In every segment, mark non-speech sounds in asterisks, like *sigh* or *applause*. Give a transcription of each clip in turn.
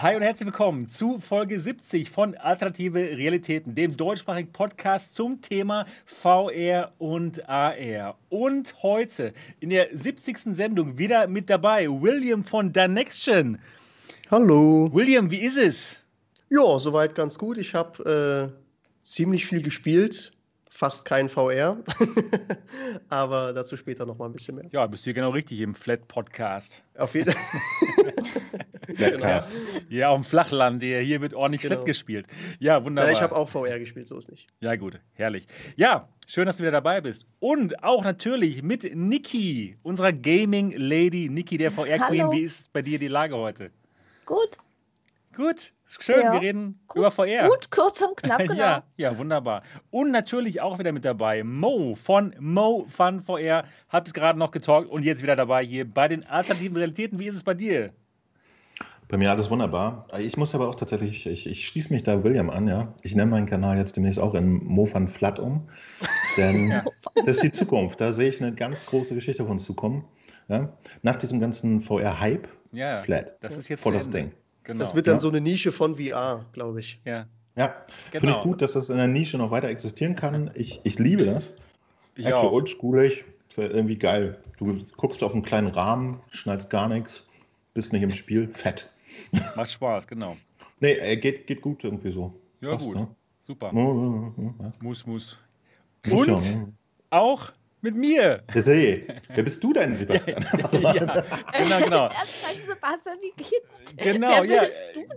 Hi und herzlich willkommen zu Folge 70 von Alternative Realitäten, dem deutschsprachigen Podcast zum Thema VR und AR. Und heute in der 70. Sendung wieder mit dabei William von Danexion. Hallo. William, wie ist es? Ja, soweit ganz gut. Ich habe äh, ziemlich viel gespielt fast kein VR. *laughs* Aber dazu später noch mal ein bisschen mehr. Ja, bist du genau richtig im Flat-Podcast. Auf jeden Fall. *laughs* *laughs* *laughs* genau. Ja, auf dem Flachland. Hier wird ordentlich genau. Flat gespielt. Ja, wunderbar. Ja, ich habe auch VR gespielt, so ist nicht. Ja, gut. Herrlich. Ja, schön, dass du wieder dabei bist. Und auch natürlich mit Niki, unserer Gaming-Lady. Niki, der VR-Queen. Wie ist bei dir die Lage heute? Gut. Gut, schön, ja. wir reden kurz, über VR. Gut, kurz und knapp, *laughs* genau. ja, ja, wunderbar. Und natürlich auch wieder mit dabei Mo von Mo Fun VR. Hat es gerade noch getalkt und jetzt wieder dabei hier bei den alternativen Realitäten. Wie ist es bei dir? Bei mir alles wunderbar. Ich muss aber auch tatsächlich, ich, ich schließe mich da William an, ja. Ich nenne meinen Kanal jetzt demnächst auch in Mofan Flat um. Denn *laughs* ja. das ist die Zukunft. Da sehe ich eine ganz große Geschichte auf uns zukommen. Ja? Nach diesem ganzen VR-Hype, ja, Flat. Das ist jetzt voll das Ding. Genau. Das wird dann ja. so eine Nische von VR, glaube ich. Ja. Ja, genau. finde ich gut, dass das in der Nische noch weiter existieren kann. Ich, ich liebe das. Ich Actual auch. oldschoolig, irgendwie geil. Du guckst auf einen kleinen Rahmen, schnallst gar nichts, bist nicht im Spiel, fett. Macht Spaß, genau. nee, geht, geht gut irgendwie so. Ja, Passt, gut. Ne? Super. Ja. Muss, muss. Und ja, ne? auch mit mir. Desiree, wer bist du denn, Sebastian? *laughs* *laughs* ja, genau, genau. *laughs* Sebastian, wie geht's dir? Genau, ja,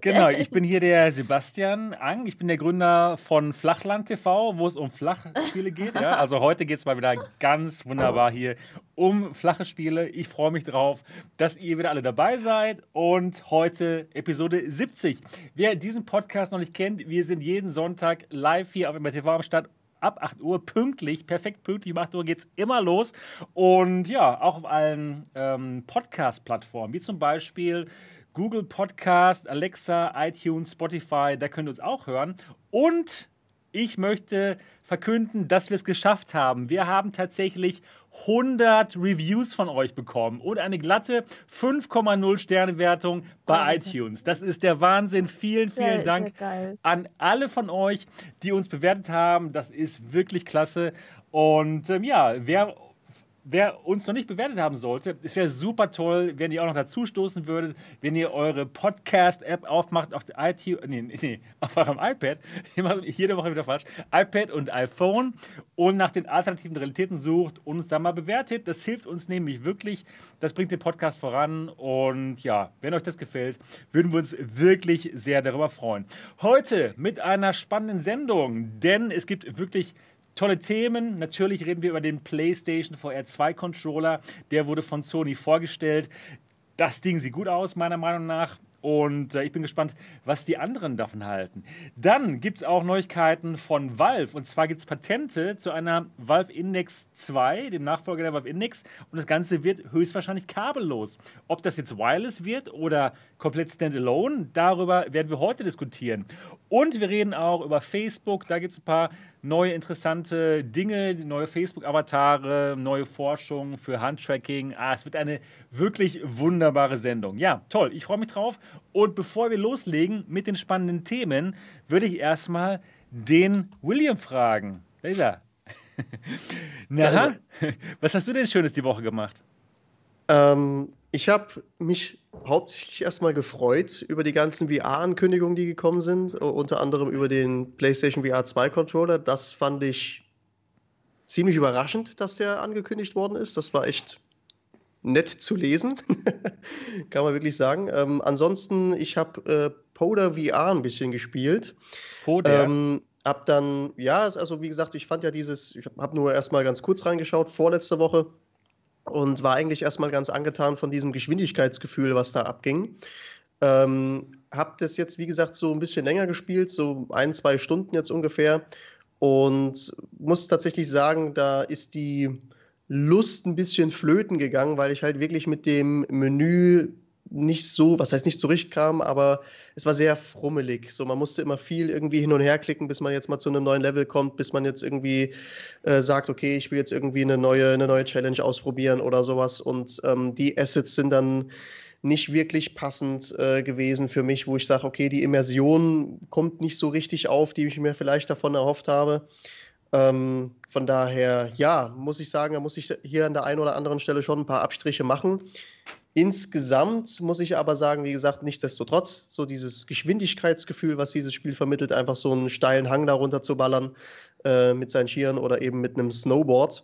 genau. Ich bin hier der Sebastian Ang. Ich bin der Gründer von Flachland TV, wo es um Flachspiele geht. Ja? Also heute geht es mal wieder ganz wunderbar hier um flache Spiele. Ich freue mich drauf, dass ihr wieder alle dabei seid. Und heute Episode 70. Wer diesen Podcast noch nicht kennt, wir sind jeden Sonntag live hier auf MRTV am Start ab 8 Uhr pünktlich, perfekt pünktlich, um 8 Uhr geht es immer los. Und ja, auch auf allen ähm, Podcast-Plattformen, wie zum Beispiel Google Podcast, Alexa, iTunes, Spotify, da könnt ihr uns auch hören. Und ich möchte verkünden, dass wir es geschafft haben. Wir haben tatsächlich 100 Reviews von euch bekommen und eine glatte 5,0 Sterne Wertung bei oh, iTunes. Das ist der Wahnsinn. Vielen, vielen sehr, Dank sehr an alle von euch, die uns bewertet haben. Das ist wirklich klasse. Und ähm, ja, wer wer uns noch nicht bewertet haben sollte, es wäre super toll, wenn ihr auch noch dazu stoßen würdet, wenn ihr eure Podcast-App aufmacht auf iTunes, nee, nee, auf eurem iPad, *laughs* jede Woche wieder falsch, iPad und iPhone und nach den alternativen Realitäten sucht und uns dann mal bewertet. Das hilft uns nämlich wirklich, das bringt den Podcast voran und ja, wenn euch das gefällt, würden wir uns wirklich sehr darüber freuen. Heute mit einer spannenden Sendung, denn es gibt wirklich Tolle Themen. Natürlich reden wir über den PlayStation VR 2 Controller. Der wurde von Sony vorgestellt. Das Ding sieht gut aus, meiner Meinung nach. Und äh, ich bin gespannt, was die anderen davon halten. Dann gibt es auch Neuigkeiten von Valve. Und zwar gibt es Patente zu einer Valve Index 2, dem Nachfolger der Valve Index. Und das Ganze wird höchstwahrscheinlich kabellos. Ob das jetzt wireless wird oder komplett standalone, darüber werden wir heute diskutieren. Und wir reden auch über Facebook. Da gibt es ein paar neue interessante Dinge, neue Facebook-Avatare, neue Forschung für Handtracking. Ah, es wird eine wirklich wunderbare Sendung. Ja, toll. Ich freue mich drauf. Und bevor wir loslegen mit den spannenden Themen, würde ich erstmal den William fragen. Da ist er. *laughs* Na, was hast du denn Schönes die Woche gemacht? Ähm, ich habe mich hauptsächlich erstmal gefreut über die ganzen VR-Ankündigungen, die gekommen sind, unter anderem über den PlayStation VR 2 Controller. Das fand ich ziemlich überraschend, dass der angekündigt worden ist. Das war echt nett zu lesen, *laughs* kann man wirklich sagen. Ähm, ansonsten, ich habe äh, Poder VR ein bisschen gespielt. Poder? Ähm, hab dann, ja, also wie gesagt, ich fand ja dieses, ich habe nur erstmal ganz kurz reingeschaut, vorletzte Woche und war eigentlich erstmal ganz angetan von diesem Geschwindigkeitsgefühl, was da abging. Ähm, hab das jetzt, wie gesagt, so ein bisschen länger gespielt, so ein, zwei Stunden jetzt ungefähr. Und muss tatsächlich sagen, da ist die Lust ein bisschen flöten gegangen, weil ich halt wirklich mit dem Menü nicht so, was heißt nicht zurechtkam, aber es war sehr frummelig. So, man musste immer viel irgendwie hin und her klicken, bis man jetzt mal zu einem neuen Level kommt, bis man jetzt irgendwie äh, sagt, okay, ich will jetzt irgendwie eine neue, eine neue Challenge ausprobieren oder sowas. Und ähm, die Assets sind dann nicht wirklich passend äh, gewesen für mich, wo ich sage, okay, die Immersion kommt nicht so richtig auf, die ich mir vielleicht davon erhofft habe. Ähm, von daher, ja, muss ich sagen, da muss ich hier an der einen oder anderen Stelle schon ein paar Abstriche machen. Insgesamt muss ich aber sagen, wie gesagt, nichtsdestotrotz, so dieses Geschwindigkeitsgefühl, was dieses Spiel vermittelt, einfach so einen steilen Hang darunter zu ballern äh, mit seinen Skiern oder eben mit einem Snowboard,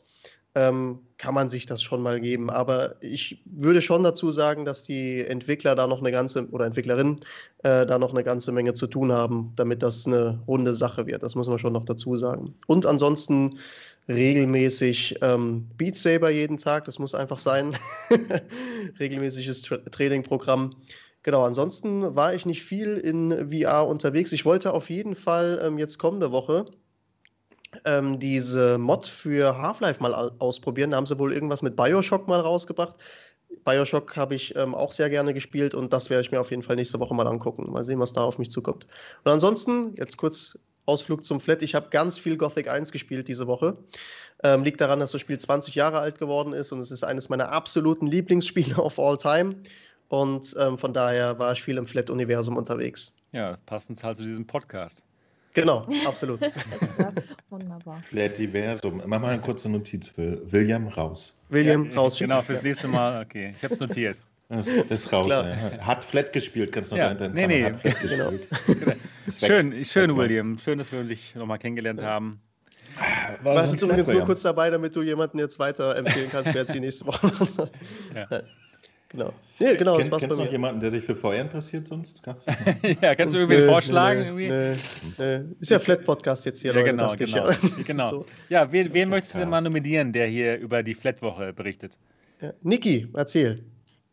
ähm, kann man sich das schon mal geben. Aber ich würde schon dazu sagen, dass die Entwickler da noch eine ganze oder Entwicklerinnen äh, da noch eine ganze Menge zu tun haben, damit das eine runde Sache wird. Das muss man schon noch dazu sagen. Und ansonsten regelmäßig ähm, Beat Saber jeden Tag, das muss einfach sein. *laughs* Regelmäßiges Tra Trainingprogramm. Genau, ansonsten war ich nicht viel in VR unterwegs. Ich wollte auf jeden Fall ähm, jetzt kommende Woche ähm, diese Mod für Half-Life mal ausprobieren. Da haben sie wohl irgendwas mit Bioshock mal rausgebracht. Bioshock habe ich ähm, auch sehr gerne gespielt und das werde ich mir auf jeden Fall nächste Woche mal angucken. Mal sehen, was da auf mich zukommt. Und ansonsten, jetzt kurz Ausflug zum Flat. Ich habe ganz viel Gothic 1 gespielt diese Woche. Ähm, liegt daran, dass das Spiel 20 Jahre alt geworden ist und es ist eines meiner absoluten Lieblingsspiele *laughs* of all time. Und ähm, von daher war ich viel im Flat-Universum unterwegs. Ja, passend halt zu diesem Podcast. Genau, *laughs* absolut. Wunderbar. Flativersum. Mach mal eine kurze Notiz für William raus. William ja, raus. Genau, fürs nächste Mal. Okay, ich habe es notiert. Das ist raus. Ja. Hat Flat gespielt, kannst du noch ja, dahinter nee, nee. Hat Flat *laughs* genau. Schön, schön, William. Schön, dass wir uns nochmal kennengelernt haben. War Warst du übrigens nur kurz dabei, damit du jemanden jetzt weiter empfehlen kannst, wer jetzt die nächste Woche was *laughs* ja. *laughs* Genau. Nee, genau Kenn, kennst du noch jemanden, der sich für VR interessiert sonst? *laughs* ja, kannst du irgendwie vorschlagen? Nee, irgendwie? Nee, Ist ja Flat-Podcast jetzt hier, ja, Leute, genau, genau. Ich, ja. genau. So. ja, wen, wen möchtest du denn mal nominieren, der hier über die Flat-Woche berichtet? Ja. Niki, erzähl.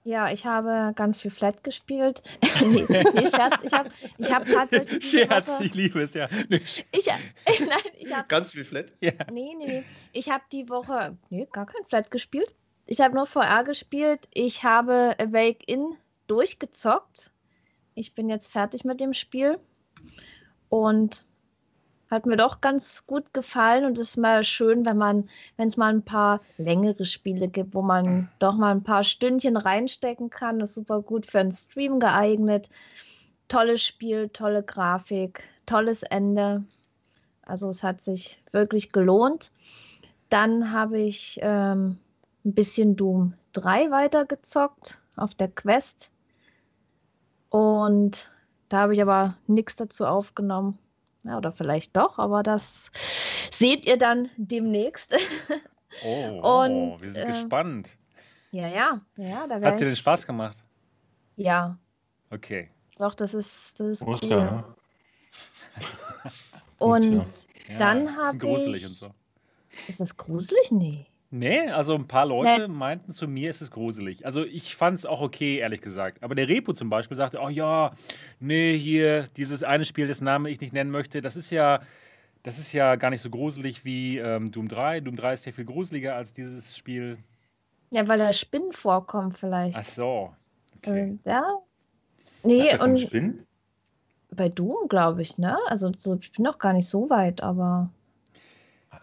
Ja, ich habe ganz viel Flat gespielt. *laughs* nee, nee, Scherz, ich habe ich hab tatsächlich. Scherz, Woche, ich liebe es, ja. Ich, ich, *laughs* nein, ich habe. Ganz viel Flat? Ja. Nee, nee, nee. Ich habe die Woche, nee, gar kein Flat gespielt. Ich habe nur VR gespielt. Ich habe Awake In durchgezockt. Ich bin jetzt fertig mit dem Spiel. Und hat mir doch ganz gut gefallen und es ist mal schön, wenn man, wenn es mal ein paar längere Spiele gibt, wo man doch mal ein paar Stündchen reinstecken kann. Das ist super gut für einen Stream geeignet. Tolles Spiel, tolle Grafik, tolles Ende. Also es hat sich wirklich gelohnt. Dann habe ich ähm, ein bisschen Doom 3 weitergezockt auf der Quest. Und da habe ich aber nichts dazu aufgenommen. Ja, oder vielleicht doch, aber das seht ihr dann demnächst. Oh, *laughs* Und, wir sind äh, gespannt. Ja, ja, ja. Da Hat dir den Spaß gemacht? Ja. Okay. Doch, das ist, das ist cool. Ja. Und ja, dann habe ich... gruselig und so. Ist das gruselig? Nee. Nee, also ein paar Leute nee. meinten zu mir, es ist gruselig. Also ich fand es auch okay, ehrlich gesagt. Aber der Repo zum Beispiel sagte, oh ja, nee, hier, dieses eine Spiel, das Name ich nicht nennen möchte, das ist ja, das ist ja gar nicht so gruselig wie ähm, Doom 3. Doom 3 ist ja viel gruseliger als dieses Spiel. Ja, weil da Spinnen vorkommen vielleicht. Ach so. Okay. Äh, ja. Nee, Ach, und Spinnen? bei Doom, glaube ich, ne? Also so, ich bin noch gar nicht so weit, aber.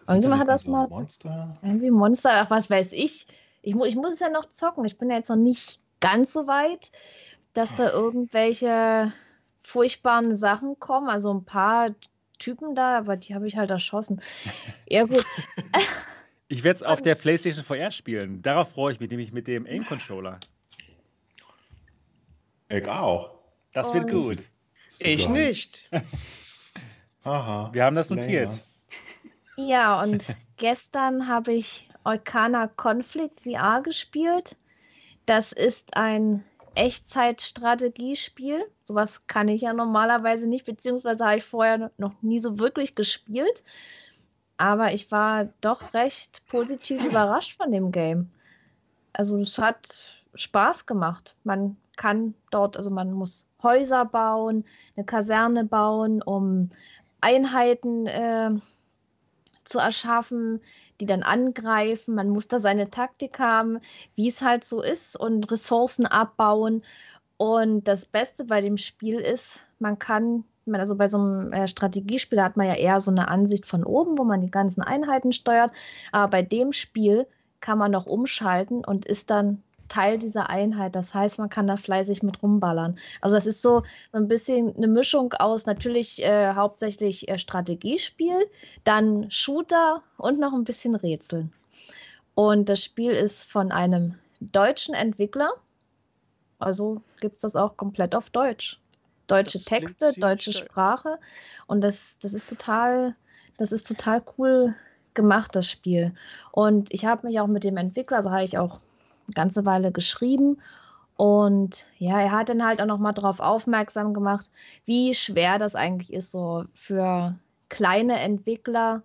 Irgendjemand hat das so mal. Monster? Irgendwie Monster, ach, was weiß ich. Ich, mu ich muss es ja noch zocken. Ich bin ja jetzt noch nicht ganz so weit, dass da irgendwelche furchtbaren Sachen kommen. Also ein paar Typen da, aber die habe ich halt erschossen. Ja, gut. *laughs* ich werde es auf der PlayStation VR spielen. Darauf freue ich mich, nämlich mit dem Aim-Controller. Ich auch. Das wird gut. Ich nicht. *laughs* Aha. Wir haben das notiert. Länger. Ja, und *laughs* gestern habe ich Eukana Conflict VR gespielt. Das ist ein Echtzeitstrategiespiel. Sowas kann ich ja normalerweise nicht, beziehungsweise habe ich vorher noch nie so wirklich gespielt. Aber ich war doch recht positiv *laughs* überrascht von dem Game. Also es hat Spaß gemacht. Man kann dort, also man muss Häuser bauen, eine Kaserne bauen, um Einheiten äh, zu erschaffen, die dann angreifen. Man muss da seine Taktik haben, wie es halt so ist und Ressourcen abbauen. Und das Beste bei dem Spiel ist, man kann, also bei so einem äh, Strategiespiel hat man ja eher so eine Ansicht von oben, wo man die ganzen Einheiten steuert. Aber bei dem Spiel kann man noch umschalten und ist dann Teil dieser Einheit. Das heißt, man kann da fleißig mit rumballern. Also das ist so, so ein bisschen eine Mischung aus natürlich äh, hauptsächlich äh, Strategiespiel, dann Shooter und noch ein bisschen Rätseln. Und das Spiel ist von einem deutschen Entwickler. Also gibt es das auch komplett auf Deutsch. Deutsche das Texte, deutsche Sprache. Und das, das ist total, das ist total cool gemacht, das Spiel. Und ich habe mich auch mit dem Entwickler, also habe ich auch ganze Weile geschrieben. Und ja, er hat dann halt auch nochmal darauf aufmerksam gemacht, wie schwer das eigentlich ist, so für kleine Entwickler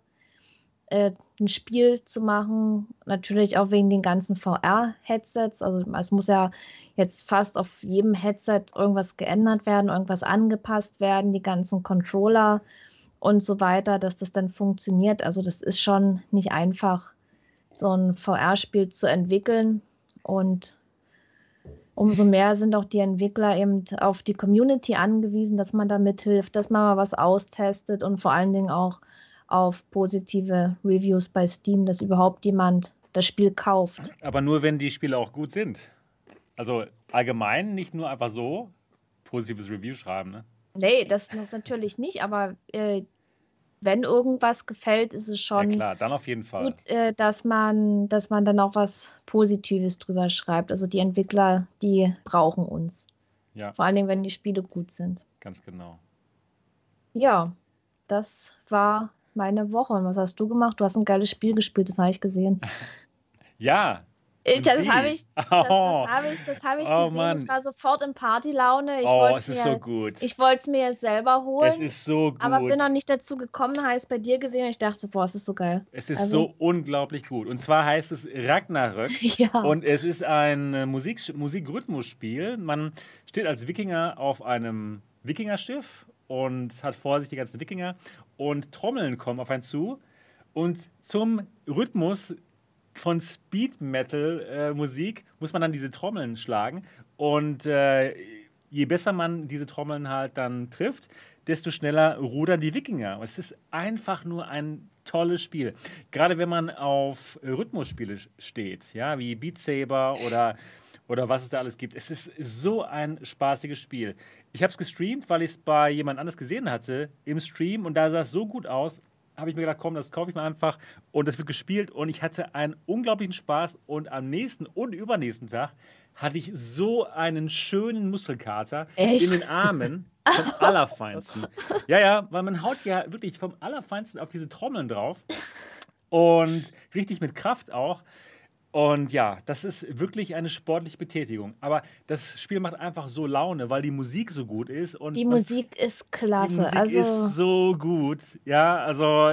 äh, ein Spiel zu machen. Natürlich auch wegen den ganzen VR-Headsets. Also es muss ja jetzt fast auf jedem Headset irgendwas geändert werden, irgendwas angepasst werden, die ganzen Controller und so weiter, dass das dann funktioniert. Also das ist schon nicht einfach, so ein VR-Spiel zu entwickeln. Und umso mehr sind auch die Entwickler eben auf die Community angewiesen, dass man da mithilft, dass man mal was austestet und vor allen Dingen auch auf positive Reviews bei Steam, dass überhaupt jemand das Spiel kauft. Aber nur, wenn die Spiele auch gut sind. Also allgemein, nicht nur einfach so positives Review schreiben, ne? Nee, das, das natürlich nicht, aber äh, wenn irgendwas gefällt, ist es schon ja, klar, dann auf jeden Fall. gut, äh, dass, man, dass man dann auch was Positives drüber schreibt. Also die Entwickler, die brauchen uns. Ja. Vor allen Dingen, wenn die Spiele gut sind. Ganz genau. Ja, das war meine Woche. Und was hast du gemacht? Du hast ein geiles Spiel gespielt, das habe ich gesehen. *laughs* ja, das habe ich, *laughs* das, das oh. hab ich, das hab ich oh, gesehen. Mann. Ich war sofort in Partylaune. Ich oh, es ist mir, so gut. Ich wollte es mir selber holen. Es ist so gut. Aber bin noch nicht dazu gekommen, habe es bei dir gesehen und ich dachte, boah, es ist so geil. Es ist also, so unglaublich gut. Und zwar heißt es Ragnarök. *laughs* ja. Und es ist ein äh, Musik, Musikrhythmusspiel. Man steht als Wikinger auf einem Wikingerschiff und hat vor sich die ganzen Wikinger und Trommeln kommen auf einen zu. Und zum Rhythmus von Speed Metal äh, Musik muss man dann diese Trommeln schlagen und äh, je besser man diese Trommeln halt dann trifft, desto schneller rudern die Wikinger. Es ist einfach nur ein tolles Spiel. Gerade wenn man auf Rhythmusspiele steht, ja, wie Beat Saber oder, oder was es da alles gibt. Es ist so ein spaßiges Spiel. Ich habe es gestreamt, weil ich es bei jemand anders gesehen hatte im Stream und da sah es so gut aus habe ich mir gedacht, komm, das kaufe ich mal einfach. Und das wird gespielt und ich hatte einen unglaublichen Spaß. Und am nächsten und übernächsten Tag hatte ich so einen schönen Muskelkater Echt? in den Armen vom *laughs* Allerfeinsten. Ja, ja, weil man haut ja wirklich vom Allerfeinsten auf diese Trommeln drauf. Und richtig mit Kraft auch. Und ja, das ist wirklich eine sportliche Betätigung. Aber das Spiel macht einfach so Laune, weil die Musik so gut ist. Und die Musik ist klasse. Die Musik also ist so gut. Ja, also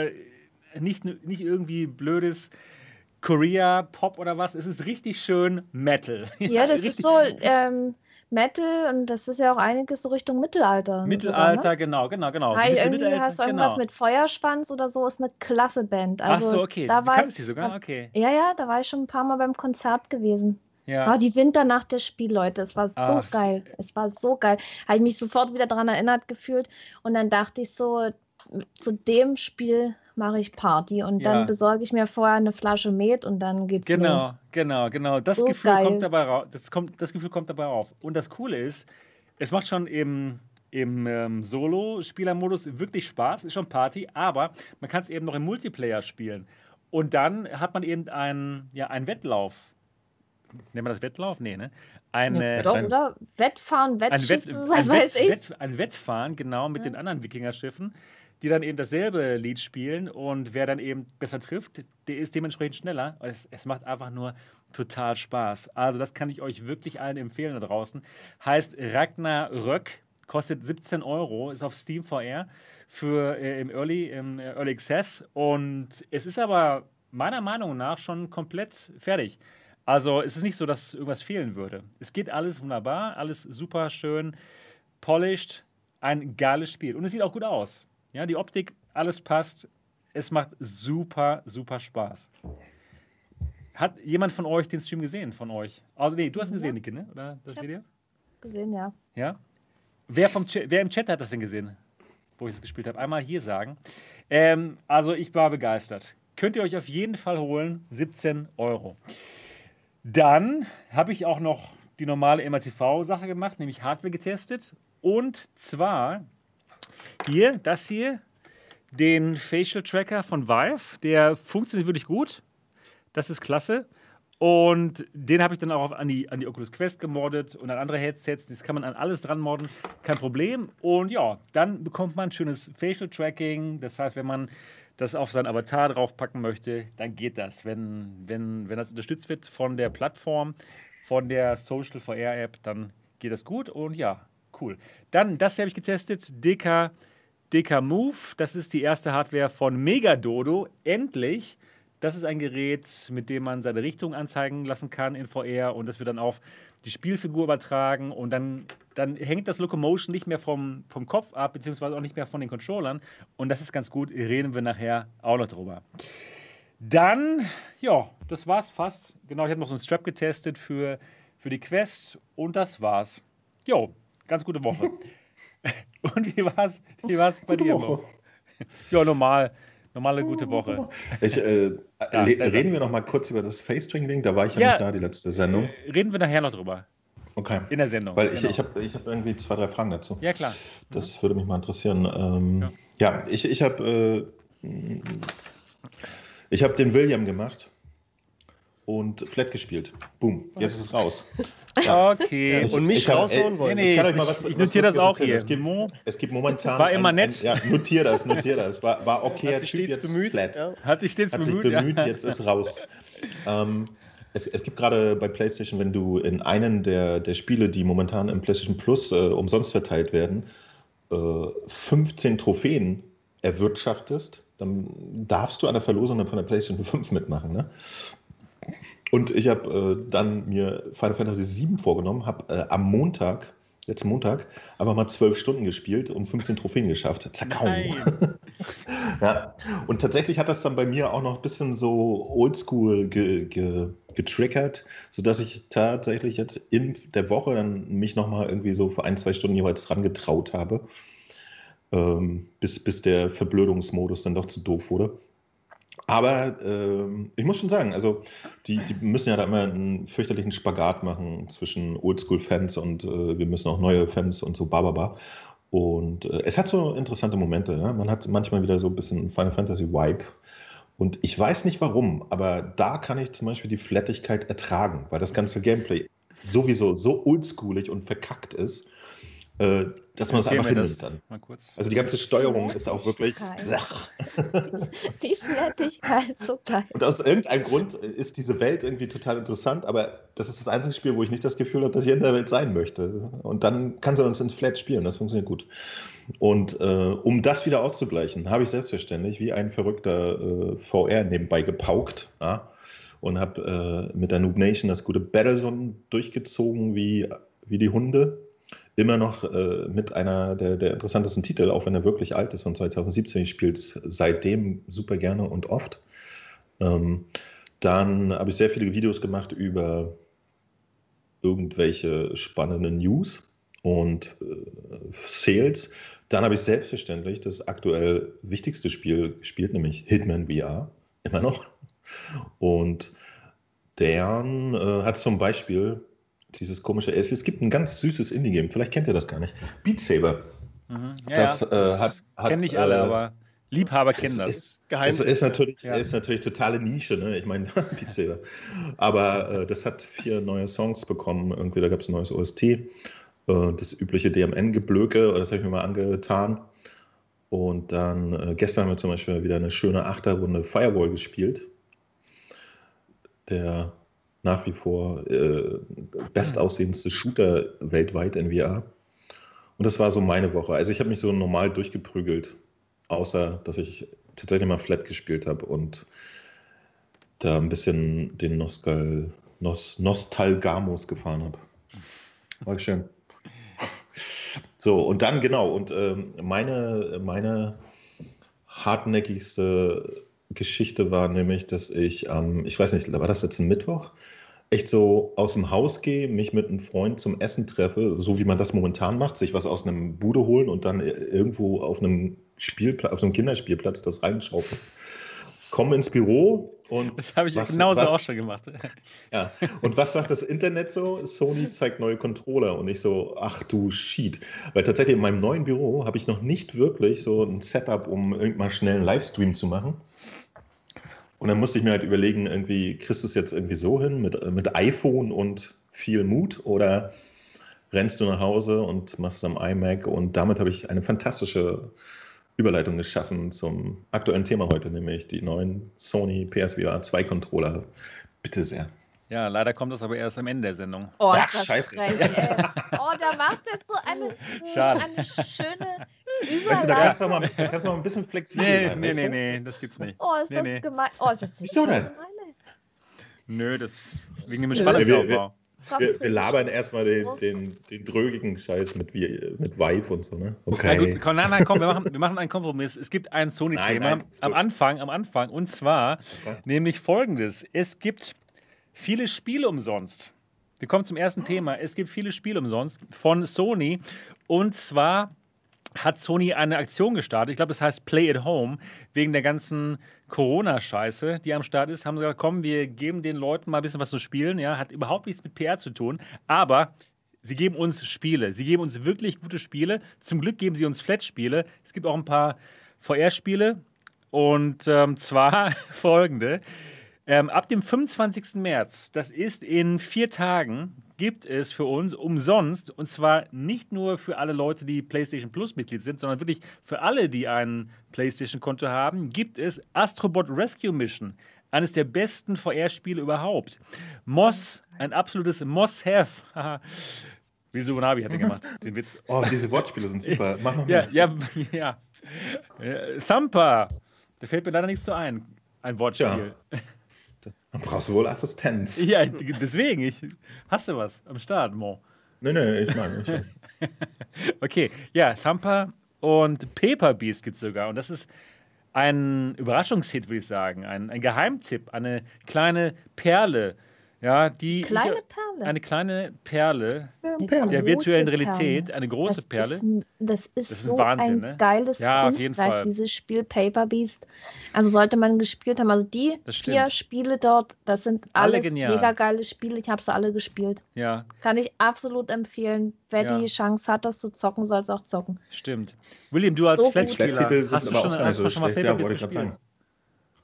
nicht, nicht irgendwie blödes Korea, Pop oder was. Es ist richtig schön Metal. *laughs* Ja, das ist so ähm, Metal und das ist ja auch einiges so Richtung Mittelalter. Mittelalter, sogar, ne? genau, genau, genau. Hey, so irgendwie hast du irgendwas genau. mit Feuerschwanz oder so, ist eine klasse Band. Also, Ach so, okay. Da du kannst sie sogar? Okay. Ja, ja, da war ich schon ein paar Mal beim Konzert gewesen. Ja. Oh, die Winternacht der Spiel, Leute, es war so Ach, geil. Es war so geil. Habe ich mich sofort wieder daran erinnert gefühlt und dann dachte ich so, zu dem Spiel mache ich Party und ja. dann besorge ich mir vorher eine Flasche Met und dann geht's genau, los. Genau, genau, genau. Das so Gefühl kommt dabei raus. Das, kommt, das Gefühl kommt dabei auf. Und das Coole ist, es macht schon im, im ähm, Solo-Spielermodus wirklich Spaß, ist schon Party, aber man kann es eben noch im Multiplayer spielen. Und dann hat man eben einen, ja, einen Wettlauf. Nennen wir das Wettlauf? Nee, ne? Ein, ja, doch, oder? Wettfahren, Wettschiffen, ein Wett, was ein weiß Wett, ich. Wett, ein Wettfahren, genau, mit ja. den anderen Wikingerschiffen die dann eben dasselbe Lied spielen und wer dann eben besser trifft, der ist dementsprechend schneller. Es, es macht einfach nur total Spaß. Also das kann ich euch wirklich allen empfehlen da draußen. Heißt Ragnarök, kostet 17 Euro, ist auf Steam VR für äh, im Early, im Early Access und es ist aber meiner Meinung nach schon komplett fertig. Also es ist nicht so, dass irgendwas fehlen würde. Es geht alles wunderbar, alles super schön polished, ein geiles Spiel und es sieht auch gut aus. Ja, die Optik, alles passt. Es macht super, super Spaß. Hat jemand von euch den Stream gesehen? Von euch? Also, nee, du hast ihn gesehen, Niki, ne? Oder das ich Video? Gesehen, ja. Ja? Wer, vom wer im Chat hat das denn gesehen, wo ich es gespielt habe? Einmal hier sagen. Ähm, also, ich war begeistert. Könnt ihr euch auf jeden Fall holen. 17 Euro. Dann habe ich auch noch die normale MATV-Sache gemacht, nämlich Hardware getestet. Und zwar hier, das hier, den Facial Tracker von Vive. Der funktioniert wirklich gut. Das ist klasse. Und den habe ich dann auch an die, an die Oculus Quest gemoddet und an andere Headsets. Das kann man an alles dran modden, kein Problem. Und ja, dann bekommt man schönes Facial Tracking. Das heißt, wenn man das auf seinen Avatar draufpacken möchte, dann geht das. Wenn, wenn, wenn das unterstützt wird von der Plattform, von der Social VR App, dann geht das gut. Und ja, cool. Dann, das hier habe ich getestet, DK, DK Move. Das ist die erste Hardware von Megadodo. Endlich das ist ein Gerät, mit dem man seine Richtung anzeigen lassen kann in VR und das wird dann auf die Spielfigur übertragen und dann, dann hängt das Locomotion nicht mehr vom, vom Kopf ab, beziehungsweise auch nicht mehr von den Controllern und das ist ganz gut, reden wir nachher auch noch drüber. Dann, ja, das war's fast. Genau, ich habe noch so einen Strap getestet für, für die Quest und das war's. Jo, ganz gute Woche. *laughs* *laughs* und wie war's, wie war's bei gute dir? Woche. Ja, normal. Normale gute Woche. Ich, äh, ja, reden wir noch mal kurz über das Facestring-Ding. Da war ich ja, ja, nicht da, die letzte Sendung. Äh, reden wir nachher noch drüber. Okay. In der Sendung. Weil genau. ich, ich habe ich hab irgendwie zwei, drei Fragen dazu. Ja, klar. Das mhm. würde mich mal interessieren. Ähm, ja. ja. ich, ich habe äh, ich hab den William gemacht und Flat gespielt. Boom, jetzt ist es raus. *laughs* Ja. Okay. Ich, und mich ich raushauen wollen. Nee, nee, ich, kann euch mal was, ich notiere das auch hier. Es gibt, es gibt momentan. War immer ein, nett. Ein, ja, notier das, notier das. War, war okay. Hat sich stets jetzt bemüht. Flat. Ja. Hat sich stets Hat bemüht. Sich bemüht ja. Jetzt ist raus. *laughs* ähm, es, es, gibt gerade bei PlayStation, wenn du in einen der, der Spiele, die momentan im PlayStation Plus äh, umsonst verteilt werden, äh, 15 Trophäen erwirtschaftest, dann darfst du an der Verlosung von der PlayStation 5 mitmachen. Ne? Und ich habe äh, dann mir Final Fantasy VII vorgenommen, habe äh, am Montag, letzten Montag, aber mal zwölf Stunden gespielt und 15 Trophäen geschafft. Zakau. *laughs* ja. Und tatsächlich hat das dann bei mir auch noch ein bisschen so oldschool ge, ge, getriggert, sodass ich tatsächlich jetzt in der Woche dann mich nochmal irgendwie so für ein, zwei Stunden jeweils dran getraut habe. Ähm, bis, bis der Verblödungsmodus dann doch zu doof wurde. Aber äh, ich muss schon sagen, also die, die müssen ja da immer einen fürchterlichen Spagat machen zwischen Oldschool-Fans und äh, wir müssen auch neue Fans und so bababa. Und äh, es hat so interessante Momente. Ja? Man hat manchmal wieder so ein bisschen Final Fantasy Vibe. Und ich weiß nicht warum, aber da kann ich zum Beispiel die Flattigkeit ertragen, weil das ganze Gameplay sowieso so oldschoolig und verkackt ist, äh, dass man es einfach hinnimmt dann. Also die ganze Steuerung ist auch wirklich. Die, die Flattigkeit, so geil. Und aus irgendeinem Grund ist diese Welt irgendwie total interessant, aber das ist das einzige Spiel, wo ich nicht das Gefühl habe, dass ich in der Welt sein möchte. Und dann kann sie uns ins Flat spielen, das funktioniert gut. Und äh, um das wieder auszugleichen, habe ich selbstverständlich wie ein verrückter äh, VR nebenbei gepaukt. Ja? Und habe äh, mit der Noob Nation das gute Battlezone durchgezogen wie, wie die Hunde immer noch äh, mit einer der, der, interessantesten Titel, auch wenn er wirklich alt ist, von 2017. Ich spiele es seitdem super gerne und oft. Ähm, dann habe ich sehr viele Videos gemacht über irgendwelche spannenden News und äh, Sales. Dann habe ich selbstverständlich das aktuell wichtigste Spiel gespielt, nämlich Hitman VR, immer noch. Und deren äh, hat zum Beispiel dieses komische. Es, es gibt ein ganz süßes Indie-Game, vielleicht kennt ihr das gar nicht. Beat Saber. Mhm. Ja, das, ja, das äh, hat, hat kennen nicht alle, äh, aber Liebhaber kennen das. Ist, geheim. Es ist natürlich, ja. ist natürlich totale Nische, ne? Ich meine, *laughs* Beat Saber. Aber äh, das hat vier neue Songs bekommen. Irgendwie, da gab es ein neues OST. Äh, das übliche DMN-Geblöke, das habe ich mir mal angetan. Und dann äh, gestern haben wir zum Beispiel wieder eine schöne Achterrunde Firewall gespielt. Der nach wie vor äh, bestaussehendste Shooter weltweit in VR. Und das war so meine Woche. Also ich habe mich so normal durchgeprügelt, außer dass ich tatsächlich mal Flat gespielt habe und da ein bisschen den Nostal Nos Nostalgamos gefahren habe. War schön. So, und dann genau, und ähm, meine, meine hartnäckigste Geschichte war nämlich, dass ich, ähm, ich weiß nicht, war das jetzt ein Mittwoch? Echt so aus dem Haus gehe, mich mit einem Freund zum Essen treffe, so wie man das momentan macht, sich was aus einem Bude holen und dann irgendwo auf einem Spielplatz, auf einem Kinderspielplatz das reinschaufeln. Komme ins Büro, Und das habe ich was, genauso was, auch schon gemacht. *laughs* Ja, und was sagt das Internet so? Sony zeigt neue Controller und ich so, ach du Shit. Weil tatsächlich in meinem neuen Büro habe ich noch nicht wirklich so ein Setup, um irgendwann schnell einen Livestream zu machen. Und dann musste ich mir halt überlegen, irgendwie, kriegst du es jetzt irgendwie so hin mit, mit iPhone und viel Mut oder rennst du nach Hause und machst es am iMac und damit habe ich eine fantastische Überleitung geschaffen zum aktuellen Thema heute, nämlich die neuen Sony PSVR 2 Controller. Bitte sehr. Ja, leider kommt das aber erst am Ende der Sendung. Oh, Ach, scheiße. Frech, oh, da macht er so eine, Schade. eine schöne. Weißt du, da kannst du mal, kannst du mal ein bisschen flexibel nee, sein. Nee, nee, nee, das gibt's nicht. Oh, ist nee, das nee. gemein. Oh, das ist Wieso denn? Nö, das wegen dem Spannungsaufbau. Wir, wir, labern erstmal den, den, den drögigen Scheiß mit, mit Vive und so, ne? Okay. Na gut, komm, nein, nein, komm, wir machen, wir machen einen Kompromiss. Es gibt ein Sony-Thema am Anfang, am Anfang, und zwar okay. nämlich folgendes. Es gibt viele Spiele umsonst. Wir kommen zum ersten Thema. Es gibt viele Spiele umsonst von Sony. Und zwar hat Sony eine Aktion gestartet. Ich glaube, das heißt Play at Home. Wegen der ganzen Corona-Scheiße, die am Start ist, haben sie gesagt, komm, wir geben den Leuten mal ein bisschen was zu spielen. Ja, hat überhaupt nichts mit PR zu tun. Aber sie geben uns Spiele. Sie geben uns wirklich gute Spiele. Zum Glück geben sie uns Flat-Spiele. Es gibt auch ein paar VR-Spiele. Und ähm, zwar *laughs* folgende. Ähm, ab dem 25. März, das ist in vier Tagen, gibt es für uns umsonst, und zwar nicht nur für alle Leute, die PlayStation Plus Mitglied sind, sondern wirklich für alle, die ein PlayStation-Konto haben, gibt es Astrobot Rescue Mission. Eines der besten VR-Spiele überhaupt. Moss, ein absolutes Moss-Have. Will Subunabi hat er gemacht, *laughs* den Witz. Oh, diese Wortspiele sind super. *laughs* Mach noch ja, ja, *laughs* ja, ja. Thumper. Da fällt mir leider nichts zu ein. Ein Wortspiel. Ja. Dann brauchst du wohl Assistenz. *laughs* Ja, deswegen. Ich, hast du was am Start, Mo? Nee, nee, ich meine nicht. *laughs* okay, ja, Thumper und Paper Beast gibt es sogar. Und das ist ein Überraschungshit, würde ich sagen. Ein, ein Geheimtipp, eine kleine Perle ja, die kleine Perle. Eine kleine Perle eine der virtuellen Realität, eine große das Perle. Ist das ist, das ist so Wahnsinn, ein ne? geiles ja, Kunstwerk, dieses Spiel Paper Beast. Also sollte man gespielt haben. Also die vier Spiele dort, das sind alle alles mega geile Spiele. Ich habe sie alle gespielt. Ja. Kann ich absolut empfehlen. Wer ja. die Chance hat, das zu zocken, soll es auch zocken. Stimmt. William, du als so Flat-Spieler, hast du schon, hast du schon mal Paper Beast gespielt?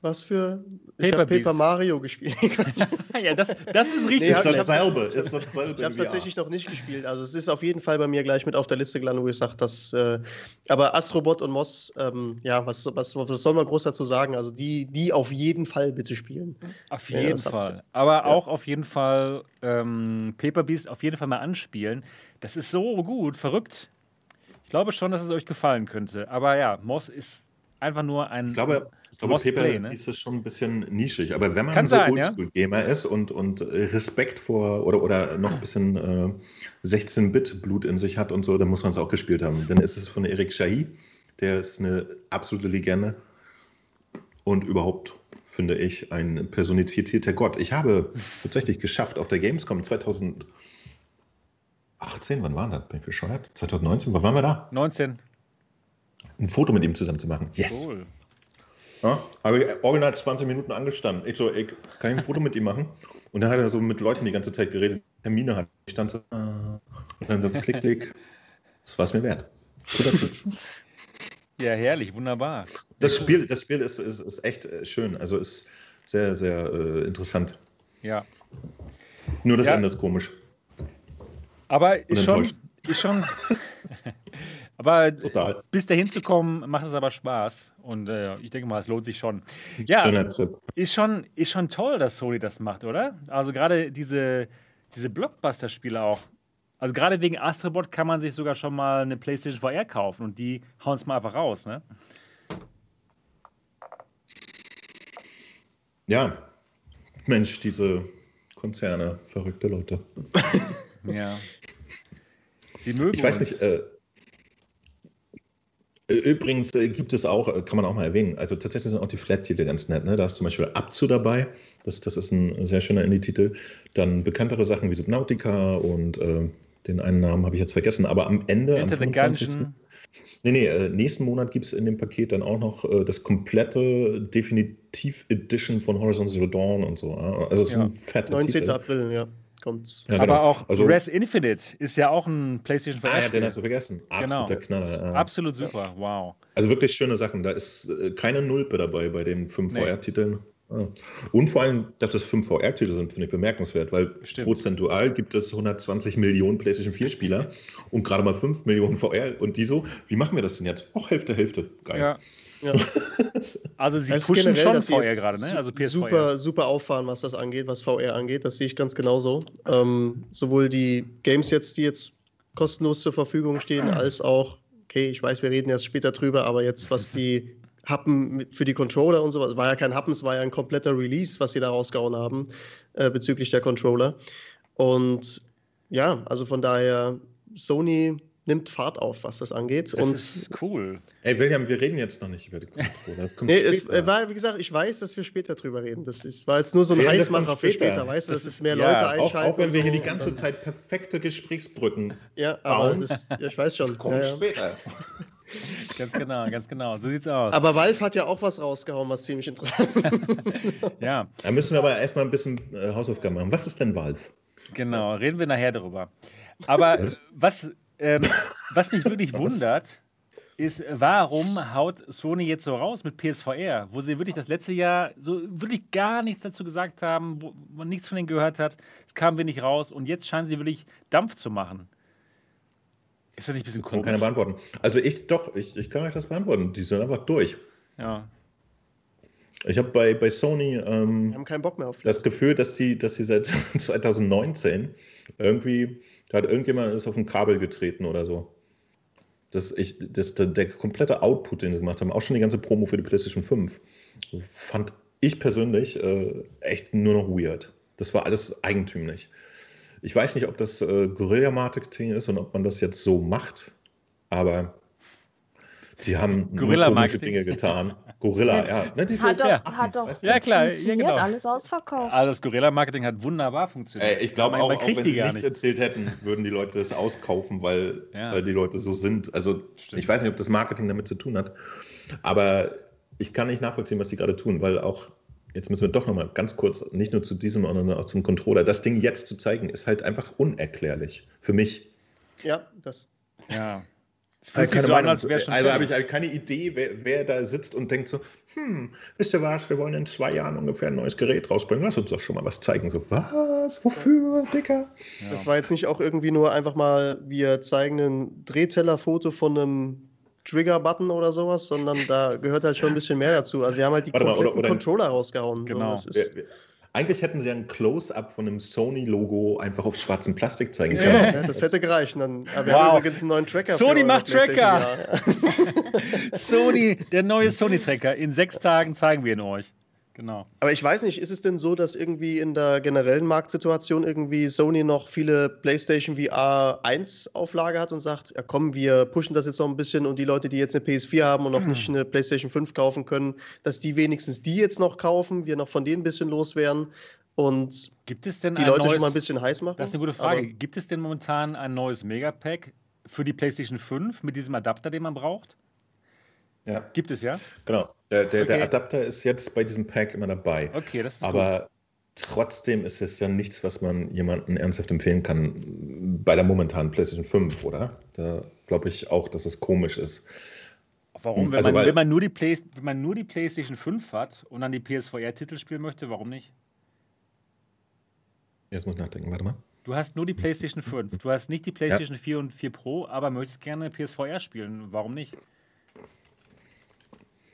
Was für. Ich habe Paper Mario gespielt. *laughs* *laughs* ja, das, das ist richtig. Nee, ist dasselbe. Ist dasselbe ich habe es tatsächlich noch nicht gespielt. Also, es ist auf jeden Fall bei mir gleich mit auf der Liste gelandet, wo ich sage, dass. Äh, aber Astrobot und Moss, ähm, ja, was, was, was soll man groß dazu sagen? Also, die, die auf jeden Fall bitte spielen. Auf jeden Fall. Habt. Aber ja. auch auf jeden Fall ähm, Paper Beast auf jeden Fall mal anspielen. Das ist so gut, verrückt. Ich glaube schon, dass es euch gefallen könnte. Aber ja, Moss ist einfach nur ein. Ich glaube, glaube, Must Paper Play, ne? ist es schon ein bisschen nischig. Aber wenn man Kann so Oldschool-Gamer ja? ist und, und Respekt vor oder, oder noch ein bisschen äh, 16-Bit-Blut in sich hat und so, dann muss man es auch gespielt haben. Dann ist es von Eric Shahi, der ist eine absolute Legende und überhaupt finde ich ein personifizierter Gott. Ich habe tatsächlich geschafft auf der Gamescom 2018, wann war das? Bin ich bescheuert? 2019, wann waren wir da? 19. Ein Foto mit ihm zusammen zu machen. Yes. Cool. Ja, habe ich original 20 Minuten angestanden. Ich so, ey, kann ich ein Foto mit ihm machen? Und dann hat er so mit Leuten die ganze Zeit geredet, Termine hat. Ich stand so, äh, und dann so klick, klick. Das war es mir wert. *laughs* Ja, herrlich, wunderbar. Das Spiel, das Spiel ist, ist, ist echt äh, schön. Also ist sehr, sehr äh, interessant. Ja. Nur das ja. Ende ist komisch. Aber ist schon, ist schon, *laughs* aber Total. bis dahin zu kommen, macht es aber Spaß. Und äh, ich denke mal, es lohnt sich schon. Ja, ist schon, ist schon toll, dass Sony das macht, oder? Also gerade diese, diese Blockbuster-Spiele auch. Also gerade wegen Astrobot kann man sich sogar schon mal eine PlayStation VR kaufen und die hauen es mal einfach raus, ne? Ja, Mensch, diese Konzerne, verrückte Leute. ja. Sie mögen Ich weiß uns. nicht, äh, Übrigens äh, gibt es auch, äh, kann man auch mal erwähnen, also tatsächlich sind auch die Flat-Titel ganz nett. Ne? Da ist zum Beispiel Abzu dabei, das, das ist ein sehr schöner Indie-Titel. Dann bekanntere Sachen wie Subnautica und äh, den einen Namen habe ich jetzt vergessen, aber am Ende, Enter am 25. Nee, nee, äh, nächsten Monat gibt es in dem Paket dann auch noch äh, das komplette Definitiv Edition von Horizon Zero Dawn und so. Also es ist ja. ein fetter 19. Titel. April, ja. Kommt's. Ja, genau. Aber auch also, Res Infinite ist ja auch ein PlayStation 5. Ah, ja, den hast du vergessen. Absoluter genau. Knaller. Ja. Absolut super, wow. Also wirklich schöne Sachen. Da ist äh, keine Nulpe dabei bei den 5 nee. VR-Titeln. Und vor allem, dass das 5 VR-Titel sind, finde ich bemerkenswert, weil Stimmt. prozentual gibt es 120 Millionen PlayStation 4-Spieler *laughs* und gerade mal 5 Millionen VR. Und die so, wie machen wir das denn jetzt? Auch Hälfte, Hälfte. Geil. Ja. Ja. *laughs* also sie also pushen generell, schon VR gerade, ne? Also PSVR. Super, super auffahren, was das angeht, was VR angeht. Das sehe ich ganz genauso. Ähm, sowohl die Games jetzt, die jetzt kostenlos zur Verfügung stehen, *clears throat* als auch, okay, ich weiß, wir reden erst später drüber, aber jetzt, was die Happen für die Controller und sowas. War ja kein Happen, es war ja ein kompletter Release, was sie da rausgehauen haben äh, bezüglich der Controller. Und ja, also von daher, Sony nimmt Fahrt auf, was das angeht. Das und ist cool. Ey, William, wir reden jetzt noch nicht über die Controller. Das kommt nee, es war, wie gesagt, ich weiß, dass wir später drüber reden. Das ist, war jetzt nur so ein ja, Heißmacher für später, weißt du, dass es mehr ja, Leute einschalten. Auch, auch wenn wir hier die ganze Zeit perfekte Gesprächsbrücken Ja, aber das, ja, ich weiß schon. Das kommt ja, später. *laughs* ganz genau, ganz genau. So sieht's aus. Aber Valve hat ja auch was rausgehauen, was ziemlich interessant ist. *laughs* ja. Da müssen wir aber erstmal ein bisschen äh, Hausaufgaben machen. Was ist denn Valve? Genau, reden wir nachher darüber. Aber was, ähm, *laughs* was mich wirklich wundert, ist, warum haut Sony jetzt so raus mit PSVR, wo sie wirklich das letzte Jahr so wirklich gar nichts dazu gesagt haben, wo man nichts von denen gehört hat, es kam wenig raus und jetzt scheinen sie wirklich Dampf zu machen. Ist das nicht ein bisschen komisch? Ich kann keine beantworten. Also ich doch, ich, ich kann euch das beantworten. Die sind einfach durch. Ja. Ich habe bei, bei Sony ähm, haben keinen Bock mehr auf das Gefühl, dass sie, dass sie seit *laughs* 2019 irgendwie, da hat irgendjemand ist auf ein Kabel getreten oder so. Das, ich, das, der, der komplette Output, den sie gemacht haben, auch schon die ganze Promo für die PlayStation 5, fand ich persönlich äh, echt nur noch weird. Das war alles eigentümlich. Ich weiß nicht, ob das äh, Guerilla-Marketing ist und ob man das jetzt so macht, aber die haben komische Dinge getan. Gorilla, ja. *laughs* Ne, hat, doch, ja. hat doch weißt du? ja, klar, ja, genau. alles ausverkauft. Also das Gorilla-Marketing hat wunderbar funktioniert. Ey, ich glaube auch, auch wenn sie nichts nicht. erzählt hätten, würden die Leute das auskaufen, weil, ja. weil die Leute so sind. Also Stimmt. ich weiß nicht, ob das Marketing damit zu tun hat, aber ich kann nicht nachvollziehen, was die gerade tun, weil auch jetzt müssen wir doch nochmal ganz kurz, nicht nur zu diesem, sondern auch zum Controller. Das Ding jetzt zu zeigen, ist halt einfach unerklärlich für mich. Ja, das. Ja. Es fühlt sich so an, als wäre schon. Also habe ich keine Idee, wer, wer, da sitzt und denkt so: Hm, wisst ihr was, wir wollen in zwei Jahren ungefähr ein neues Gerät rausbringen. Lass uns doch schon mal was zeigen. So, was? Wofür, Dicker? Ja. Das war jetzt nicht auch irgendwie nur einfach mal, wir zeigen ein Drehtellerfoto von einem Trigger-Button oder sowas, sondern da gehört halt schon ein bisschen mehr dazu. Also sie haben halt die kompletten oder, oder Controller rausgehauen. Genau. So, eigentlich hätten sie ein Close-up von einem Sony-Logo einfach auf schwarzem Plastik zeigen können. Ja, ja das hätte gereicht. Dann, wir wow. haben übrigens einen neuen Tracker. Sony macht Tracker! *laughs* Sony, der neue Sony-Tracker. In sechs Tagen zeigen wir ihn euch. Genau. Aber ich weiß nicht, ist es denn so, dass irgendwie in der generellen Marktsituation irgendwie Sony noch viele PlayStation VR 1 Auflage hat und sagt, ja komm, wir pushen das jetzt noch ein bisschen und die Leute, die jetzt eine PS4 haben und noch nicht eine PlayStation 5 kaufen können, dass die wenigstens die jetzt noch kaufen, wir noch von denen ein bisschen loswerden und Gibt es denn die Leute neues, schon mal ein bisschen heiß machen? Das ist eine gute Frage. Aber Gibt es denn momentan ein neues Megapack für die PlayStation 5 mit diesem Adapter, den man braucht? Ja. Gibt es ja? Genau. Der, der, okay. der, Adapter ist jetzt bei diesem Pack immer dabei. Okay, das ist Aber gut. trotzdem ist es ja nichts, was man jemandem ernsthaft empfehlen kann bei der momentanen PlayStation 5, oder? Da glaube ich auch, dass es komisch ist. Warum? Wenn, also, man, wenn, man nur die Play, wenn man nur die PlayStation 5 hat und dann die PSVR-Titel spielen möchte, warum nicht? Jetzt muss ich nachdenken, warte mal. Du hast nur die PlayStation 5. Du hast nicht die PlayStation ja. 4 und 4 Pro, aber möchtest gerne PSVR spielen. Warum nicht?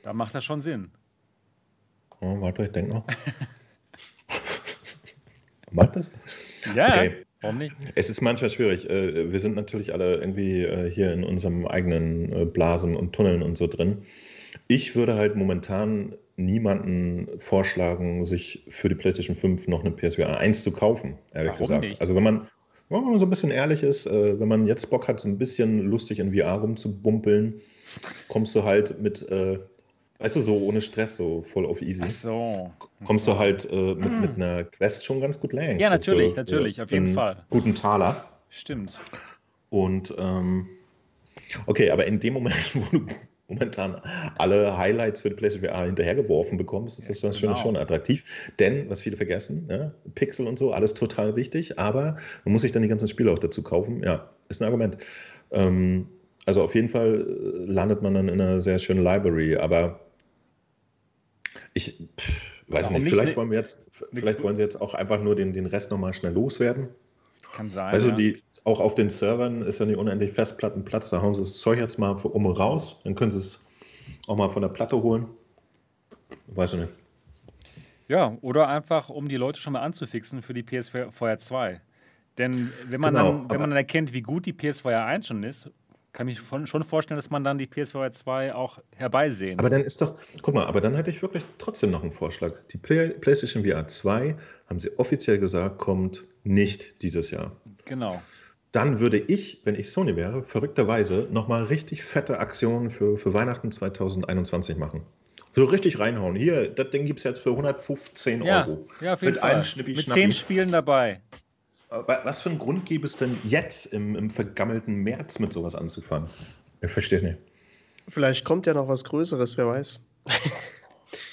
Da macht das schon Sinn. Oh, warte, ich denke noch. *laughs* macht das? Ja, okay. warum nicht? Es ist manchmal schwierig. Äh, wir sind natürlich alle irgendwie äh, hier in unserem eigenen äh, Blasen und Tunneln und so drin. Ich würde halt momentan niemanden vorschlagen, sich für die PlayStation 5 noch eine PSVR 1 zu kaufen, ehrlich Warum gesagt. Nicht? Also wenn man, wenn man so ein bisschen ehrlich ist, wenn man jetzt Bock hat, so ein bisschen lustig in VR rumzubumpeln, kommst du halt mit Weißt du, so ohne Stress, so voll auf easy. Ach so. Kommst du halt äh, mit, mm. mit einer Quest schon ganz gut längst. Ja, natürlich, für, natürlich, auf jeden Fall. Guten Taler. Stimmt. Und ähm, Okay, aber in dem Moment, *laughs* wo du momentan alle Highlights für die PlayStation VR hinterhergeworfen bekommst, ist das ja, genau. schon, schon attraktiv. Denn, was viele vergessen, ja, Pixel und so, alles total wichtig, aber man muss sich dann die ganzen Spiele auch dazu kaufen. Ja, ist ein Argument. Ähm, also auf jeden Fall äh, landet man dann in einer sehr schönen Library, aber ich pff, weiß nicht, vielleicht wollen wir jetzt, vielleicht wollen sie jetzt auch einfach nur den, den Rest nochmal schnell loswerden. Kann sein. Also ja. die, auch auf den Servern ist ja nicht unendlich Festplattenplatz. Da hauen sie das Zeug jetzt mal um raus. Dann können sie es auch mal von der Platte holen. Weiß ich nicht. Ja, oder einfach, um die Leute schon mal anzufixen für die PS4 2. Denn wenn man, genau, dann, wenn man dann erkennt, wie gut die PS4 1 schon ist, kann ich schon vorstellen, dass man dann die PS4 2 auch herbeisehen. Aber dann ist doch, guck mal, aber dann hätte ich wirklich trotzdem noch einen Vorschlag. Die Play, PlayStation VR 2, haben sie offiziell gesagt, kommt nicht dieses Jahr. Genau dann würde ich, wenn ich Sony wäre, verrückterweise nochmal richtig fette Aktionen für, für Weihnachten 2021 machen. So richtig reinhauen. Hier, das Ding gibt es jetzt für 115 ja, Euro. Ja, auf jeden Mit Fall. Mit zehn Spielen dabei. Was für einen Grund gäbe es denn jetzt im, im vergammelten März mit sowas anzufangen? Ich verstehe es nicht. Vielleicht kommt ja noch was Größeres, wer weiß. *laughs*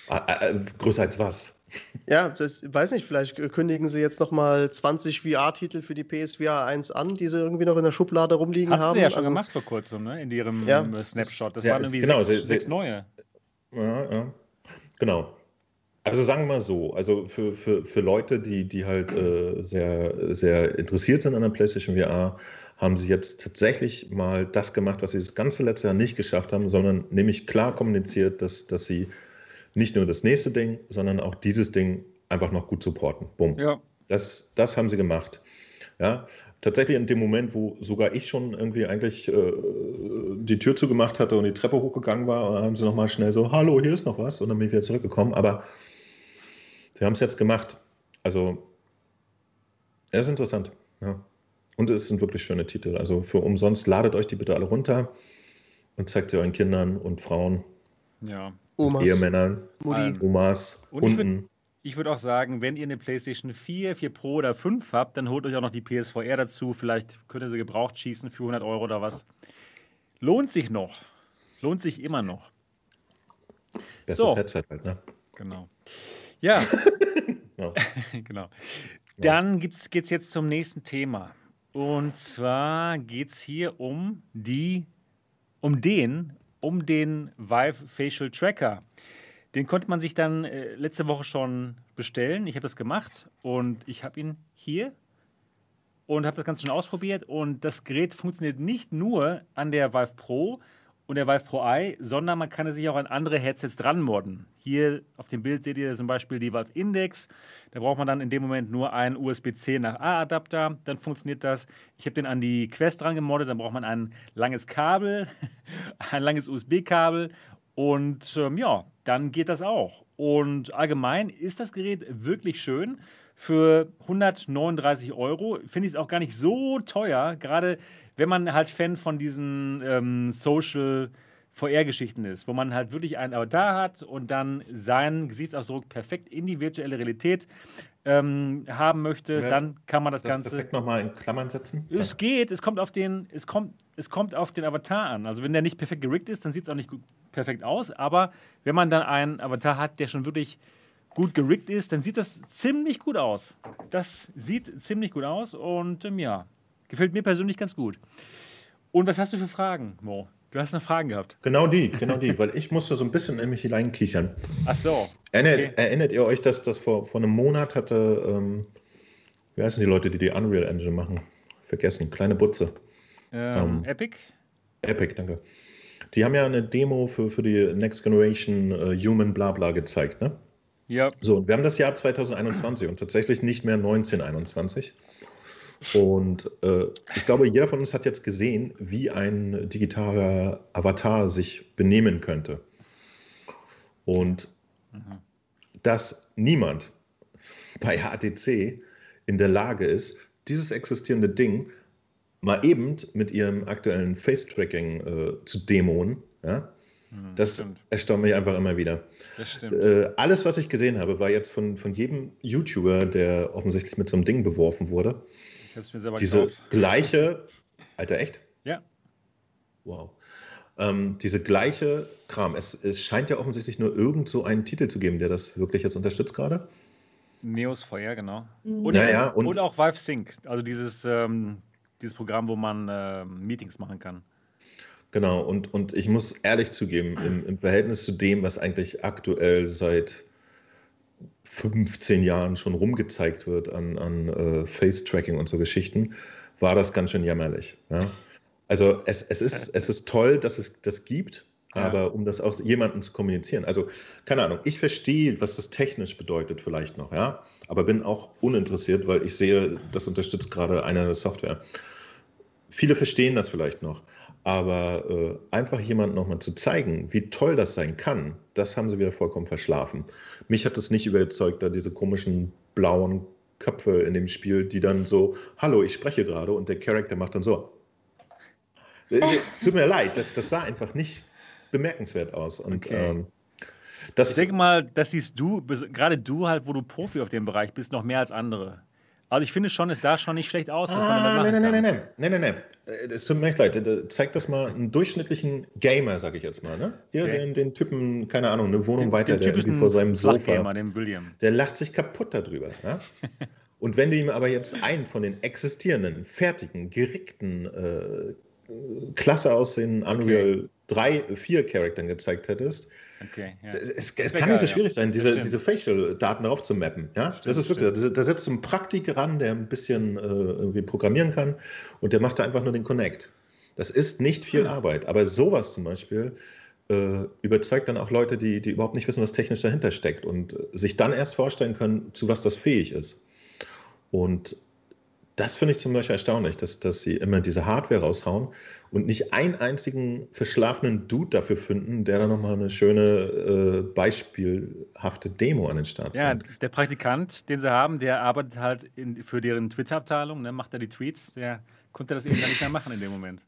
Ah, äh, größer als was? Ja, das weiß nicht, vielleicht kündigen sie jetzt nochmal 20 VR-Titel für die PSVR 1 an, die sie irgendwie noch in der Schublade rumliegen Hat haben. Haben sie ja schon also, gemacht vor kurzem, ne? in ihrem ja. Snapshot. Das ja, waren irgendwie genau, sechs, sie, sechs neue. Ja, ja. Genau. Also sagen wir mal so, also für, für, für Leute, die, die halt äh, sehr, sehr interessiert sind an der PlayStation VR, haben sie jetzt tatsächlich mal das gemacht, was sie das ganze letzte Jahr nicht geschafft haben, sondern nämlich klar kommuniziert, dass, dass sie nicht nur das nächste Ding, sondern auch dieses Ding einfach noch gut supporten. Bumm. Ja. Das, das haben sie gemacht. Ja, tatsächlich in dem Moment, wo sogar ich schon irgendwie eigentlich äh, die Tür zugemacht hatte und die Treppe hochgegangen war, haben sie nochmal schnell so, hallo, hier ist noch was und dann bin ich wieder zurückgekommen. Aber sie haben es jetzt gemacht. Also, er ist interessant. Ja. Und es sind wirklich schöne Titel. Also für umsonst ladet euch die bitte alle runter und zeigt sie euren Kindern und Frauen. Ja. Omas. Ehemännern, Mutti. Omas, und Hunden. Ich würde würd auch sagen, wenn ihr eine PlayStation 4, 4 Pro oder 5 habt, dann holt euch auch noch die PSVR dazu. Vielleicht könnt ihr sie gebraucht schießen für 100 Euro oder was. Lohnt sich noch. Lohnt sich immer noch. Bestes so. Headset halt, ne? Genau. Ja. *laughs* ja. genau. Dann geht es jetzt zum nächsten Thema. Und zwar geht es hier um die, um den um den Vive Facial Tracker. Den konnte man sich dann äh, letzte Woche schon bestellen. Ich habe das gemacht und ich habe ihn hier und habe das Ganze schon ausprobiert. Und das Gerät funktioniert nicht nur an der Vive Pro, und der Vive Pro Eye, sondern man kann sich auch an andere Headsets dran modden. Hier auf dem Bild seht ihr zum Beispiel die Vive Index. Da braucht man dann in dem Moment nur einen USB-C nach A-Adapter, dann funktioniert das. Ich habe den an die Quest dran gemoddet, dann braucht man ein langes Kabel, *laughs* ein langes USB-Kabel und ähm, ja, dann geht das auch. Und allgemein ist das Gerät wirklich schön. Für 139 Euro finde ich es auch gar nicht so teuer. Gerade wenn man halt Fan von diesen ähm, Social VR-Geschichten ist, wo man halt wirklich einen Avatar hat und dann seinen Gesichtsausdruck perfekt in die virtuelle Realität ähm, haben möchte, ja, dann kann man das, das Ganze. Perfekt nochmal in Klammern setzen. Es geht, es kommt auf den, es kommt, es kommt auf den Avatar an. Also wenn der nicht perfekt gerickt ist, dann sieht es auch nicht perfekt aus. Aber wenn man dann einen Avatar hat, der schon wirklich gut gerickt ist, dann sieht das ziemlich gut aus. Das sieht ziemlich gut aus und ähm, ja, Gefällt mir persönlich ganz gut. Und was hast du für Fragen, Mo? Du hast noch Fragen gehabt. Genau die, genau die, weil ich musste so ein bisschen in mich hineinkichern. Ach so. Erinnert, okay. erinnert ihr euch, dass das vor, vor einem Monat hatte, ähm, wie heißen die Leute, die die Unreal Engine machen? Vergessen, kleine Butze. Ähm, ähm, Epic? Epic, danke. Die haben ja eine Demo für, für die Next Generation uh, Human Blabla gezeigt, ne? Ja. So, und wir haben das Jahr 2021 und tatsächlich nicht mehr 1921. Und äh, ich glaube, jeder von uns hat jetzt gesehen, wie ein digitaler Avatar sich benehmen könnte. Und mhm. dass niemand bei HTC in der Lage ist, dieses existierende Ding mal eben mit ihrem aktuellen Face-Tracking äh, zu dämonen, ja? Mhm, das stimmt. erstaunt mich einfach immer wieder. Das stimmt. Äh, alles, was ich gesehen habe, war jetzt von, von jedem YouTuber, der offensichtlich mit so einem Ding beworfen wurde, ich habe es mir selber Diese gekauft. gleiche. Alter, echt? Ja. Wow. Ähm, diese gleiche Kram, es, es scheint ja offensichtlich nur irgend so einen Titel zu geben, der das wirklich jetzt unterstützt gerade. Neos Feuer, genau. Mhm. Und, Ja, ja, und- und auch Vive Sync, also dieses, ähm, dieses Programm, wo man ähm, Meetings machen kann. Genau, und, und ich muss ehrlich zugeben, im, im Verhältnis zu dem, was eigentlich aktuell seit 15 Jahren schon rumgezeigt wird an, an äh, Face-Tracking und so Geschichten, war das ganz schön jämmerlich. Ja? Also es, es, ist, es ist toll, dass es das gibt, Ja. aber um das auch jemandem zu kommunizieren. Also, keine Ahnung, ich verstehe, was das technisch bedeutet, vielleicht noch, ja, aber bin auch uninteressiert, weil ich sehe, das unterstützt gerade eine Software. Viele verstehen das vielleicht noch, aber äh, einfach jemandem nochmal zu zeigen, wie toll das sein kann, das haben sie wieder vollkommen verschlafen. Mich hat es nicht überzeugt, da diese komischen blauen Köpfe in dem Spiel, die dann so, hallo, ich spreche gerade und der Charakter macht dann so. Äh, Tut mir leid, das, das sah einfach nicht bemerkenswert aus. Und Okay. ähm, das, Ich denke mal, das siehst du, gerade du halt, wo du Profi auf dem Bereich bist, noch mehr als andere. Also ich finde schon, es sah schon nicht schlecht aus, was man Ah, damit nein, machen nein, nein, nein, nein, nein, nein. Äh, Es tut mir echt leid. Äh, Zeig das mal einen durchschnittlichen Gamer, sag ich jetzt mal. Ne? Hier, Okay. den, den Typen, keine Ahnung, eine Wohnung Den, weiter, den der vor seinem Sofa. Den William. Der lacht sich kaputt darüber. Ja? *laughs* Und wenn du ihm aber jetzt einen von den existierenden, fertigen, gerickten, äh, klasse aussehenden Unreal 3, 4 Charakteren gezeigt hättest, Okay, ja. es, es kann nicht so ja. schwierig sein, Das diese, stimmt. diese Facial-Daten darauf zu mappen. Ja? das Stimmt, ist wirklich, da, da setzt du einen Praktiker ran, der ein bisschen äh, irgendwie programmieren kann und der macht da einfach nur den Connect. Das ist nicht viel Arbeit, aber sowas zum Beispiel äh, überzeugt dann auch Leute, die, die überhaupt nicht wissen, was technisch dahinter steckt und äh, sich dann erst vorstellen können, zu was das fähig ist. Und das finde ich zum Beispiel erstaunlich, dass, dass sie immer diese Hardware raushauen und nicht einen einzigen verschlafenen Dude dafür finden, der dann nochmal eine schöne, äh, beispielhafte Demo an den Start Ja, bringt. der Praktikant, den sie haben, der arbeitet halt in, für deren Twitter-Abteilung, ne, macht da die Tweets, der konnte das eben dann nicht mehr machen in dem Moment.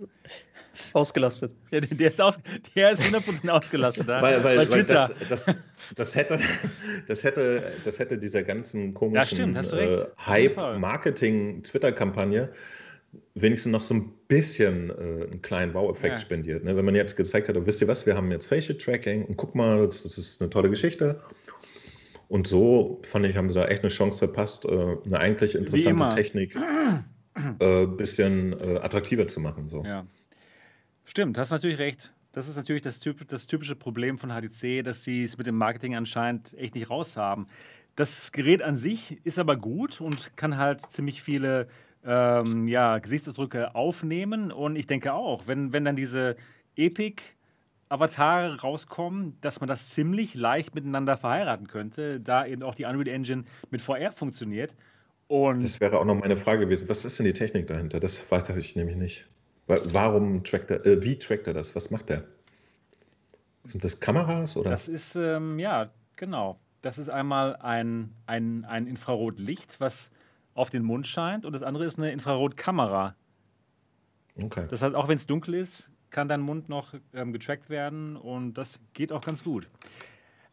Ausgelastet. Ja, der, ist aus, der ist 100% ausgelastet da. Weil, weil, weil Twitter. das, das, das, hätte, das, hätte, das hätte dieser ganzen komischen recht. äh. Hype-Marketing-Twitter-Kampagne wenigstens noch so ein bisschen äh, einen kleinen Wow-Effekt Ja. spendiert. Ne? Wenn man jetzt gezeigt hat, oh, wisst ihr was, wir haben jetzt Facial-Tracking und guck mal, das, das ist eine tolle Geschichte. Und so, fand ich, haben sie da echt eine Chance verpasst, äh, eine eigentlich interessante. Technik *clears throat* äh, bisschen äh, attraktiver zu machen. So. Ja. Stimmt, hast natürlich recht. Das ist natürlich das, typ, das typische Problem von HTC, dass sie es mit dem Marketing anscheinend echt nicht raus haben. Das Gerät an sich ist aber gut und kann halt ziemlich viele ähm, ja, Gesichtsausdrücke aufnehmen. Und ich denke auch, wenn, wenn dann diese Epic-Avatare rauskommen, dass man das ziemlich leicht miteinander verheiraten könnte, da eben auch die Unreal Engine mit VR funktioniert. Und Das wäre auch noch meine Frage gewesen. Was ist denn die Technik dahinter? Das weiß ich nämlich nicht. Wa- Warum trackt er, äh, wie trackt er das? Was macht er? Sind das Kameras oder? Das ist, ähm, ja, genau. Das ist einmal ein, ein, ein Infrarotlicht, was auf den Mund scheint, und das andere ist eine Infrarotkamera. okay. Das heißt, auch wenn es dunkel ist, kann dein Mund noch ähm, getrackt werden und das geht auch ganz gut.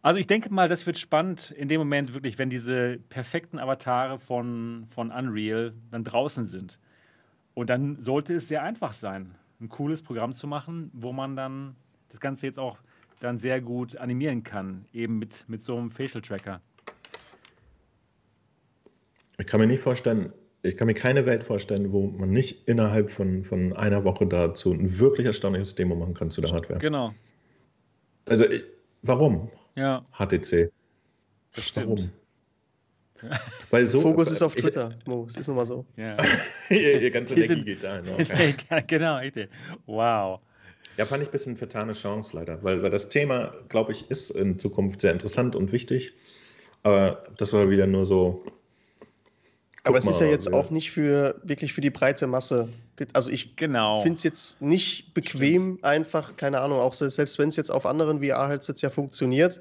Also ich denke mal, das wird spannend in dem Moment wirklich, wenn diese perfekten Avatare von, von Unreal dann draußen sind. Und dann sollte es sehr einfach sein, ein cooles Programm zu machen, wo man dann das Ganze jetzt auch dann sehr gut animieren kann, eben mit, mit so einem Facial Tracker. Ich kann mir nicht vorstellen, ich kann mir keine Welt vorstellen, wo man nicht innerhalb von, von einer Woche dazu ein wirklich erstaunliches Demo machen kann zu der Hardware. Genau. Also, ich, warum Ja, HTC? das stimmt. Warum? *laughs* Weil so. Fokus ist auf ich- Twitter, Mo. Es ist nun mal so. *laughs* Ja. *laughs* ihr, ihr ganze Energie geht dahin. Okay. genau, richtig. Wow. Ja, fand ich ein bisschen vertane Chance leider, weil, weil das Thema, glaube ich, ist in Zukunft sehr interessant und wichtig. Aber das war wieder nur so. Aber es ist ja jetzt auch nicht für wirklich für die breite Masse. Also ich Genau. finde es jetzt nicht bequem, einfach, keine Ahnung, auch se- selbst wenn es jetzt auf anderen VR-Headsets ja funktioniert,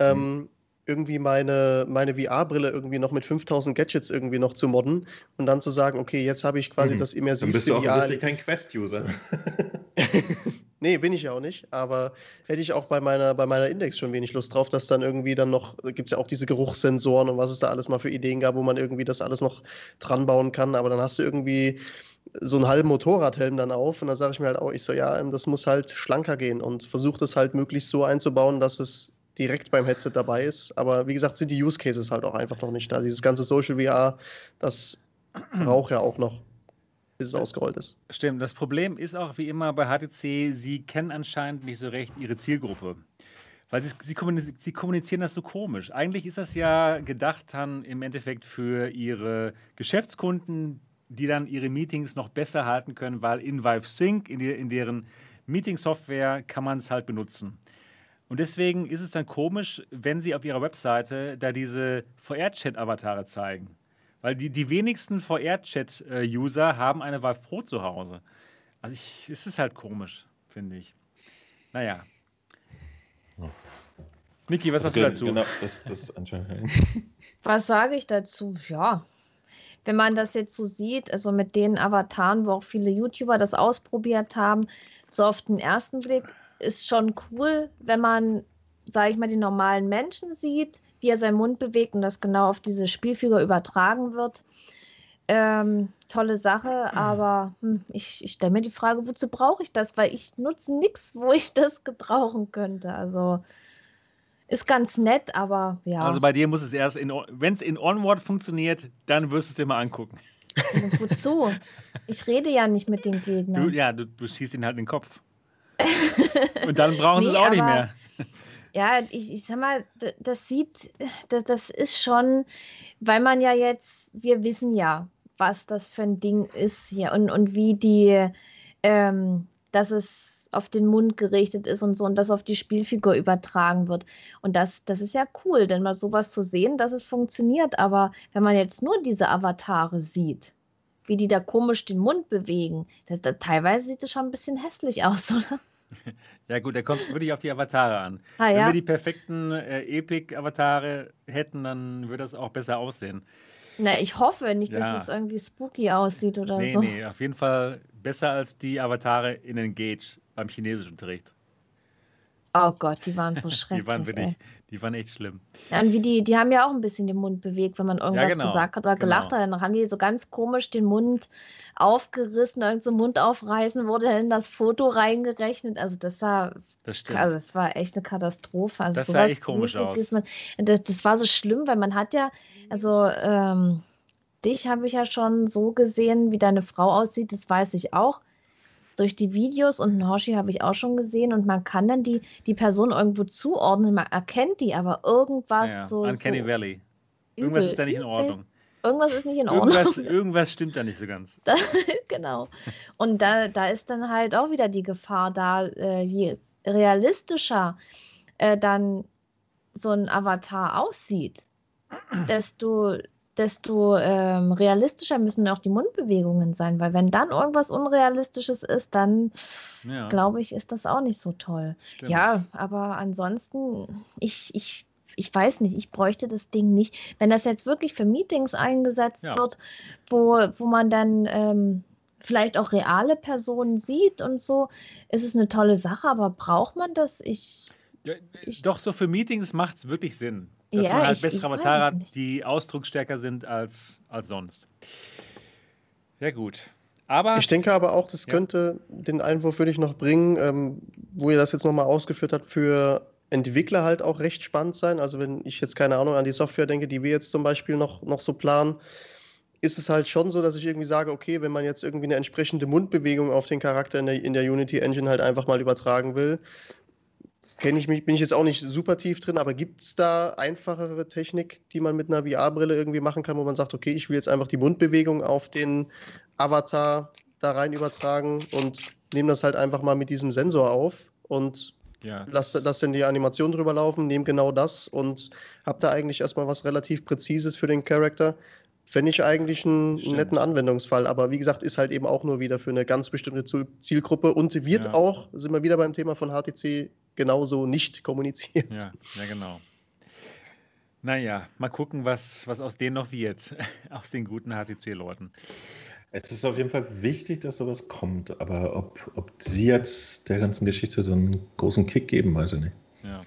ähm, irgendwie meine, meine VR-Brille irgendwie noch mit 5000 Gadgets irgendwie noch zu modden und dann zu sagen, okay, jetzt habe ich quasi Mhm. das Dann bist du offensichtlich kein VR. Quest-User. *laughs* *laughs* Nee, bin ich ja auch nicht, aber hätte ich auch bei meiner, bei meiner Index schon wenig Lust drauf, dass dann irgendwie dann noch, gibt es ja auch diese Geruchssensoren und was es da alles mal für Ideen gab, wo man irgendwie das alles noch dran bauen kann, aber dann hast du irgendwie so einen halben Motorradhelm dann auf und da sage ich mir halt auch, ich so, ja, ähm, das muss halt schlanker gehen und versuche das halt möglichst so einzubauen, dass es direkt beim Headset dabei ist. Aber wie gesagt, sind die Use Cases halt auch einfach noch nicht da. Dieses ganze Social VR, das braucht ja auch noch, bis es ausgerollt ist. Stimmt. Das Problem ist auch wie immer bei HTC, sie kennen anscheinend nicht so recht ihre Zielgruppe. Weil sie, sie, kommunizieren, sie kommunizieren das so komisch. Eigentlich ist das ja gedacht dann im Endeffekt für ihre Geschäftskunden, die dann ihre Meetings noch besser halten können, weil in Vive Sync, in, die, in deren Meeting-Software, kann man es halt benutzen. Und deswegen ist es dann komisch, wenn sie auf ihrer Webseite da diese VR-Chat-Avatare zeigen. Weil die, die wenigsten VR-Chat-User haben eine Vive Pro zu Hause. Also ich, es ist halt komisch, finde ich. Naja. Niki, was also, sagst du dazu? Genau, das, das *laughs* was sage ich dazu? Ja, wenn man das jetzt so sieht, also mit den Avataren, wo auch viele YouTuber das ausprobiert haben, so auf den ersten Blick ist schon cool, wenn man, sage ich mal, die normalen Menschen sieht, wie er seinen Mund bewegt und das genau auf diese Spielfigur übertragen wird. Ähm, tolle Sache, aber hm, ich, ich stelle mir die Frage, wozu brauche ich das? Weil ich nutze nichts, wo ich das *laughs* gebrauchen könnte. Also ist ganz nett, aber ja. Also bei dir muss es erst, wenn es in Onward funktioniert, dann wirst du es dir mal angucken. Und wozu? *laughs* Ich rede ja nicht mit den Gegnern. Du, ja, du, du schießt ihn halt in den Kopf. *laughs* Und dann brauchen nee, sie es auch nicht mehr. Ja, ich, ich sag mal, das sieht, das, das ist schon, weil man ja jetzt, wir wissen ja, was das für ein Ding ist hier und, und wie die, ähm, dass es auf den Mund gerichtet ist und so und das auf die Spielfigur übertragen wird. Und das, das ist ja cool, denn mal sowas zu sehen, dass es funktioniert. Aber wenn man jetzt nur diese Avatare sieht, wie die da komisch den Mund bewegen, das, das, teilweise sieht es schon ein bisschen hässlich aus, *laughs* oder? Ja gut, da kommt es wirklich auf die Avatare an. Ah, Wenn ja? wir die perfekten äh, Epic-Avatare hätten, dann würde das auch besser aussehen. Na, ich hoffe nicht, ja. dass es irgendwie spooky aussieht oder nee, so. Nee, auf jeden Fall besser als die Avatare in Engage beim Chinesischunterricht. Oh Gott, die waren so schrecklich. *laughs* die waren wirklich, die waren echt schlimm. Ja, und wie die, die haben ja auch ein bisschen den Mund bewegt, wenn man irgendwas ja, genau, gesagt hat oder genau. gelacht hat. Dann haben die so ganz komisch den Mund aufgerissen, irgend so Mund aufreißen, wurde in das Foto reingerechnet. Also das war, das. Also das war echt eine Katastrophe. Also das sah echt komisch aus. Man, das, das war so schlimm, weil man hat ja, also ähm, dich habe ich ja schon so gesehen, wie deine Frau aussieht, das weiß ich auch durch die Videos und einen Hoshi habe ich auch schon gesehen und man kann dann die, die Person irgendwo zuordnen, man erkennt die, aber irgendwas ja, so. Uncanny so Valley. Irgendwas ist da nicht in Ordnung. Irgendwas ist nicht in Ordnung. Irgendwas, *laughs* irgendwas stimmt da nicht so ganz. *laughs* genau. Und da, da ist dann halt auch wieder die Gefahr da, äh, je realistischer äh, dann so ein Avatar aussieht, *clears throat* desto desto ähm, realistischer müssen auch die Mundbewegungen sein, weil wenn dann irgendwas Unrealistisches ist, dann ja. glaube ich, ist das auch nicht so toll. Stimmt. Ja, aber ansonsten, ich, ich, ich weiß nicht, ich bräuchte das Ding nicht. Wenn das jetzt wirklich für Meetings eingesetzt ja. wird, wo, wo man dann ähm, vielleicht auch reale Personen sieht und so, ist es eine tolle Sache, aber braucht man das? Ich. Ja, ich doch, so für Meetings macht es wirklich Sinn dass ja, man halt bessere Avatare hat, die ausdrucksstärker sind als, als sonst. Ja, gut. Aber, ich denke aber auch, das ja. könnte, den Einwurf würde ich noch bringen, ähm, wo ihr das jetzt nochmal ausgeführt habt, für Entwickler halt auch recht spannend sein. Also wenn ich jetzt keine Ahnung an die Software denke, die wir jetzt zum Beispiel noch, noch so planen, ist es halt schon so, dass ich irgendwie sage, okay, wenn man jetzt irgendwie eine entsprechende Mundbewegung auf den Charakter in der, in der Unity Engine halt einfach mal übertragen will, kenne ich mich, bin ich jetzt auch nicht super tief drin, aber gibt es da einfachere Technik, die man mit einer VR-Brille irgendwie machen kann, wo man sagt, okay, ich will jetzt einfach die Mundbewegung auf den Avatar da rein übertragen und nehme das halt einfach mal mit diesem Sensor auf und ja, lass, lass dann die Animation drüber laufen, nehme genau das und habe da eigentlich erstmal was relativ Präzises für den Charakter. Fände ich eigentlich einen Stimmt. netten Anwendungsfall, aber wie gesagt, ist halt eben auch nur wieder für eine ganz bestimmte Zielgruppe und wird ja. auch, sind wir wieder beim Thema von HTC, genauso nicht kommuniziert. Ja, ja genau. Naja, mal gucken, was, was aus denen noch wird, *laughs* aus den guten HTC-Leuten. Es ist auf jeden Fall wichtig, dass sowas kommt, aber ob, ob sie jetzt der ganzen Geschichte so einen großen Kick geben, weiß ich nicht. Ja.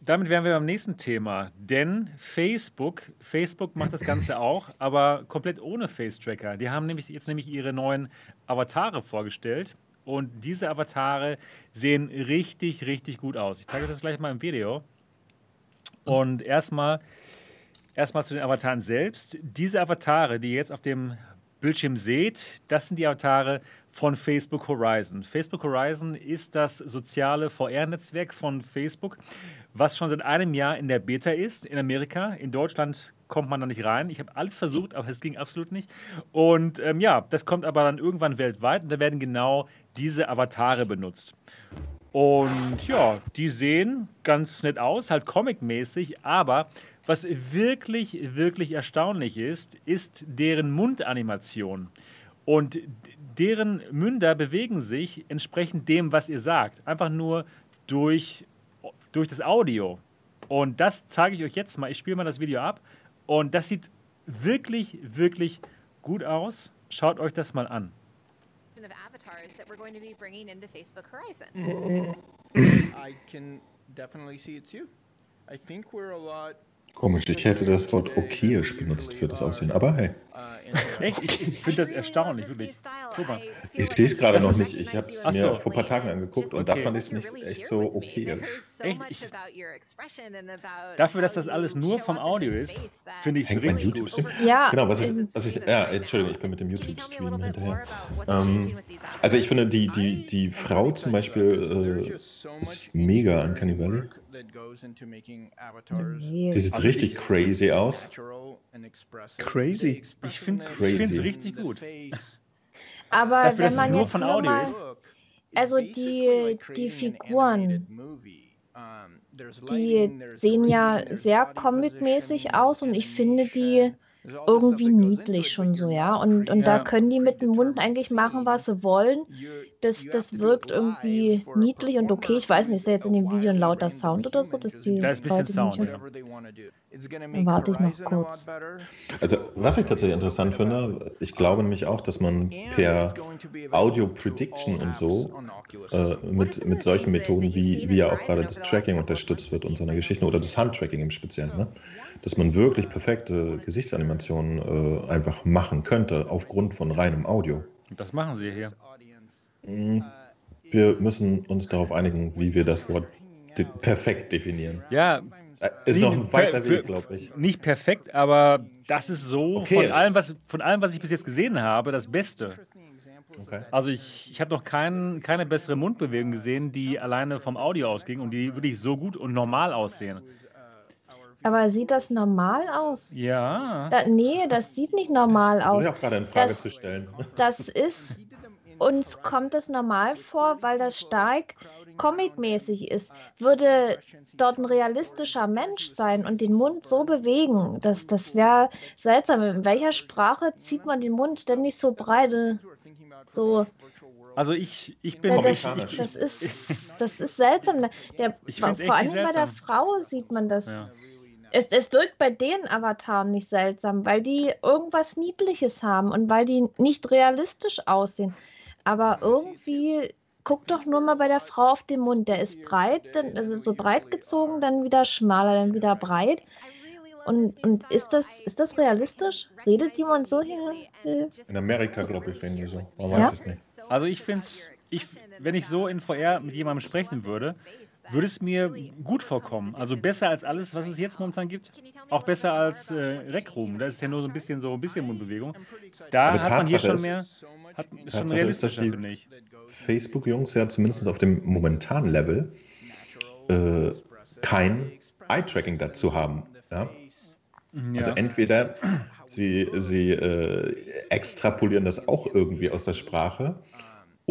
damit wären wir beim nächsten Thema. Denn Facebook, Facebook macht das Ganze *clears throat* auch, aber komplett ohne Face-Tracker. Die haben nämlich jetzt nämlich ihre neuen Avatare vorgestellt. Und diese Avatare sehen richtig, richtig gut aus. Ich zeige euch das gleich mal im Video. Und erstmal erstmal zu den Avataren selbst. Diese Avatare, die ihr jetzt auf dem Bildschirm seht, das sind die Avatare von Facebook Horizon. Facebook Horizon ist das soziale VR-Netzwerk von Facebook, was schon seit einem Jahr in der Beta ist in Amerika. In Deutschland kommt man da nicht rein. Ich habe alles versucht, aber es ging absolut nicht. Und ähm, ja, das kommt aber dann irgendwann weltweit und da werden genau diese Avatare benutzt. Und ja, die sehen ganz nett aus, halt comic-mäßig, aber was wirklich, wirklich erstaunlich ist, ist deren Mundanimation. Und deren Münder bewegen sich entsprechend dem, was ihr sagt. Einfach nur durch, durch das Audio. Und das zeige ich euch jetzt mal. Ich spiele mal das Video ab. Und das sieht wirklich, wirklich gut aus. Schaut euch das mal an. I can definitely see it's you. I think we're a lot Komisch, ich hätte das Wort okayisch benutzt für das Aussehen, aber hey. *laughs* Echt? Ich finde das erstaunlich, wirklich. Guck mal. Ich sehe es gerade noch nicht. Ich habe es mir so. vor ein paar Tagen angeguckt und okay. da fand ich es nicht echt so okay. Echt? Ich, dafür, dass das alles nur vom Audio ist, finde ich es richtig gut. Ja. Genau, was ich, was ich, ja, Entschuldigung, ich bin mit dem YouTube-Stream hinterher. Ähm, also ich finde, die, die, die Frau zum Beispiel äh, ist mega an Canny Valley. Die sieht richtig crazy aus. Crazy? Ich finde es richtig gut. *laughs* Aber Dafür, wenn man jetzt nur mal, ist. also die, die Figuren, die sehen ja sehr comic-mäßig aus und ich finde die irgendwie niedlich schon so, ja. Und, und ja. da können die mit dem Mund eigentlich machen, was sie wollen. Das, das wirkt irgendwie niedlich und okay. Ich weiß nicht, ist da jetzt in dem Video ein lauter Sound oder so? Dass die da ist ein bisschen Sound, ja. Dann warte ich noch kurz. Also, was ich tatsächlich interessant finde, ich glaube nämlich auch, dass man per Audio Prediction und so äh, mit, mit solchen Methoden, wie, wie ja auch gerade das Tracking unterstützt wird und so eine Geschichte, oder das Handtracking im Speziellen, ne? dass man wirklich perfekte Gesichtsanimationen äh, einfach machen könnte, aufgrund von reinem Audio. Das machen sie hier. Mhm. Wir müssen uns darauf einigen, wie wir das Wort de perfekt definieren. Ja, äh, ist noch ein weiter Weg, glaube ich. Nicht perfekt, aber das ist so okay, von, allem, was, von allem, was ich bis jetzt gesehen habe, das Beste. Okay. Also ich, ich habe noch kein, keine bessere Mundbewegung gesehen, die alleine vom Audio ausging und die wirklich so gut und normal aussehen. Aber sieht das normal aus? Ja. Da, nee, das sieht nicht normal aus. Das ist auch gerade in Frage das, zu stellen. Das ist, uns kommt es normal vor, weil das stark comic-mäßig ist. Würde dort ein realistischer Mensch sein und den Mund so bewegen, das, das wäre seltsam. In welcher Sprache zieht man den Mund ständig so breite? So. Also ich, ich bin... Ja, das, ich, das, ist, das ist seltsam. Der, vor allem bei der Frau sieht man das. Ja. Es, es wirkt bei den Avataren nicht seltsam, weil die irgendwas Niedliches haben und weil die nicht realistisch aussehen. Aber irgendwie, guck doch nur mal bei der Frau auf den Mund. Der ist breit, dann, also so breit gezogen, dann wieder schmaler, dann wieder breit. Und, und ist, das, ist das realistisch? Redet jemand so hier? In Amerika, glaube ich, reden die so. Man weiß es nicht. Also ich finde es, ich, wenn ich so in VR mit jemandem sprechen würde, würde es mir gut vorkommen. Also besser als alles, was es jetzt momentan gibt. Auch besser als äh, Rec Room. Da ist ja nur so ein bisschen so ein bisschen Mundbewegung. Da hat man hier schon mehr. Hat, ist schon realistischer, finde ich. Facebook-Jungs ja zumindest auf dem momentanen Level äh, kein Eye-Tracking dazu haben. Ja? Ja. Also entweder sie, sie äh, extrapolieren das auch irgendwie aus der Sprache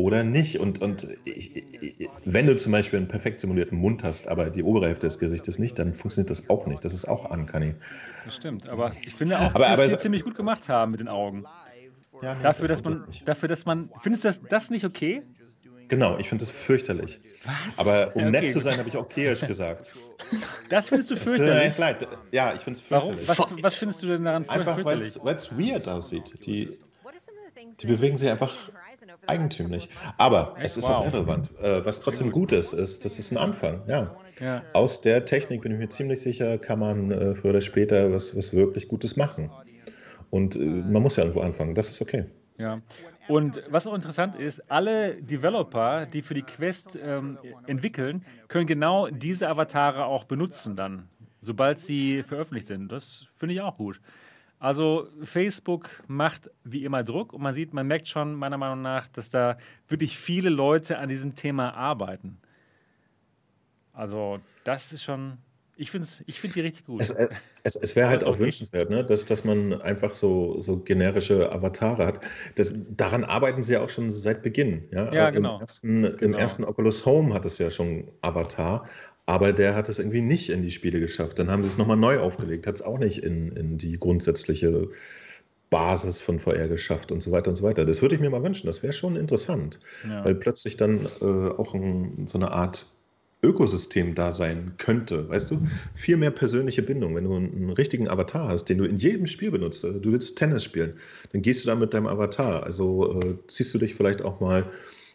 oder nicht. Und, und ich, ich, wenn du zum Beispiel einen perfekt simulierten Mund hast, aber die obere Hälfte des Gesichtes nicht, dann funktioniert das auch nicht. Das ist auch uncanny. Das stimmt, aber ich finde auch, aber, dass sie es ziemlich gut gemacht haben mit den Augen. Ja, dafür, das dass man, dafür, dass man. Findest du das, das nicht okay? Genau, ich finde das fürchterlich. Was? Aber um ja, okay. nett zu sein, habe ich okayisch gesagt. Das findest du fürchterlich? leid. Ja, ich finde es fürchterlich. Warum? Was, was, findest du denn daran einfach, fürchterlich? Einfach, weil es weird aussieht. Die, die bewegen sich einfach eigentümlich. Aber es ist wow. auch irrelevant. Äh, was trotzdem gut ist, ist, das ist ein Anfang. Ja. ja. Aus der Technik bin ich mir ziemlich sicher, kann man äh, früher oder später was, was wirklich Gutes machen. Und äh, man muss ja irgendwo anfangen. Das ist okay. Ja. Und was auch interessant ist, alle Developer, die für die Quest ähm, entwickeln, können genau diese Avatare auch benutzen dann, sobald sie veröffentlicht sind. Das finde ich auch gut. Also Facebook macht wie immer Druck und man sieht, man merkt schon meiner Meinung nach, dass da wirklich viele Leute an diesem Thema arbeiten. Also das ist schon, ich finde ich find die richtig gut. Es, äh, es, es wäre halt auch okay. wünschenswert, ne? dass, dass man einfach so, so generische Avatare hat. Das, daran arbeiten sie ja auch schon seit Beginn. Ja, ja genau. Im ersten, genau. Im ersten Oculus Home hat es ja schon Avatar, aber der hat es irgendwie nicht in die Spiele geschafft. Dann haben sie es nochmal neu aufgelegt, hat es auch nicht in, in die grundsätzliche Basis von VR geschafft und so weiter und so weiter. Das würde ich mir mal wünschen. Das wäre schon interessant, ja. weil plötzlich dann äh, auch ein, so eine Art Ökosystem da sein könnte. Weißt du, viel mehr persönliche Bindung. Wenn du einen richtigen Avatar hast, den du in jedem Spiel benutzt, äh, du willst Tennis spielen, dann gehst du da mit deinem Avatar. Also äh, ziehst du dich vielleicht auch mal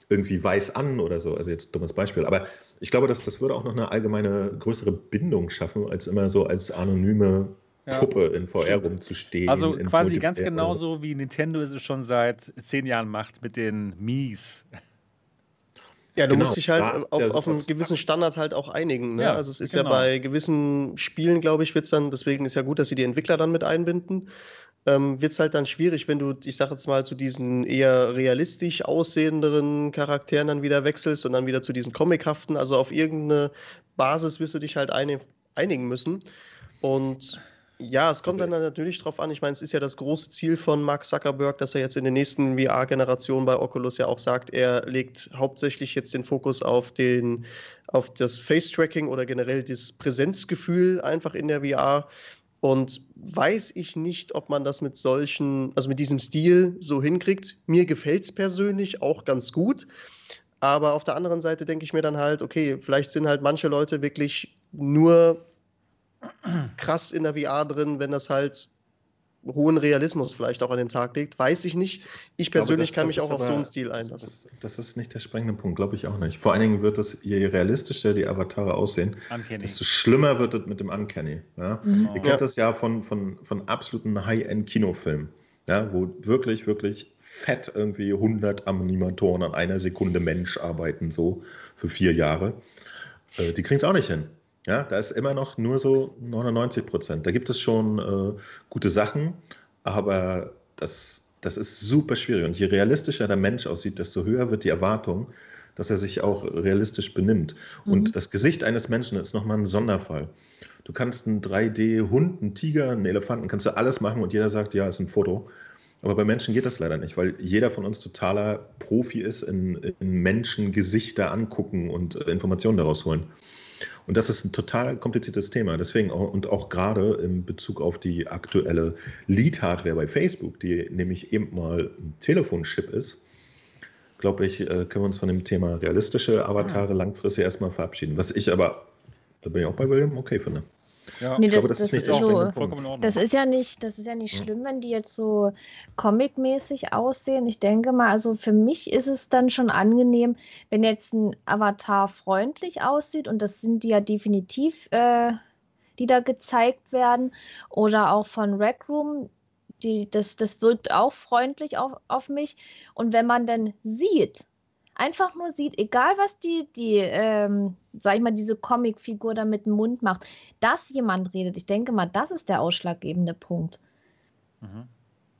irgendwie weiß an oder so. Also jetzt dummes Beispiel. Aber ich glaube, dass das würde auch noch eine allgemeine größere Bindung schaffen, als immer so als anonyme ja, Puppe in VR stimmt. rumzustehen. Also quasi ganz genauso wie Nintendo es schon seit zehn Jahren macht mit den Mies. Ja, du genau, musst dich halt auf, auf einen gewissen Standard halt auch einigen. Ne? Ja, also es ist genau. ja bei gewissen Spielen, glaube ich, wird es dann, deswegen ist ja gut, dass sie die Entwickler dann mit einbinden ähm, wird es halt dann schwierig, wenn du, ich sage jetzt mal, zu diesen eher realistisch aussehenderen Charakteren dann wieder wechselst und dann wieder zu diesen comichaften. Also auf irgendeine Basis wirst du dich halt einig, einigen müssen. Und ja, es kommt dann natürlich drauf an. Ich meine, es ist ja das große Ziel von Mark Zuckerberg, dass er jetzt in den nächsten VR-Generationen bei Oculus ja auch sagt, er legt hauptsächlich jetzt den Fokus auf den, auf das Face-Tracking oder generell das Präsenzgefühl einfach in der VR. Und weiß ich nicht, ob man das mit solchen, also mit diesem Stil so hinkriegt. Mir gefällt es persönlich auch ganz gut. Aber auf der anderen Seite denke ich mir dann halt, okay, vielleicht sind halt manche Leute wirklich nur krass in der VR drin, wenn das halt hohen Realismus vielleicht auch an den Tag legt. Weiß ich nicht. Ich, ich persönlich glaube, das, kann mich auch auf so einen Stil einlassen. Das, das, ist nicht der springende Punkt, glaube ich auch nicht. Vor allen Dingen wird es, je realistischer die Avatare aussehen, Uncanny. desto schlimmer wird es mit dem Uncanny. Ja? Mhm. Ihr kennt ja. das ja von, von, von absoluten High-End-Kinofilmen, ja? wo wirklich, wirklich fett irgendwie 100 Animatoren an einer Sekunde Mensch arbeiten, so für vier Jahre. Äh, die kriegen es auch nicht hin. Ja, da ist immer noch nur so 99 Prozent. Da gibt es schon äh, gute Sachen, aber das, das ist super schwierig. Und je realistischer der Mensch aussieht, desto höher wird die Erwartung, dass er sich auch realistisch benimmt. Mhm. Und das Gesicht eines Menschen ist nochmal ein Sonderfall. Du kannst einen 3D-Hund, einen Tiger, einen Elefanten, kannst du alles machen und jeder sagt, ja, ist ein Foto. Aber bei Menschen geht das leider nicht, weil jeder von uns totaler Profi ist in, in Menschen Gesichter angucken und äh, Informationen daraus holen. Und das ist ein total kompliziertes Thema. Deswegen auch, und auch gerade in Bezug auf die aktuelle Lead-Hardware bei Facebook, die nämlich eben mal ein Telefonchip ist, glaube ich, äh, können wir uns von dem Thema realistische Avatare langfristig erstmal verabschieden. Was ich aber, da bin ich auch bei William, okay finde. Ja, nee, das, glaube, das, das, ist, ist so, das ist ja nicht, das ist ja nicht schlimm, wenn die jetzt so comic-mäßig aussehen. Ich denke mal, also für mich ist es dann schon angenehm, wenn jetzt ein Avatar freundlich aussieht und das sind die ja definitiv, äh, die da gezeigt werden. Oder auch von Red Room, die, das, das wirkt auch freundlich auf, auf mich. Und wenn man dann sieht, einfach nur sieht, egal was die, die, ähm, sag ich mal, diese Comicfigur da mit dem Mund macht, dass jemand redet, ich denke mal, das ist der ausschlaggebende Punkt. Mhm.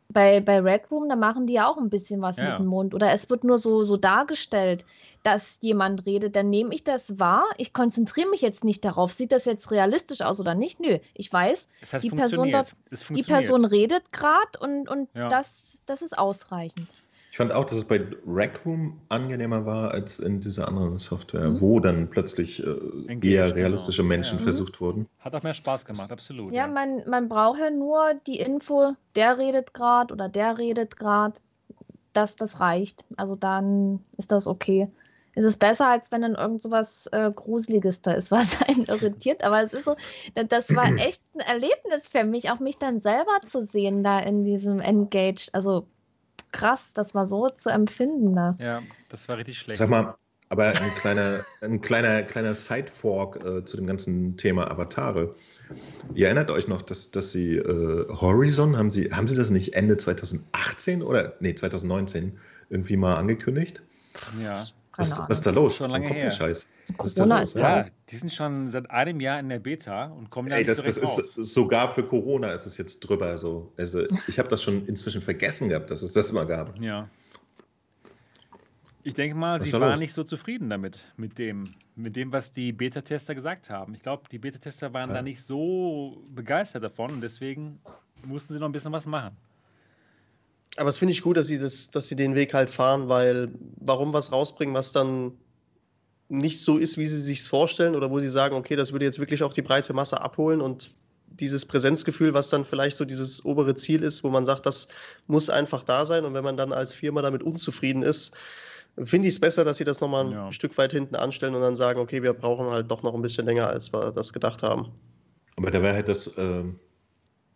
Bei, bei Red Room, da machen die ja auch ein bisschen was ja. mit dem Mund. Oder es wird nur so, so dargestellt, dass jemand redet. Dann nehme ich das wahr. Ich konzentriere mich jetzt nicht darauf, sieht das jetzt realistisch aus oder nicht. Nö, ich weiß, die Person, dort, die Person redet gerade und, und ja. das, das ist ausreichend. Ich fand auch, dass es bei Rec Room angenehmer war als in dieser anderen Software, mhm. wo dann plötzlich äh, eher genau. realistische genau. Menschen ja. versucht wurden. Hat auch mehr Spaß gemacht, absolut. Ja, ja. Man, man braucht ja nur die Info, der redet gerade oder der redet gerade, dass das reicht. Also dann ist das okay. Es ist besser, als wenn dann irgend so was äh, Gruseliges da ist, *laughs* was einen irritiert. Aber es ist so, das war *clears throat* echt ein Erlebnis für mich, auch mich dann selber zu sehen da in diesem Engage. Also krass, das war so zu empfinden. Ne? Ja, das war richtig schlecht. Sag mal, aber ein kleiner, ein kleiner, kleiner Sidefork äh, zu dem ganzen Thema Avatare. Ihr erinnert euch noch, dass, dass Sie äh, Horizon, haben Sie, haben Sie das nicht Ende 2018 oder nee, 2019 irgendwie mal angekündigt? Ja. Was, was, ist da los? Schon lange her. Scheiß. Corona ist, ist Ja, die sind schon seit einem Jahr in der Beta und kommen ja Ey, das, so das ist raus. sogar für Corona ist es jetzt drüber. So. Also ich habe das schon inzwischen vergessen gehabt, dass es das immer gab. Ja. Ich denke mal, Was sie war waren los? nicht so zufrieden damit, mit dem, mit dem, was die Beta-Tester gesagt haben. Ich glaube, die Beta-Tester waren Ja. da nicht so begeistert davon und deswegen mussten sie noch ein bisschen was machen. Aber es finde ich gut, dass sie, das, dass sie den Weg halt fahren, weil warum was rausbringen, was dann nicht so ist, wie sie sich vorstellen oder wo sie sagen, okay, das würde jetzt wirklich auch die breite Masse abholen und dieses Präsenzgefühl, was dann vielleicht so dieses obere Ziel ist, wo man sagt, das muss einfach da sein und wenn man dann als Firma damit unzufrieden ist, finde ich es besser, dass sie das nochmal ein Ja. Stück weit hinten anstellen und dann sagen, okay, wir brauchen halt doch noch ein bisschen länger, als wir das gedacht haben. Aber da wäre halt das, ähm,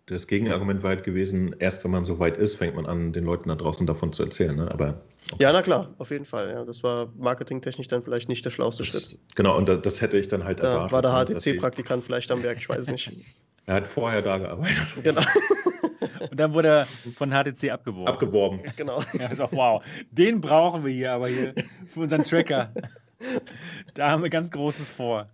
das Gegenargument war halt gewesen, erst wenn man so weit ist, fängt man an, den Leuten da draußen davon zu erzählen. Ne? Aber Ja, na klar, auf jeden Fall. Ja. Das war marketingtechnisch dann vielleicht nicht der schlauste Schritt. das, genau, und da, das hätte ich dann halt Da erwartet. war der ne, HTC-Praktikant vielleicht am Werk, ich weiß nicht. *laughs* Er hat vorher da gearbeitet. genau. Und dann wurde er von HTC abgeworben. Abgeworben. genau. *laughs* Ja, ist auch, wow, den brauchen wir hier aber hier für unseren Tracker. *laughs* Da haben wir ganz Großes vor.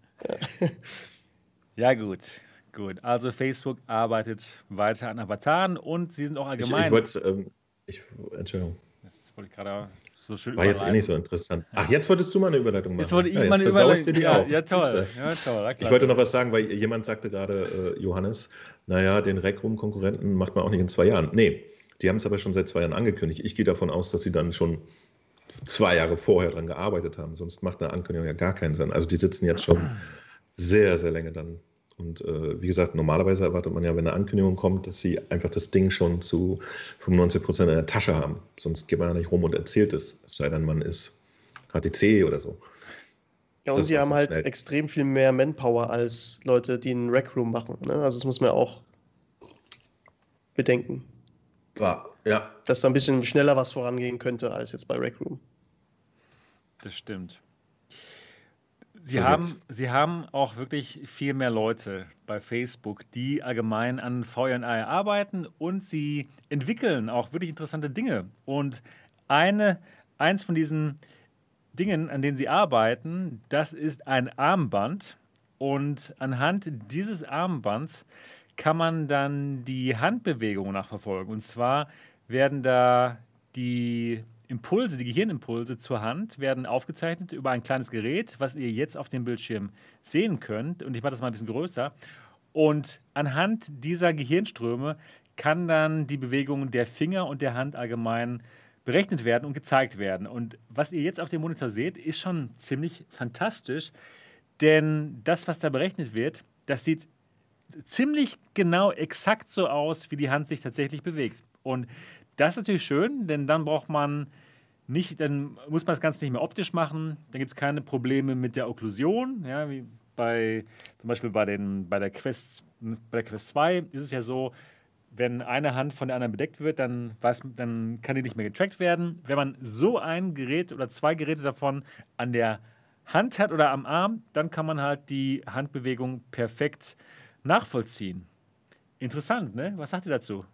Ja, gut. Gut. Also Facebook arbeitet weiter an Avataren und sie sind auch Ich, allgemein. ich wollte, ähm, ich, Entschuldigung, das wollte ich gerade so schön war jetzt eh nicht so interessant. Ach, jetzt wolltest du mal eine Überleitung machen. Jetzt wollte ich ja, mal eine Überleitung. Ja, auch. ja, toll. Ja, toll. Ich wollte noch was sagen, weil jemand sagte gerade, äh, Johannes, naja, den Rec-Room-Konkurrenten macht man auch nicht in zwei Jahren. Nee, die haben es aber schon seit zwei Jahren angekündigt. Ich gehe davon aus, dass sie dann schon zwei Jahre vorher dran gearbeitet haben. Sonst macht eine Ankündigung ja gar keinen Sinn. Also die sitzen jetzt schon sehr, sehr lange dann. Und äh, wie gesagt, normalerweise erwartet man ja, wenn eine Ankündigung kommt, dass sie einfach das Ding schon zu 95 Prozent in der Tasche haben. Sonst geht man ja nicht rum und erzählt es. Es sei denn, man ist HTC oder so. Ja, und Das sie haben so halt schnell. extrem viel mehr Manpower als Leute, die einen Rec Room machen. Ne? Also das muss man auch bedenken, War, ja, dass da ein bisschen schneller was vorangehen könnte als jetzt bei Rec Room. Das stimmt. Sie, haben, jetzt. sie haben auch wirklich viel mehr Leute bei Facebook, die allgemein an VNI arbeiten und sie entwickeln auch wirklich interessante Dinge. Und eine, eins von diesen Dingen, an denen sie arbeiten, das ist ein Armband. Und anhand dieses Armbands kann man dann die Handbewegung nachverfolgen. Und zwar werden da die Impulse, die Gehirnimpulse zur Hand, werden aufgezeichnet über ein kleines Gerät, was ihr jetzt auf dem Bildschirm sehen könnt. Und ich mache das mal ein bisschen größer. Und anhand dieser Gehirnströme kann dann die Bewegung der Finger und der Hand allgemein berechnet werden und gezeigt werden. Und was ihr jetzt auf dem Monitor seht, ist schon ziemlich fantastisch, denn das, was da berechnet wird, das sieht ziemlich genau exakt so aus, wie die Hand sich tatsächlich bewegt. Und das ist natürlich schön, denn dann braucht man nicht, dann muss man das Ganze nicht mehr optisch machen, dann gibt es keine Probleme mit der Okklusion, ja, wie bei zum Beispiel bei, den, bei, der Quest, bei der Quest 2 ist es ja so, wenn eine Hand von der anderen bedeckt wird, dann, weiß, dann kann die nicht mehr getrackt werden. Wenn man so ein Gerät oder zwei Geräte davon an der Hand hat oder am Arm, dann kann man halt die Handbewegung perfekt nachvollziehen. Interessant, ne? Was sagt ihr dazu?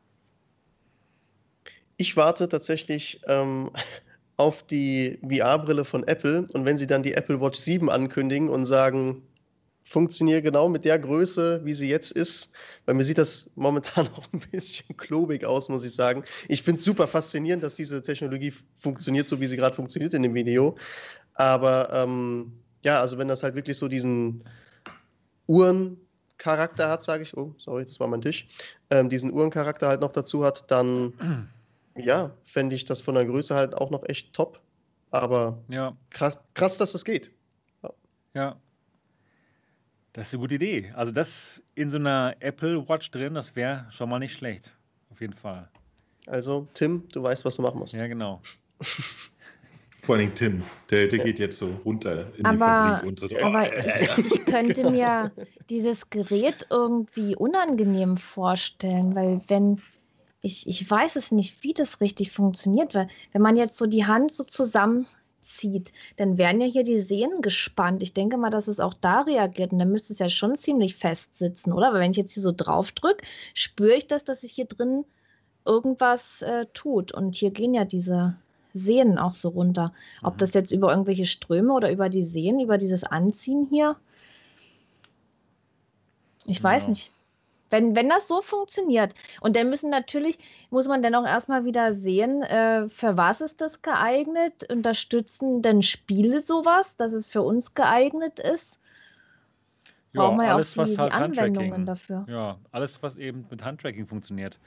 Ich warte tatsächlich ähm, *laughs* auf die VR-Brille von Apple und wenn sie dann die Apple Watch 7 ankündigen und sagen, funktioniert genau mit der Größe, wie sie jetzt ist, weil mir sieht das momentan *laughs* auch ein bisschen klobig aus, muss ich sagen. Ich finde es super faszinierend, dass diese Technologie funktioniert, so wie sie gerade funktioniert in dem Video. Aber ähm, ja, also wenn das halt wirklich so diesen Uhrencharakter hat, sage ich, oh, sorry, das war mein Tisch, ähm, diesen Uhrencharakter halt noch dazu hat, dann *clears throat* ja, fände ich das von der Größe halt auch noch echt top. Aber Ja, krass, krass dass das geht. ja. Das ist eine gute Idee. Also das in so einer Apple Watch drin, das wäre schon mal nicht schlecht. Auf jeden Fall. Also, Tim, du weißt, was du machen musst. Ja, genau. *laughs* vor allem Tim, der, der geht jetzt so runter in die Aber- Fabrik. Und so, Aber ich, ich *laughs* könnte mir dieses Gerät irgendwie unangenehm vorstellen, weil wenn ich, ich weiß es nicht, wie das richtig funktioniert, weil wenn man jetzt so die Hand so zusammenzieht, dann werden ja hier die Sehnen gespannt. Ich denke mal, dass es auch da reagiert und dann müsste es ja schon ziemlich fest sitzen, oder? Weil wenn ich jetzt hier so drauf drücke, spüre ich das, dass sich hier drin irgendwas äh, tut. Und hier gehen ja diese Sehnen auch so runter. Ob mhm. das jetzt über irgendwelche Ströme oder über die Sehnen, über dieses Anziehen hier. Ich weiß ja. nicht. Wenn, wenn das so funktioniert. Und dann müssen natürlich, muss man dann auch erstmal wieder sehen, äh, für was ist das geeignet? Unterstützen denn Spiele sowas, dass es für uns geeignet ist? Ja, Brauchen wir ja alles, auch die, was halt die Anwendungen dafür. Ja, alles, was eben mit Handtracking funktioniert.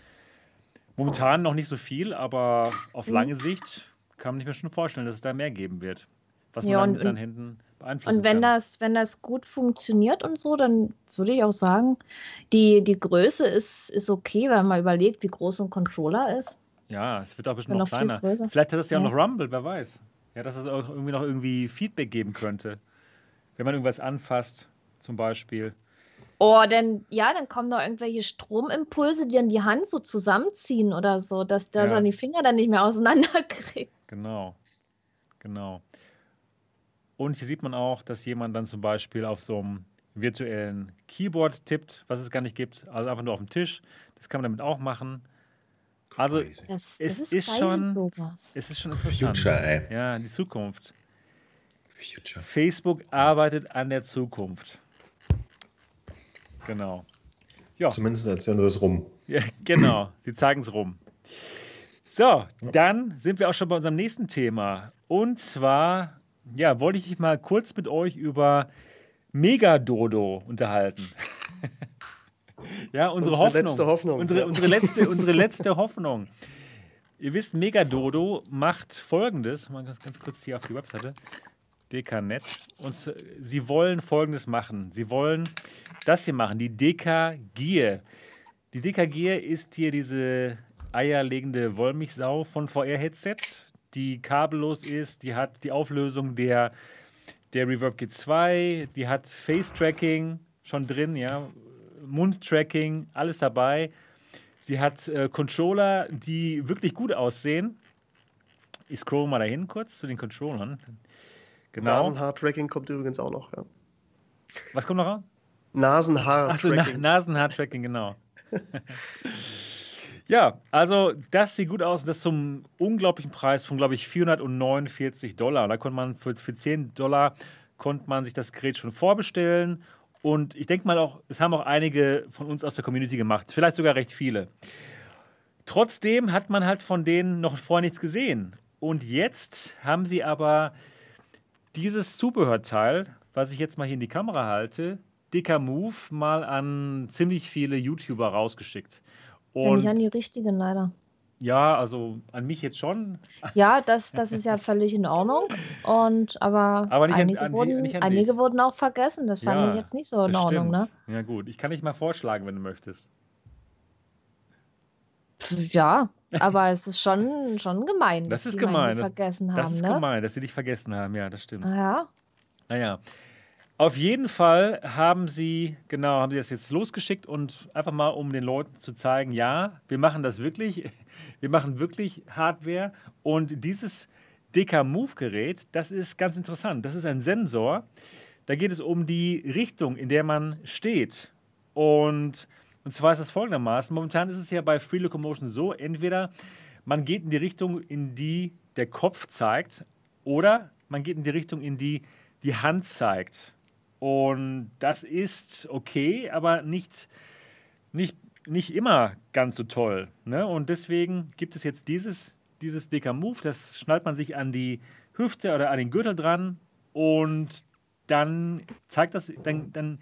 Momentan noch nicht so viel, aber auf mhm. lange Sicht kann man sich mir schon vorstellen, dass es da mehr geben wird, was man ja, dann mit seinen Händen beeinflussen Und wenn kann. das, wenn das gut funktioniert und so, dann würde ich auch sagen, die, die Größe ist, ist okay, wenn man überlegt, wie groß ein Controller ist. Ja, es wird auch bestimmt noch, noch kleiner. Vielleicht hat das ja, ja auch noch Rumble, wer weiß. Ja, dass es auch irgendwie noch irgendwie Feedback geben könnte. Wenn man irgendwas anfasst, zum Beispiel. Oh, denn ja, dann kommen noch irgendwelche Stromimpulse, die an die Hand so zusammenziehen oder so, dass der ja. so die Finger dann nicht mehr auseinanderkriegt. Genau. Genau. Und hier sieht man auch, dass jemand dann zum Beispiel auf so einem virtuellen Keyboard tippt, was es gar nicht gibt. Also einfach nur auf dem Tisch. Das kann man damit auch machen. Also das, das es ist, ist schon, sowas. es ist schon interessant. Future, ja, die Zukunft. Future. Facebook arbeitet an der Zukunft. Genau. Ja. Zumindest erzählen sie es rum. Ja, genau, sie zeigen es rum. So, dann sind wir auch schon bei unserem nächsten Thema. Und zwar, ja, wollte ich mal kurz mit euch über Megadodo unterhalten. *laughs* ja, unsere, unsere Hoffnung, letzte Hoffnung. Unsere, ja. unsere, letzte, *laughs* unsere letzte Hoffnung. Ihr wisst, Megadodo macht folgendes, mal ganz, ganz kurz hier auf die Webseite. DKNet. Und sie wollen Folgendes machen. Sie wollen das hier machen, die DK Gear. Die DK Gear ist hier diese eierlegende Wollmilchsau von VR-Headset, die kabellos ist, die hat die Auflösung der, der Reverb G2, die hat Face-Tracking schon drin, ja, Mund-Tracking, alles dabei. Sie hat äh, Controller, die wirklich gut aussehen. Ich scroll mal dahin kurz zu den Controllern. Genau. Nasenhaar-Tracking kommt übrigens auch noch, ja. Was kommt noch an? Nasenhaar-Tracking. Achso, Na Nasenhaar-Tracking, genau. *laughs* ja, also das sieht gut aus. Das zum unglaublichen Preis von, glaube ich, 449 Dollar. Da konnte man für, für 10 Dollar konnte man sich das Gerät schon vorbestellen. Und ich denke mal auch, es haben auch einige von uns aus der Community gemacht. Vielleicht sogar recht viele. Trotzdem hat man halt von denen noch vorher nichts gesehen. Und jetzt haben sie aber dieses Zubehörteil, was ich jetzt mal hier in die Kamera halte, dicker Move, mal an ziemlich viele YouTuber rausgeschickt. Und ja, nicht an die richtigen leider. Ja, also an mich jetzt schon. Ja, das, das ist ja völlig in Ordnung. Und, aber aber einige, an, an wurden, nicht einige wurden auch vergessen. Das fand ja, ich jetzt nicht so in Ordnung. Ne? Ja, gut. Ich kann dich mal vorschlagen, wenn du möchtest. Ja, aber es ist schon, schon gemein. Das ist gemein. Das, vergessen haben, das ist ne? gemein, dass sie dich vergessen haben. Ja, das stimmt. Ja. Naja. Auf jeden Fall haben sie, genau, haben sie das jetzt losgeschickt und einfach mal, um den Leuten zu zeigen, ja, wir machen das wirklich. *laughs* Wir machen wirklich Hardware. Und dieses DK Move Gerät, das ist ganz interessant. Das ist ein Sensor. Da geht es um die Richtung, in der man steht. Und und zwar ist das folgendermaßen: Momentan ist es ja bei Free Locomotion so, entweder man geht in die Richtung, in die der Kopf zeigt, oder man geht in die Richtung, in die die Hand zeigt. Und das ist okay, aber nicht, nicht, nicht immer ganz so toll. Ne? Und deswegen gibt es jetzt dieses, dieses DK Move, das schnallt man sich an die Hüfte oder an den Gürtel dran und dann zeigt das, dann, dann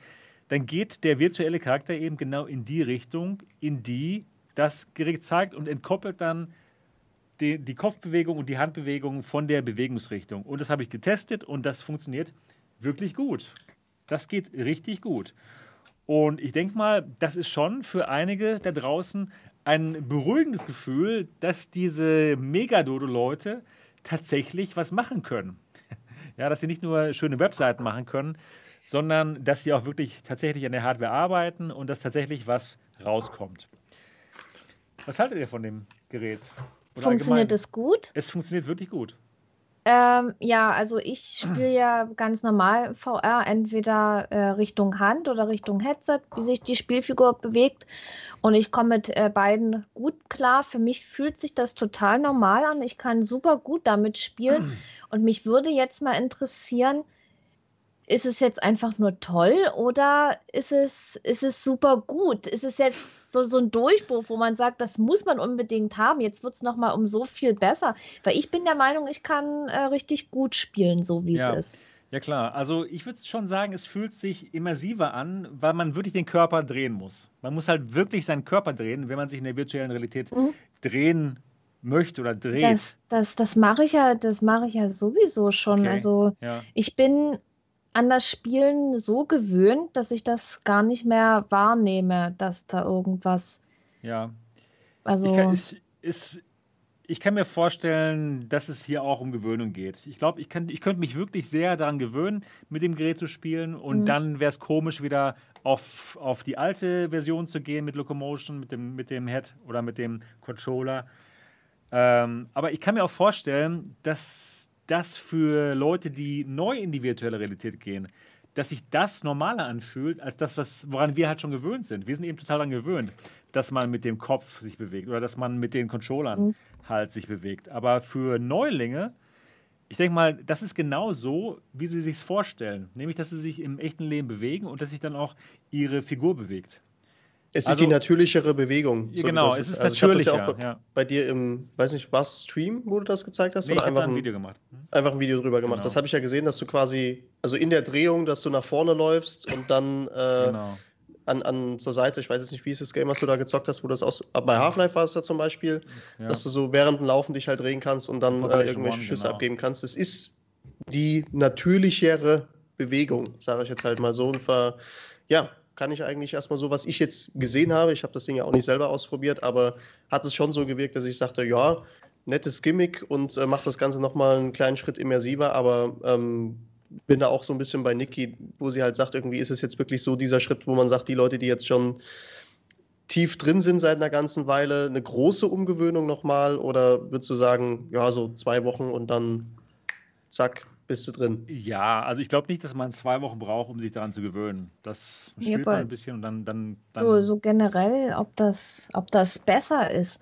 dann geht der virtuelle Charakter eben genau in die Richtung, in die das Gerät zeigt und entkoppelt dann die, die Kopfbewegung und die Handbewegung von der Bewegungsrichtung. Und das habe ich getestet und das funktioniert wirklich gut. Das geht richtig gut. Und ich denke mal, das ist schon für einige da draußen ein beruhigendes Gefühl, dass diese Megadodo-Leute tatsächlich was machen können. *laughs* Ja, dass sie nicht nur schöne Webseiten machen können, sondern dass sie auch wirklich tatsächlich an der Hardware arbeiten und dass tatsächlich was rauskommt. Was haltet ihr von dem Gerät? Oder funktioniert es gut? Es funktioniert wirklich gut. Ähm, ja, also ich spiele ja ganz normal VR, entweder äh, Richtung Hand oder Richtung Headset, wie sich die Spielfigur bewegt. Und ich komme mit äh, beiden gut klar. Für mich fühlt sich das total normal an. Ich kann super gut damit spielen. Und mich würde jetzt mal interessieren, ist es jetzt einfach nur toll oder ist es, ist es super gut? Ist es jetzt so, so ein Durchbruch, wo man sagt, das muss man unbedingt haben? Jetzt wird es nochmal um so viel besser. Weil ich bin der Meinung, ich kann äh, richtig gut spielen, so wie ja. es ist. Ja klar, also ich würde schon sagen, es fühlt sich immersiver an, weil man wirklich den Körper drehen muss. Man muss halt wirklich seinen Körper drehen, wenn man sich in der virtuellen Realität mhm. drehen möchte oder dreht. Das, das, das mache ich ja, das mache ich ja sowieso schon. Okay. Also ja. ich bin an das Spielen so gewöhnt, dass ich das gar nicht mehr wahrnehme, dass da irgendwas. Ja. Also. Ich kann, ich, ist, ich kann mir vorstellen, dass es hier auch um Gewöhnung geht. Ich glaube, ich, ich könnte mich wirklich sehr daran gewöhnen, mit dem Gerät zu spielen. Und mhm. dann wäre es komisch, wieder auf, auf die alte Version zu gehen mit Locomotion, mit dem, mit dem Head oder mit dem Controller. Ähm, aber ich kann mir auch vorstellen, dass das für Leute, die neu in die virtuelle Realität gehen, dass sich das normaler anfühlt, als das, was, woran wir halt schon gewöhnt sind. Wir sind eben total daran gewöhnt, dass man mit dem Kopf sich bewegt oder dass man mit den Controllern mhm. halt sich bewegt. Aber für Neulinge, ich denke mal, das ist genau so, wie sie sich vorstellen. Nämlich, dass sie sich im echten Leben bewegen und dass sich dann auch ihre Figur bewegt. Es also, ist die natürlichere Bewegung. So genau, es ist also natürlicher. ja auch bei, ja. bei, dir im, weiß nicht, was Stream, wo du das gezeigt hast? Nee, oder einfach ein Video gemacht. Hm? Einfach ein Video drüber gemacht. Genau. Das habe ich ja gesehen, dass du quasi, also in der Drehung, dass du nach vorne läufst und dann äh, genau. an, an zur Seite, ich weiß jetzt nicht, wie ist das Game, was du da gezockt hast, wo das aus. Bei Half-Life war es da zum Beispiel, ja. dass du so während dem Laufen dich halt drehen kannst und dann äh, irgendwelche One, Schüsse genau. abgeben kannst. Es ist die natürlichere Bewegung, sage ich jetzt halt mal so. Und ver, ja, kann ich eigentlich erstmal so, was ich jetzt gesehen habe, ich habe das Ding ja auch nicht selber ausprobiert, aber hat es schon so gewirkt, dass ich sagte, ja, nettes Gimmick und äh, macht das Ganze nochmal einen kleinen Schritt immersiver, aber ähm, bin da auch so ein bisschen bei Niki, wo sie halt sagt, irgendwie ist es jetzt wirklich so dieser Schritt, wo man sagt, die Leute, die jetzt schon tief drin sind seit einer ganzen Weile, eine große Umgewöhnung nochmal oder würdest du sagen, ja, so zwei Wochen und dann zack, bist du drin. Ja, also ich glaube nicht, dass man zwei Wochen braucht, um sich daran zu gewöhnen. Das spielt ja, man ein bisschen und dann. dann, dann so, so generell, ob das, ob das besser ist.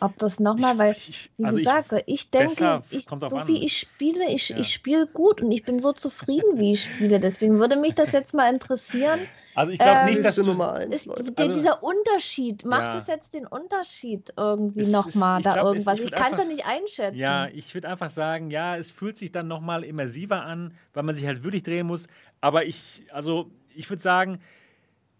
Ob das nochmal, weil, wie also gesagt, ich, ich denke, ich, so an. wie ich spiele, ich, ja. ich spiele gut und ich bin so zufrieden, wie ich spiele. Deswegen würde mich das jetzt mal interessieren. Also ich glaube ähm, nicht, dass du ist, also, dieser Unterschied, macht ja. es jetzt den Unterschied irgendwie nochmal da glaub, irgendwas? Es, ich, ich kann es ja nicht einschätzen. Ja, ich würde einfach sagen, ja, es fühlt sich dann nochmal immersiver an, weil man sich halt wirklich drehen muss. Aber ich, also ich würde sagen,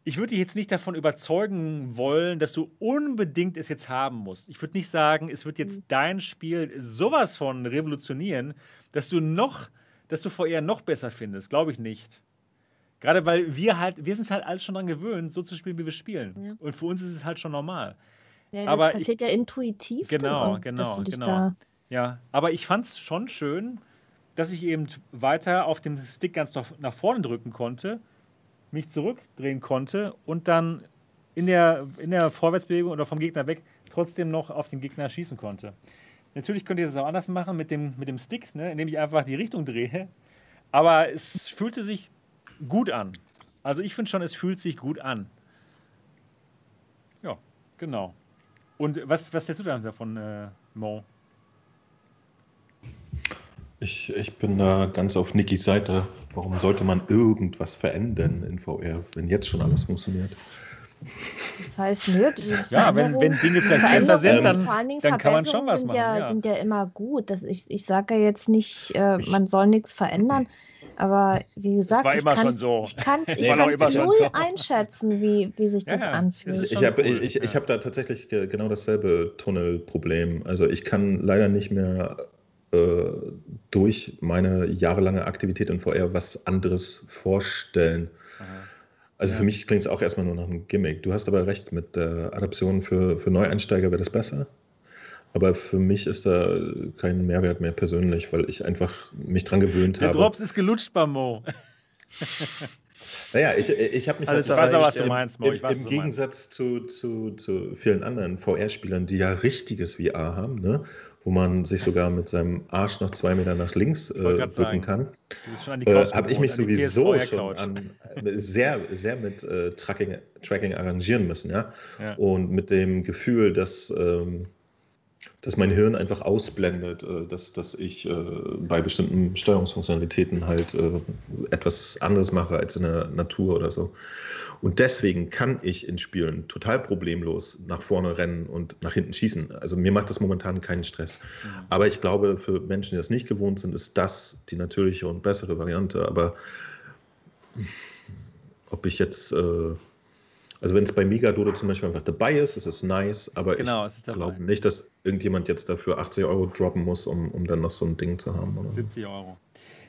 ich würde dich jetzt nicht davon überzeugen wollen, dass du unbedingt es jetzt haben musst. Ich würde nicht sagen, es wird jetzt mhm. dein Spiel sowas von revolutionieren, dass du noch, dass du VR noch besser findest. Glaube ich nicht. Gerade weil wir halt, wir sind halt alles schon daran gewöhnt, so zu spielen, wie wir spielen. Ja. Und für uns ist es halt schon normal. Ja, das aber passiert ich, ja intuitiv. Genau, genau, genau. Ja, aber ich fand es schon schön, dass ich eben weiter auf dem Stick ganz nach vorne drücken konnte mich zurückdrehen konnte und dann in der, in der Vorwärtsbewegung oder vom Gegner weg trotzdem noch auf den Gegner schießen konnte. Natürlich könnt ihr das auch anders machen mit dem, mit dem Stick, ne, indem ich einfach die Richtung drehe. Aber es fühlte sich gut an. Also ich finde schon, es fühlt sich gut an. Ja, genau. Und was, was hältst du dann davon, äh, Mo? Ich, ich bin da ganz auf Nikis Seite. Warum sollte man irgendwas verändern in VR, wenn jetzt schon alles funktioniert? Das heißt, nö, ja, wenn, wenn Dinge vielleicht besser sind, dann, dann kann man schon was sind machen. Ja, ja. sind ja immer gut. Das, ich ich sage ja jetzt nicht, äh, man soll nichts verändern. Aber wie gesagt, immer kann, schon so. ich kann es null so. einschätzen, wie, wie sich das ja, anfühlt. Ich habe cool. ich, ich hab da tatsächlich genau dasselbe Tunnelproblem. Also ich kann leider nicht mehr äh, durch meine jahrelange Aktivität in VR was anderes vorstellen. Aha. Also ja. für mich klingt es auch erstmal nur nach einem Gimmick. Du hast aber recht, mit der Adaption für, für Neueinsteiger wäre das besser. Aber für mich ist da kein Mehrwert mehr persönlich, weil ich einfach mich dran gewöhnt der habe. Der Drops ist gelutscht, Bamo. Naja, ich, ich habe mich Alles halt, ich weiß auch, was du meinst, Mo. Ich weiß, Im Gegensatz zu, zu, zu vielen anderen VR-Spielern, die ja richtiges VR haben, ne? wo man sich sogar mit seinem Arsch noch zwei Meter nach links äh, rücken kann, äh, habe ich mich sowieso schon an, äh, sehr, sehr mit äh, Tracking, Tracking arrangieren müssen. Ja? ja? Und mit dem Gefühl, dass ähm, dass mein Hirn einfach ausblendet, äh, dass, dass ich äh, bei bestimmten Steuerungsfunktionalitäten halt äh, etwas anderes mache als in der Natur oder so. Und deswegen kann ich in Spielen total problemlos nach vorne rennen und nach hinten schießen. Also mir macht das momentan keinen Stress. Mhm. Aber ich glaube, für Menschen, die das nicht gewohnt sind, ist das die natürliche und bessere Variante. Aber ob ich jetzt äh, also wenn es bei Megadodo zum Beispiel einfach dabei ist, ist es nice, aber genau, ich glaube nicht, dass irgendjemand jetzt dafür 80 Euro droppen muss, um, um dann noch so ein Ding zu haben. Oder? 70 Euro.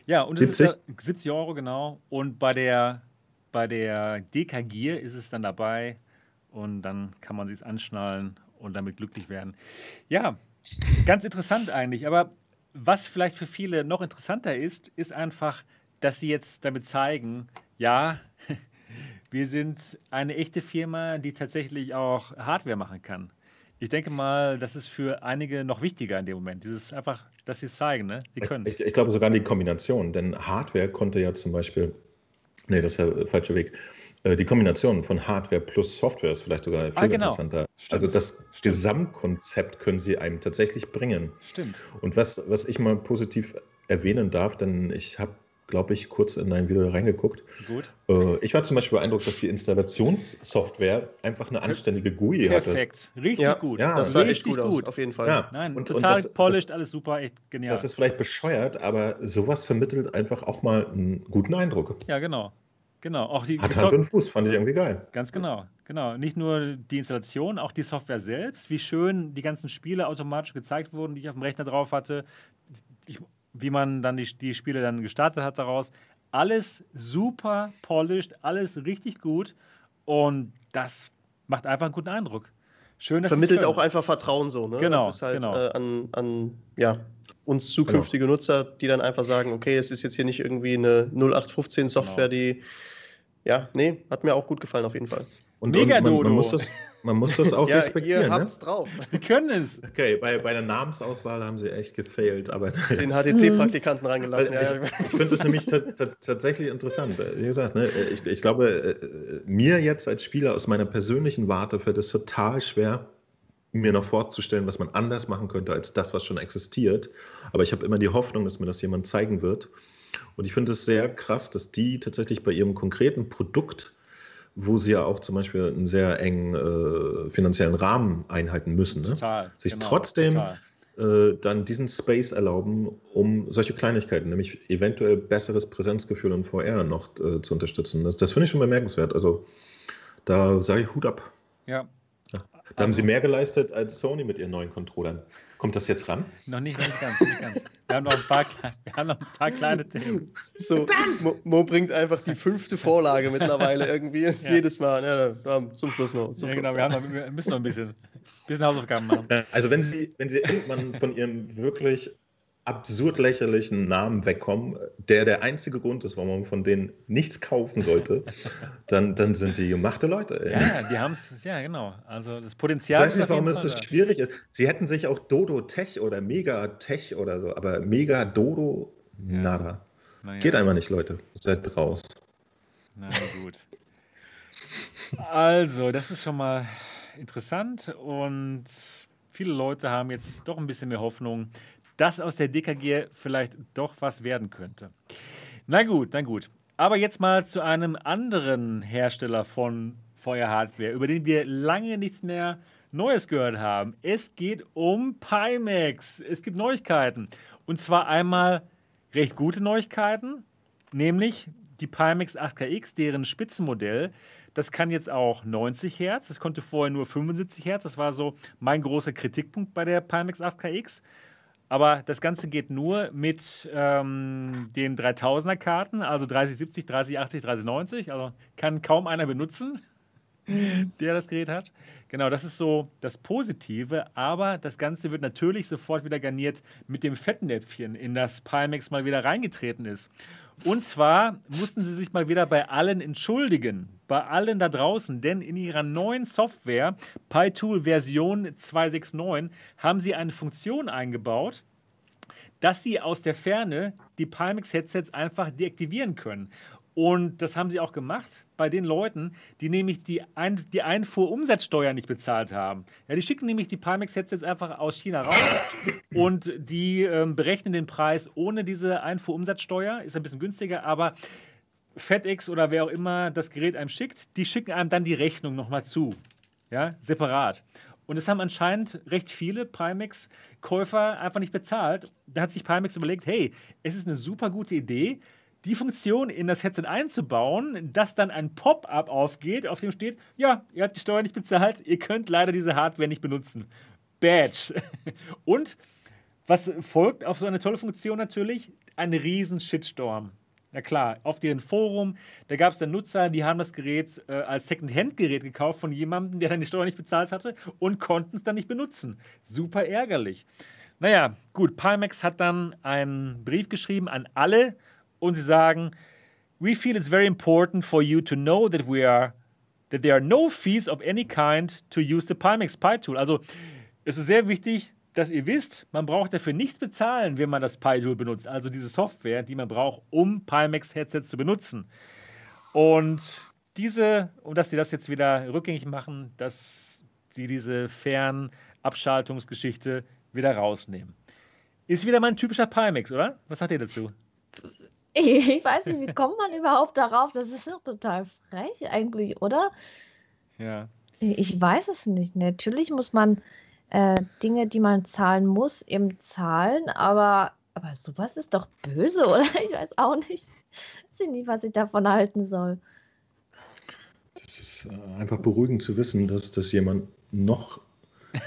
Ja, und 70? Ist da, 70 Euro, genau. Und bei der, bei der DK ist es dann dabei und dann kann man sich anschnallen und damit glücklich werden. Ja, ganz interessant eigentlich. Aber was vielleicht für viele noch interessanter ist, ist einfach, dass sie jetzt damit zeigen, ja, *laughs* wir sind eine echte Firma, die tatsächlich auch Hardware machen kann. Ich denke mal, das ist für einige noch wichtiger in dem Moment. Dieses einfach, dass sie es zeigen, ne? Die können es. Ich, ich, glaube sogar die Kombination, denn Hardware konnte ja zum Beispiel, nee, das ist ja der falsche Weg. Äh, die Kombination von Hardware plus Software ist vielleicht sogar viel ah, genau. interessanter. Stimmt. Also das Stimmt. Gesamtkonzept können sie einem tatsächlich bringen. Stimmt. Und was, was ich mal positiv erwähnen darf, denn ich habe glaube ich, kurz in dein Video reingeguckt. Gut. Äh, ich war zum Beispiel beeindruckt, dass die Installationssoftware einfach eine anständige GUI hatte. Perfekt, richtig ja, gut. Ja, das sah richtig echt gut, gut. Aus, auf jeden Fall. Ja. Nein, und, total und das, polished, das, alles super, echt genial. Das ist vielleicht bescheuert, aber sowas vermittelt einfach auch mal einen guten Eindruck. Ja, genau. Genau, auch die Hat Hand und Fuß, fand ich irgendwie geil. Ganz genau, genau. Nicht nur die Installation, auch die Software selbst, wie schön die ganzen Spiele automatisch gezeigt wurden, die ich auf dem Rechner drauf hatte. Ich wie man dann die, die Spiele dann gestartet hat daraus. Alles super polished, alles richtig gut und das macht einfach einen guten Eindruck. Schön, dass Vermittelt auch einfach Vertrauen so, ne? Genau. Das ist halt genau. äh, an, an ja, uns zukünftige genau. Nutzer, die dann einfach sagen, okay, es ist jetzt hier nicht irgendwie eine 0815 Software, genau. die ja, nee, hat mir auch gut gefallen auf jeden Fall. Und, Mega und man, man, muss das, *laughs* man muss das auch ja, respektieren. Ihr ne? habt's ne? drauf. Wir können es. Okay, bei, bei der Namensauswahl haben sie echt gefailt. Aber Den *laughs* HTC-Praktikanten reingelassen. Ja. Ich, ich finde das nämlich tatsächlich interessant. Wie gesagt, ne, ich, ich glaube, äh, mir jetzt als Spieler aus meiner persönlichen Warte fällt es total schwer, mir noch vorzustellen, was man anders machen könnte als das, was schon existiert. Aber ich habe immer die Hoffnung, dass mir das jemand zeigen wird. Und ich finde es sehr krass, dass die tatsächlich bei ihrem konkreten Produkt wo sie ja auch zum Beispiel einen sehr engen äh, finanziellen Rahmen einhalten müssen. Ne? Total, Sich genau, trotzdem äh, dann diesen Space erlauben, um solche Kleinigkeiten, nämlich eventuell besseres Präsenzgefühl in VR noch äh, zu unterstützen. Das, das finde ich schon bemerkenswert. Also da sage ich Hut ab. Ja, da also, haben sie mehr geleistet als Sony mit ihren neuen Controllern. Kommt das jetzt ran? Noch nicht, noch nicht ganz. Nicht ganz. Wir, haben noch ein paar, wir haben noch ein paar kleine Themen. So, Mo, Mo, bringt einfach die fünfte Vorlage mittlerweile irgendwie. *laughs* Ja. Jedes Mal. Ja, zum Schluss noch. Zum ja, genau. Wir, haben noch, wir müssen noch ein bisschen, bisschen Hausaufgaben machen. Also, wenn Sie, wenn Sie irgendwann von Ihrem wirklich absurd lächerlichen Namen wegkommen, der der einzige Grund ist, warum man von denen nichts kaufen sollte, *laughs* dann, dann sind die gemachte Leute. Ey. Ja, die haben es, ja genau. Also das Potenzial ich weiß nicht, warum ist es schwierig ist. Sie hätten sich auch Dodo Tech oder Mega Tech oder so, aber Mega Dodo, ja. nada. Ja. Geht einfach nicht, Leute. Seid raus. Na gut. Also, das ist schon mal interessant und viele Leute haben jetzt doch ein bisschen mehr Hoffnung, dass aus der DKG vielleicht doch was werden könnte. Na gut, na gut. Aber jetzt mal zu einem anderen Hersteller von Feuerhardware, über den wir lange nichts mehr Neues gehört haben. Es geht um Pimax. Es gibt Neuigkeiten. Und zwar einmal recht gute Neuigkeiten, nämlich die Pimax 8KX, deren Spitzenmodell. Das kann jetzt auch 90 Hertz. Das konnte vorher nur 75 Hertz. Das war so mein großer Kritikpunkt bei der Pimax 8KX. Aber das Ganze geht nur mit ähm, den 3000er Karten, also 3070, 3080, 3090. Also kann kaum einer benutzen, *laughs* der das Gerät hat. Genau, das ist so das Positive. Aber das Ganze wird natürlich sofort wieder garniert mit dem Fettnäpfchen, in das Pimax mal wieder reingetreten ist. Und zwar mussten sie sich mal wieder bei allen entschuldigen, bei allen da draußen, denn in ihrer neuen Software, PyTool Version 269, haben sie eine Funktion eingebaut, dass sie aus der Ferne die Pimax-Headsets einfach deaktivieren können. Und das haben sie auch gemacht bei den Leuten, die nämlich die, Ein die Einfuhrumsatzsteuer nicht bezahlt haben. Ja, die schicken nämlich die Pimax-Headsets einfach aus China raus und die ähm, berechnen den Preis ohne diese Einfuhrumsatzsteuer. Ist ein bisschen günstiger, aber FedEx oder wer auch immer das Gerät einem schickt, die schicken einem dann die Rechnung nochmal zu. Ja, separat. Und es haben anscheinend recht viele Pimax-Käufer einfach nicht bezahlt. Da hat sich Pimax überlegt, hey, es ist eine super gute Idee, die Funktion in das Headset einzubauen, dass dann ein Pop-up aufgeht, auf dem steht, ja, ihr habt die Steuer nicht bezahlt, ihr könnt leider diese Hardware nicht benutzen. Badge. *laughs* Und was folgt auf so eine tolle Funktion natürlich? Ein riesen Shitstorm. Na klar, auf deren Forum, da gab es dann Nutzer, die haben das Gerät äh, als Second-Hand-Gerät gekauft von jemandem, der dann die Steuer nicht bezahlt hatte und konnten es dann nicht benutzen. Super ärgerlich. Naja, gut, Pimax hat dann einen Brief geschrieben an alle und sie sagen, we feel it's very important for you to know that we are that there are no fees of any kind to use the Pimax Pi Tool. Also es ist sehr wichtig, dass ihr wisst, man braucht dafür nichts bezahlen, wenn man das Pi Tool benutzt, also diese Software, die man braucht, um Pimax Headsets zu benutzen. Und diese, und dass sie das jetzt wieder rückgängig machen, dass sie diese Fernabschaltungsgeschichte wieder rausnehmen. Ist wieder mein typischer Pimax, oder? Was sagt ihr dazu? *laughs* Ich weiß nicht, wie kommt man überhaupt darauf? Das ist doch total frech eigentlich, oder? Ja. Ich weiß es nicht. Natürlich muss man äh, Dinge, die man zahlen muss, eben zahlen, aber, aber sowas ist doch böse, *laughs* oder? Ich weiß auch nicht. Ich weiß nicht, was ich davon halten soll. Das ist äh, einfach beruhigend zu wissen, dass, dass jemand noch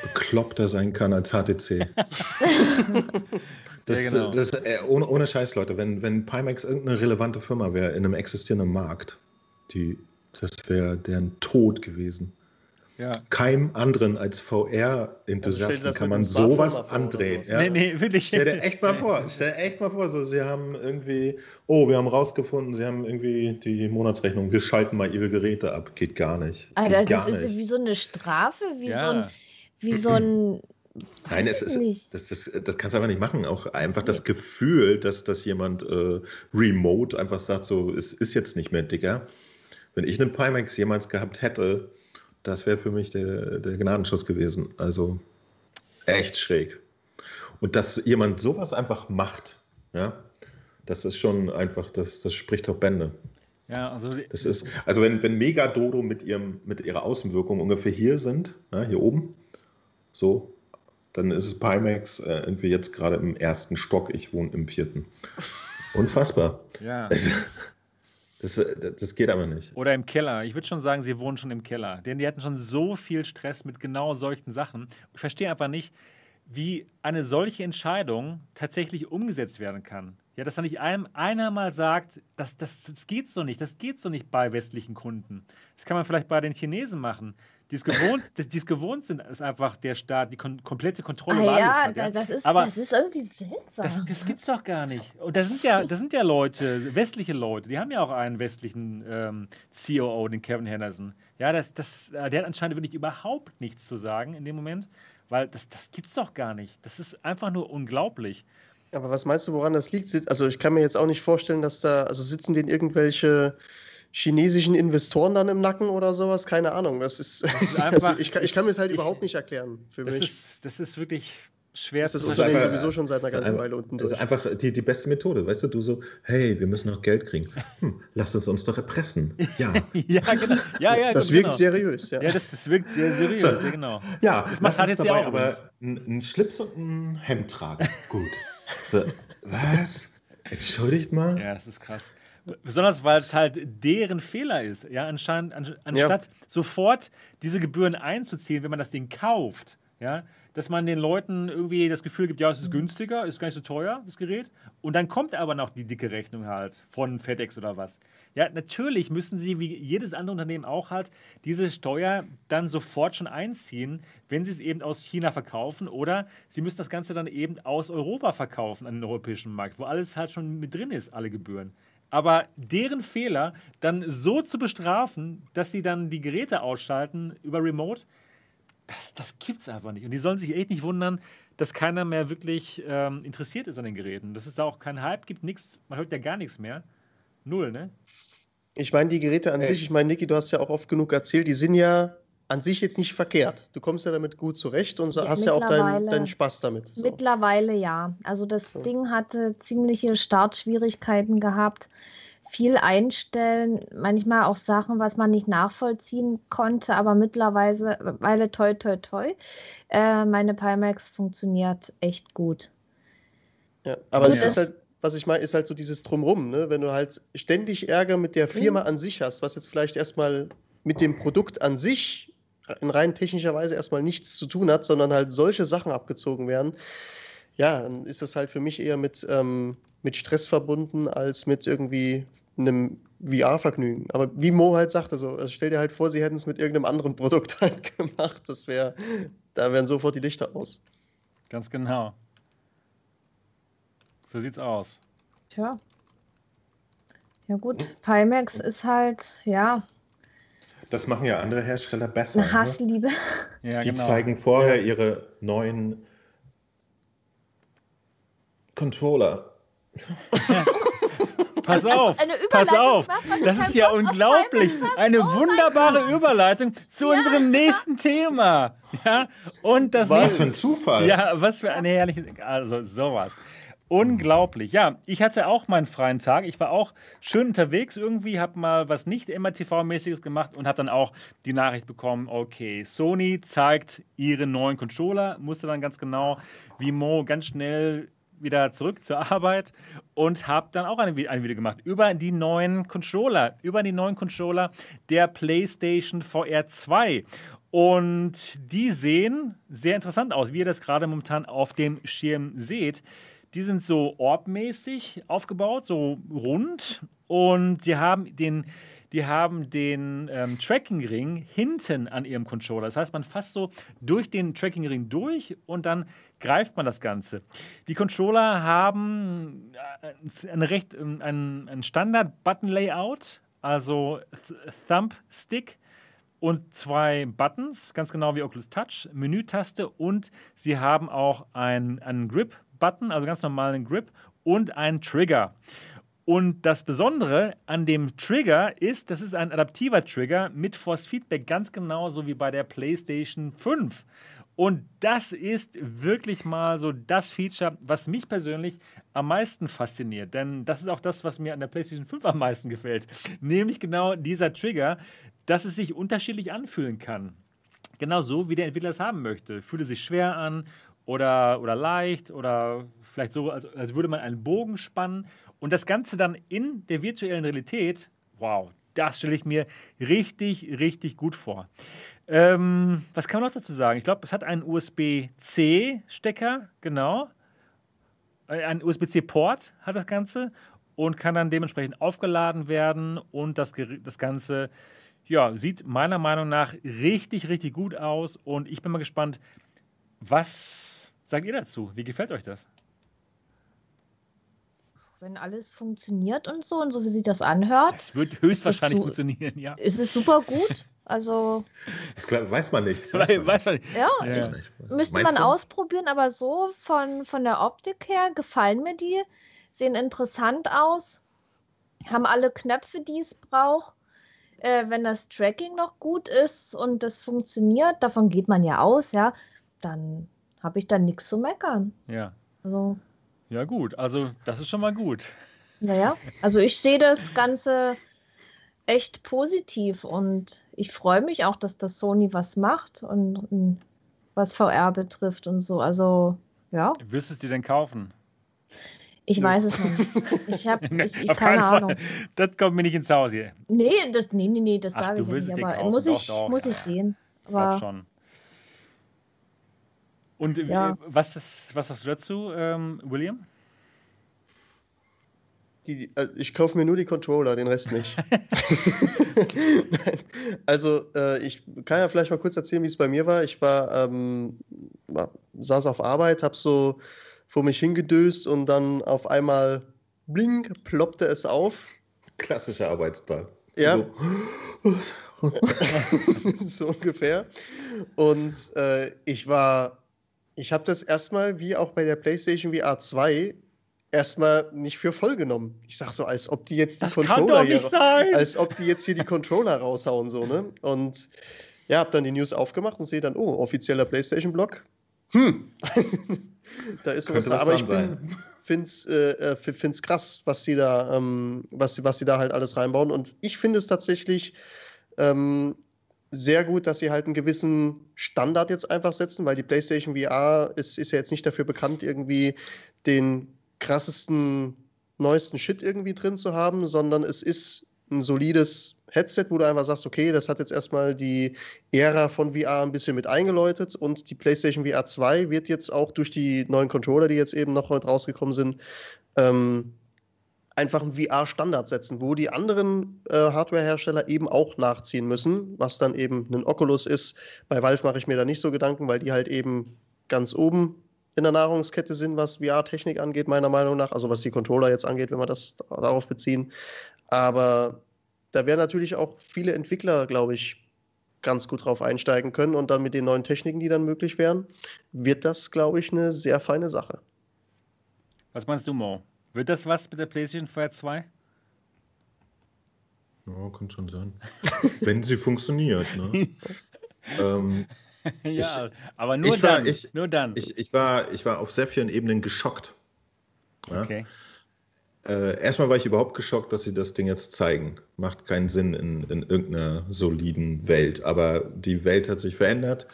bekloppter sein kann als HTC. *laughs* Das, ja, genau. das, äh, ohne, ohne Scheiß, Leute, wenn, wenn Pimax irgendeine relevante Firma wäre in einem existierenden Markt, die, das wäre deren Tod gewesen. Ja. Keinem anderen als VR-Enthusiasten also kann man sowas andrehen. So. Ja. Nee, nee, wirklich. Stell dir echt mal *laughs* vor, stell dir echt mal vor, so, sie haben irgendwie, oh, wir haben rausgefunden, sie haben irgendwie die Monatsrechnung, wir schalten mal ihre Geräte ab. Geht gar nicht. Alter, Geht das ist nicht. wie so eine Strafe, wie ja. so ein, wie so ein *clears throat* Nein, es ist, das, das, das kannst du einfach nicht machen. Auch einfach das Gefühl, dass, dass jemand äh, remote einfach sagt, so, es ist jetzt nicht mehr dicker. Wenn ich einen Pimax jemals gehabt hätte, das wäre für mich der, der Gnadenschuss gewesen. Also echt schräg. Und dass jemand sowas einfach macht, ja, das ist schon einfach, das, das spricht doch Bände. Ja, also, das ist, also wenn, wenn Megadodo mit, ihrem, mit ihrer Außenwirkung ungefähr hier sind, ja, hier oben, so, dann ist es Pimax äh, irgendwie jetzt gerade im ersten Stock, ich wohne im vierten. Unfassbar. Ja. *laughs* Das, das, das, geht aber nicht. Oder im Keller. Ich würde schon sagen, sie wohnen schon im Keller. Denn die hatten schon so viel Stress mit genau solchen Sachen. Ich verstehe einfach nicht, wie eine solche Entscheidung tatsächlich umgesetzt werden kann. Ja, dass da nicht einem einer mal sagt, das, das, das geht so nicht, das geht so nicht bei westlichen Kunden. Das kann man vielleicht bei den Chinesen machen die es gewohnt, die es gewohnt sind, ist einfach der Staat die kon komplette Kontrolle ah, ja, hat, ja, das ist, Aber das ist irgendwie seltsam. Das, das gibt's doch gar nicht. Und da sind ja, da sind ja Leute, westliche Leute, die haben ja auch einen westlichen ähm, COO, den Kevin Henderson. Ja, das, das, äh, der hat anscheinend wirklich überhaupt nichts zu sagen in dem Moment, weil das, das gibt's doch gar nicht. Das ist einfach nur unglaublich. Aber was meinst du, woran das liegt? Also ich kann mir jetzt auch nicht vorstellen, dass da, also sitzen denen irgendwelche chinesischen Investoren dann im Nacken oder sowas? Keine Ahnung. Das ist, das ist *laughs* einfach, also ich, kann, ich kann mir das halt ich, überhaupt nicht erklären für das mich. Ist, das ist wirklich schwer das zu Das Unternehmen sowieso schon seit einer ganzen Weile unten durch. Das ist einfach die, die beste Methode. Weißt du, du so, hey, wir müssen noch Geld kriegen. Hm, lass es uns doch erpressen. Ja. *laughs* ja, genau. Ja, ja, das wirkt genau. seriös. Ja, ja das, das wirkt sehr seriös, ja, genau. Ja, das macht halt jetzt dabei, ja auch aber einen Schlips und ein Hemd tragen. Gut. So, was? Entschuldigt mal. Ja, das ist krass. Besonders weil es halt deren Fehler ist. Ja, anscheinend, anstatt ja. sofort diese Gebühren einzuziehen, wenn man das Ding kauft, ja, dass man den Leuten irgendwie das Gefühl gibt, ja, es ist günstiger, ist gar nicht so teuer, das Gerät. Und dann kommt aber noch die dicke Rechnung halt von FedEx oder was. Ja, natürlich müssen sie, wie jedes andere Unternehmen auch halt, diese Steuer dann sofort schon einziehen, wenn sie es eben aus China verkaufen oder sie müssen das Ganze dann eben aus Europa verkaufen an den europäischen Markt, wo alles halt schon mit drin ist, alle Gebühren. Aber deren Fehler dann so zu bestrafen, dass sie dann die Geräte ausschalten über Remote, das, das es einfach nicht. Und die sollen sich echt nicht wundern, dass keiner mehr wirklich ähm, interessiert ist an den Geräten. Dass es da auch keinen Hype gibt, nichts, man hört ja gar nichts mehr. Null, ne? Ich meine, die Geräte an Ey. sich, ich meine, Niki, du hast ja auch oft genug erzählt, die sind ja an sich jetzt nicht verkehrt. Du kommst ja damit gut zurecht und ja, hast ja auch deinen, deinen Spaß damit. So. Mittlerweile ja. Also das so. Ding hatte ziemliche Startschwierigkeiten gehabt. Viel einstellen, manchmal auch Sachen, was man nicht nachvollziehen konnte, aber mittlerweile, toi, toi, toi, äh, meine Pimax funktioniert echt gut. Ja, aber das ist halt, was ich meine, ist halt so dieses Drumrum, ne? wenn du halt ständig Ärger mit der Firma mhm. an sich hast, was jetzt vielleicht erstmal mit dem Produkt an sich in rein technischer Weise erstmal nichts zu tun hat, sondern halt solche Sachen abgezogen werden, ja, dann ist das halt für mich eher mit, ähm, mit Stress verbunden als mit irgendwie einem VR-Vergnügen. Aber wie Mo halt sagte, so, also stell dir halt vor, sie hätten es mit irgendeinem anderen Produkt *laughs* halt gemacht. Das wäre, da wären sofort die Lichter aus. Ganz genau. So sieht's aus. Tja. Ja gut, Pimax ist halt, ja, das machen ja andere Hersteller besser. Eine ne? Hassliebe. Ne? Ja, Die genau. zeigen vorher ihre neuen Controller. *laughs* pass auf, pass auf. Das ist ja unglaublich. Eine oh wunderbare Überleitung zu ja. unserem nächsten Thema. Ja, und das was für ein Zufall. Ja, was für eine herrliche, also sowas. Unglaublich. Ja, ich hatte auch meinen freien Tag. Ich war auch schön unterwegs irgendwie, habe mal was nicht MRTV-mäßiges gemacht und habe dann auch die Nachricht bekommen, okay, Sony zeigt ihre neuen Controller, musste dann ganz genau wie Mo ganz schnell wieder zurück zur Arbeit und habe dann auch ein, ein Video gemacht über die neuen Controller, über die neuen Controller der PlayStation VR 2. Und die sehen sehr interessant aus, wie ihr das gerade momentan auf dem Schirm seht. Die sind so orbmäßig aufgebaut, so rund. Und sie haben den, die haben den ähm, Tracking-Ring hinten an ihrem Controller. Das heißt, man fasst so durch den Tracking-Ring durch und dann greift man das Ganze. Die Controller haben äh, ein, recht, ähm, ein, ein Standard-Button-Layout, also Thumb-Stick und zwei Buttons, ganz genau wie Oculus Touch, Menütaste und sie haben auch einen Grip Button, also ganz normalen Grip und einen Trigger. Und das Besondere an dem Trigger ist, das ist ein adaptiver Trigger mit Force Feedback, ganz genauso wie bei der PlayStation 5. Und das ist wirklich mal so das Feature, was mich persönlich am meisten fasziniert. Denn das ist auch das, was mir an der PlayStation 5 am meisten gefällt. Nämlich genau dieser Trigger, dass es sich unterschiedlich anfühlen kann. Genau so, wie der Entwickler es haben möchte. Fühlt es sich schwer an oder, oder leicht oder vielleicht so, als, als würde man einen Bogen spannen. Und das Ganze dann in der virtuellen Realität, wow, das stelle ich mir richtig, richtig gut vor. Ähm, was kann man noch dazu sagen? Ich glaube, es hat einen USB-C-Stecker, genau. Äh, ein USB-C-Port hat das Ganze und kann dann dementsprechend aufgeladen werden. Und das, das Ganze ja, sieht meiner Meinung nach richtig, richtig gut aus. Und ich bin mal gespannt, was sagt ihr dazu? Wie gefällt euch das? Wenn alles funktioniert und so und so wie sich das anhört. Es wird höchstwahrscheinlich funktionieren, ja. Ist es super gut? Also. Das weiß man nicht. Weiß *laughs* man, weiß man nicht. Ja, ja. Ich, müsste man du? ausprobieren, aber so von, von der Optik her gefallen mir die. Sehen interessant aus. Haben alle Knöpfe, die es braucht. Äh, wenn das Tracking noch gut ist und das funktioniert, davon geht man ja aus, ja, dann habe ich dann nichts zu meckern. Ja. Also, ja, gut. Also, das ist schon mal gut. Naja, also ich sehe das Ganze echt positiv und ich freue mich auch, dass das Sony was macht und, und was VR betrifft und so. Also, ja. Wirst du es dir denn kaufen? Ich weiß es nicht. Ich habe *laughs* ich, ich, keine Ahnung. Fall. Das kommt mir nicht ins Haus hier. Nee, das, nee, nee, nee das sage ich nicht. Aber muss ich, doch, doch. muss ich sehen. Aber, ich schon. Und ja. was, ist, was sagst du dazu, ähm, William? Die, also ich kaufe mir nur die Controller, den Rest nicht. *laughs* also, äh, ich kann ja vielleicht mal kurz erzählen, wie es bei mir war. Ich war, ähm, war saß auf Arbeit, habe so vor mich hingedöst und dann auf einmal bling, ploppte es auf Klassischer Arbeitstag. Ja. So, *laughs* so ungefähr. Und äh, ich war, ich habe das erstmal, wie auch bei der PlayStation VR 2, erstmal nicht für voll genommen. Ich sag so, als ob die jetzt die Das Controller kann doch hier, nicht sein. als ob die jetzt hier die Controller raushauen, so, ne? Und ja, hab dann die News aufgemacht und sehe dann, oh, offizieller PlayStation-Blog. Hm. *laughs* da ist was da. Aber ich bin, find's, äh, äh, find's krass, was die da, ähm, was, sie- was sie da halt alles reinbauen. Und ich finde es tatsächlich ähm, sehr gut, dass sie halt einen gewissen Standard jetzt einfach setzen, weil die PlayStation VR ist, ist ja jetzt nicht dafür bekannt, irgendwie den krassesten, neuesten Shit irgendwie drin zu haben, sondern es ist ein solides Headset, wo du einfach sagst, okay, das hat jetzt erstmal die Ära von VR ein bisschen mit eingeläutet und die PlayStation VR 2 wird jetzt auch durch die neuen Controller, die jetzt eben noch rausgekommen sind, ähm, einfach einen VR-Standard setzen, wo die anderen äh, Hardware-Hersteller eben auch nachziehen müssen, was dann eben ein Oculus ist. Bei Valve mache ich mir da nicht so Gedanken, weil die halt eben ganz oben in der Nahrungskette sind, was VR-Technik angeht, meiner Meinung nach. Also was die Controller jetzt angeht, wenn wir das darauf beziehen. Aber da werden natürlich auch viele Entwickler, glaube ich, ganz gut drauf einsteigen können und dann mit den neuen Techniken, die dann möglich wären, wird das, glaube ich, eine sehr feine Sache. Was meinst du, Mo? Wird das was mit der PlayStation VR 2? Ja, kann schon sein. *laughs* Wenn sie funktioniert. Ne? *laughs* ähm, ja, aber nur ich war- dann. ich- nur dann. ich, ich, war, ich war auf sehr vielen Ebenen geschockt. Ja? okay. Äh, erstmal war ich überhaupt geschockt, dass sie das Ding jetzt zeigen. Macht keinen Sinn in, in irgendeiner soliden Welt. Aber die Welt hat sich verändert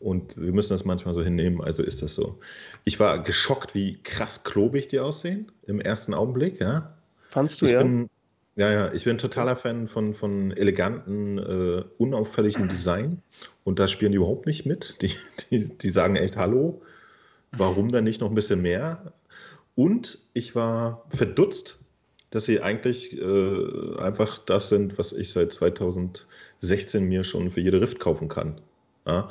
und wir müssen das manchmal so hinnehmen, also ist das so. Ich war geschockt, wie krass klobig die aussehen im ersten Augenblick. Ja? Fandst du, Ich ja? bin, ja, ja, ich bin totaler Fan von, von eleganten, äh, unauffälligen Design. Und da spielen die überhaupt nicht mit. Die, die, die sagen echt Hallo. Warum dann nicht noch ein bisschen mehr? Und ich war verdutzt, dass sie eigentlich äh, einfach das sind, was ich seit 2016 mir schon für jede Rift kaufen kann. Ja?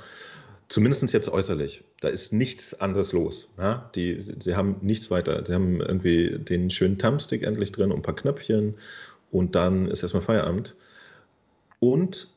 Zumindest jetzt äußerlich. Da ist nichts anderes los. Ja? Die, sie, haben nichts weiter. Sie haben irgendwie den schönen Thumbstick endlich drin und ein paar Knöpfchen und dann ist erstmal Feierabend. Und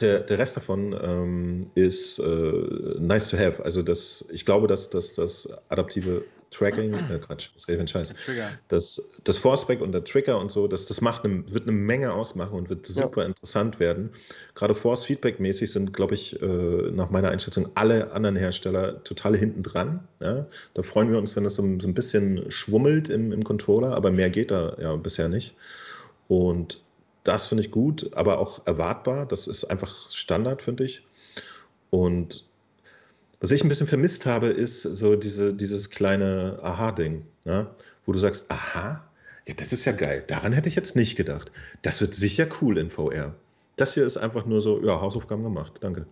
der, der Rest davon ähm, ist äh, nice to have. Also das, ich glaube, dass, dass das adaptive Tracking, äh, Quatsch, was rede ich für Scheiß, Trigger. das, das Forceback und der Trigger und so, das, das macht eine, wird eine Menge ausmachen und wird Ja. super interessant werden. Gerade Force-Feedback-mäßig sind, glaube ich, äh, nach meiner Einschätzung alle anderen Hersteller total hinten dran. Ja? Da freuen wir uns, wenn das so, ein- so ein bisschen schwummelt im, im Controller, aber mehr geht da ja bisher nicht. Und das finde ich gut, aber auch erwartbar. Das ist einfach Standard, finde ich. Und was ich ein bisschen vermisst habe, ist so diese, dieses kleine Aha-Ding, ja? wo du sagst, aha, ja, das ist ja geil. Daran hätte ich jetzt nicht gedacht. Das wird sicher cool in VR. Das hier ist einfach nur so, ja, Hausaufgaben gemacht. Danke.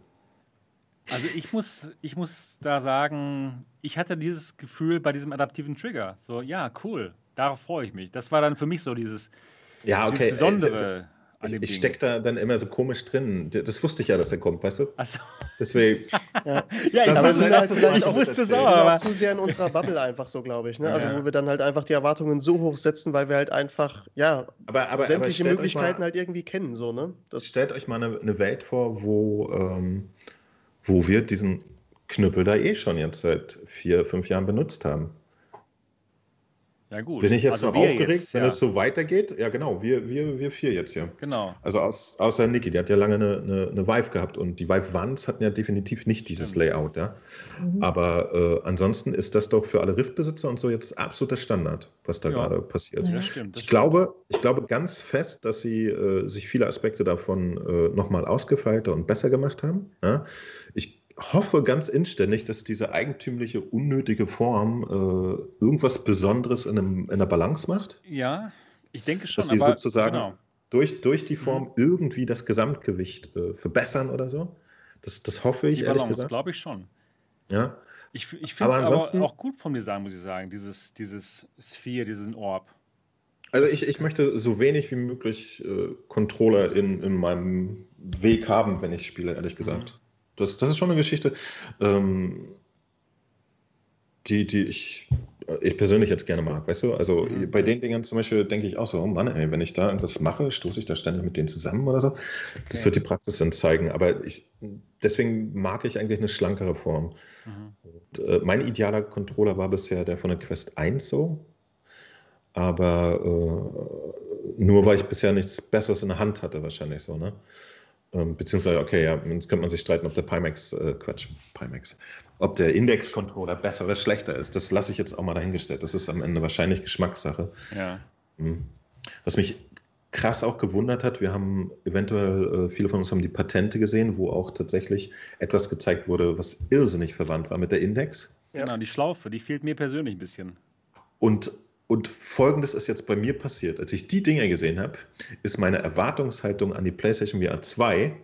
Also ich muss, ich muss da sagen, ich hatte dieses Gefühl bei diesem adaptiven Trigger. So, ja, cool, darauf freue ich mich. Das war dann für mich so dieses, Ja, dieses Besondere an Ich, dem ich Ding. stecke da dann immer so komisch drin. Das wusste ich ja, dass er kommt, weißt du? Also, Deswegen, *laughs* Ja. ja, ich Das wusste, ja halt ich auch, wusste es wir auch, sind auch zu sehr in unserer Bubble einfach so, glaube ich. Ne? Also Ja. wo wir dann halt einfach die Erwartungen so hoch setzen, weil wir halt einfach, ja, aber, aber, sämtliche aber Möglichkeiten mal, halt irgendwie kennen, so, ne? Das, Stellt euch mal eine, eine Welt vor, wo, ähm, wo wir diesen Knüppel da eh schon jetzt seit vier, fünf Jahren benutzt haben. Ja gut. Bin ich jetzt also noch aufgeregt, jetzt, wenn ja. es so weitergeht? Ja, genau, wir, wir, wir vier jetzt hier. Genau. Also aus, außer Niki, die hat ja lange eine, eine, eine Vive gehabt und die Vive Ones hatten ja definitiv nicht dieses Stimmt. Layout, ja. Mhm. Aber äh, ansonsten ist das doch für alle Rift-Besitzer und so jetzt absoluter Standard, was da Ja. gerade passiert. Ja. Das stimmt. Das Ich glaube, ich glaube ganz fest, dass sie äh, sich viele Aspekte davon äh, nochmal ausgefeilter und besser gemacht haben. Ja? Ich hoffe ganz inständig, dass diese eigentümliche, unnötige Form äh, irgendwas Besonderes in, einem, in der Balance macht. Ja, ich denke schon. Dass sie sozusagen Genau. durch, durch die Form Mhm. irgendwie das Gesamtgewicht äh, verbessern oder so. Das, das hoffe ich, Die ehrlich Balance, gesagt. glaube ich schon. Ja. Ich, ich finde es Aber aber, auch gut vom Design, muss ich sagen, dieses, dieses Sphere, diesen Orb. Also ich, ich möchte so wenig wie möglich äh, Controller in, in meinem Weg haben, wenn ich spiele, ehrlich gesagt. Das, das ist schon eine Geschichte, ähm, die, die ich ich persönlich jetzt gerne mag, weißt du? Also mhm. bei den Dingen zum Beispiel denke ich auch so, oh Mann, ey, wenn ich da irgendwas mache, stoße ich da ständig mit denen zusammen oder so. Okay. Das wird die Praxis dann zeigen. Aber ich, deswegen mag ich eigentlich eine schlankere Form. Mhm. Und, äh, mein idealer Controller war bisher der von der Quest 1 so. Aber äh, nur weil ich bisher nichts Besseres in der Hand hatte, wahrscheinlich so, ne? Ähm, beziehungsweise, okay, ja, jetzt könnte man sich streiten, ob der Pimax, äh, Quatsch, Pimax, ob der Index-Controller besser oder schlechter ist. Das lasse ich jetzt auch mal dahingestellt. Das ist am Ende wahrscheinlich Geschmackssache. Ja. Hm. Was mich krass auch gewundert hat, wir haben eventuell, äh, viele von uns haben die Patente gesehen, wo auch tatsächlich etwas gezeigt wurde, was irrsinnig verwandt war mit der Index. Ja. Genau, die Schlaufe, die fehlt mir persönlich ein bisschen. Und und folgendes ist jetzt bei mir passiert. Als ich die Dinge gesehen habe, ist meine Erwartungshaltung an die PlayStation VR 2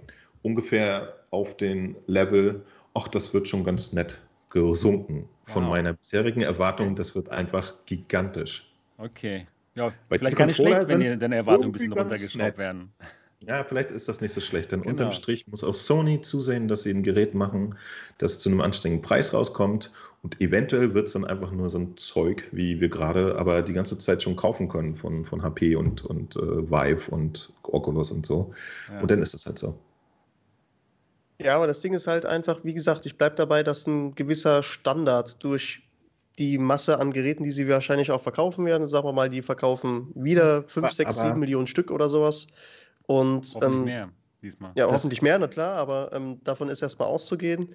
ungefähr auf den Level, ach, das wird schon ganz nett gesunken. Von wow. meiner bisherigen Erwartung, das wird einfach gigantisch. Okay. Ja, Weil vielleicht gar nicht schlecht, wenn deine Erwartungen ein bisschen runtergeschraubt werden. Ja, vielleicht ist das nicht so schlecht, denn genau. unterm Strich muss auch Sony zusehen, dass sie ein Gerät machen, das zu einem anständigen Preis rauskommt und eventuell wird es dann einfach nur so ein Zeug, wie wir gerade aber die ganze Zeit schon kaufen können von, von HP und, und äh, Vive und Oculus und so. Ja. Und dann ist das halt so. Ja, aber das Ding ist halt einfach, wie gesagt, ich bleibe dabei, dass ein gewisser Standard durch die Masse an Geräten, die sie wahrscheinlich auch verkaufen werden, sagen wir mal, die verkaufen wieder 5, 6, 7 Millionen Stück oder sowas. Und, hoffentlich ähm, mehr diesmal. Ja, das hoffentlich mehr, na klar, aber ähm, davon ist erstmal auszugehen.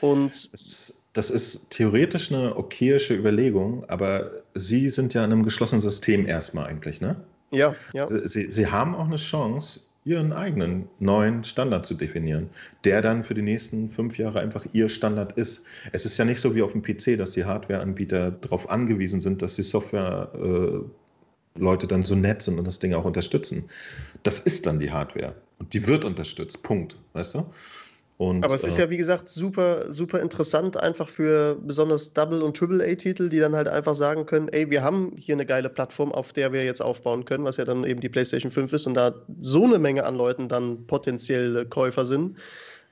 Und das, das ist theoretisch eine okayische Überlegung, aber Sie sind ja in einem geschlossenen System erstmal eigentlich, ne? Ja, ja. Sie, Sie haben auch eine Chance, Ihren eigenen neuen Standard zu definieren, der dann für die nächsten fünf Jahre einfach Ihr Standard ist. Es ist ja nicht so wie auf dem PC, dass die Hardwareanbieter darauf angewiesen sind, dass die Software äh, Leute dann so nett sind und das Ding auch unterstützen. Das ist dann die Hardware und die wird unterstützt. Punkt. Weißt du? Und, Aber es ist äh, ja, wie gesagt, super, super interessant, einfach für besonders Double- und Triple-A-Titel, die dann halt einfach sagen können: Ey, wir haben hier eine geile Plattform, auf der wir jetzt aufbauen können, was ja dann eben die PlayStation 5 ist und da so eine Menge an Leuten dann potenziell Käufer sind.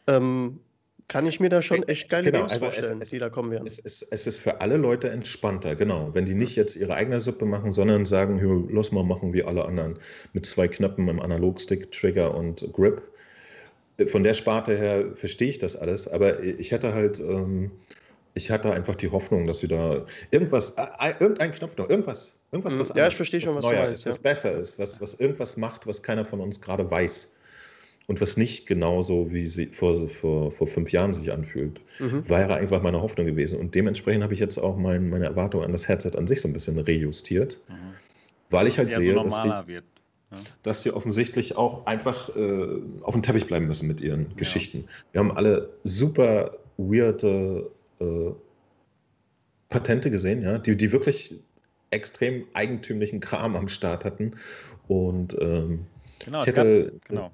Ähm, kann ich mir da schon echt geile genau, Games also vorstellen, es, die da kommen werden. Es, es, es, ist für alle Leute entspannter, genau. Wenn die nicht jetzt ihre eigene Suppe machen, sondern sagen, los mal machen wie alle anderen mit zwei Knöpfen im Analogstick, Trigger und Grip von der Sparte her verstehe ich das alles, aber ich hätte halt, ähm, ich hatte einfach die Hoffnung, dass sie da irgendwas, äh, irgendein Knopf noch, irgendwas, irgendwas, mhm. was Ja, ich verstehe schon, was, was du meinst. Ist, was besser ist, was, was irgendwas macht, was keiner von uns gerade weiß. Und was nicht genauso, wie sie vor, vor, vor fünf Jahren sich anfühlt, mhm. wäre einfach meine Hoffnung gewesen. Und dementsprechend habe ich jetzt auch mein, meine Erwartung an das Headset an sich so ein bisschen rejustiert, mhm. weil ich halt sehe, so dass die, wird dass sie offensichtlich auch einfach äh, auf dem Teppich bleiben müssen mit ihren ja. Geschichten. Wir haben alle super weirde äh, Patente gesehen, ja, die, die wirklich extrem eigentümlichen Kram am Start hatten. Und ähm, genau, ich hätte gab, genau.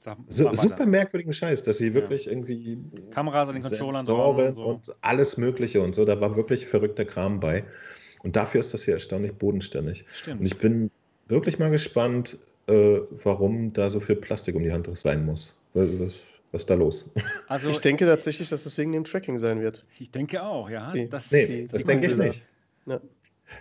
Sag, so, super merkwürdigen Scheiß, dass sie wirklich ja. irgendwie Kameras an den Controllern so. und alles Mögliche und so. Da war wirklich verrückter Kram bei. Und dafür ist das hier erstaunlich bodenständig. Stimmt. Und ich bin wirklich mal gespannt, äh, warum da so viel Plastik um die Hand sein muss. Was, was, was ist da los? *laughs* Also, ich denke tatsächlich, dass das wegen dem Tracking sein wird. Ich denke auch, ja. Die, das, nee, die, das die denke ich nicht. Ja.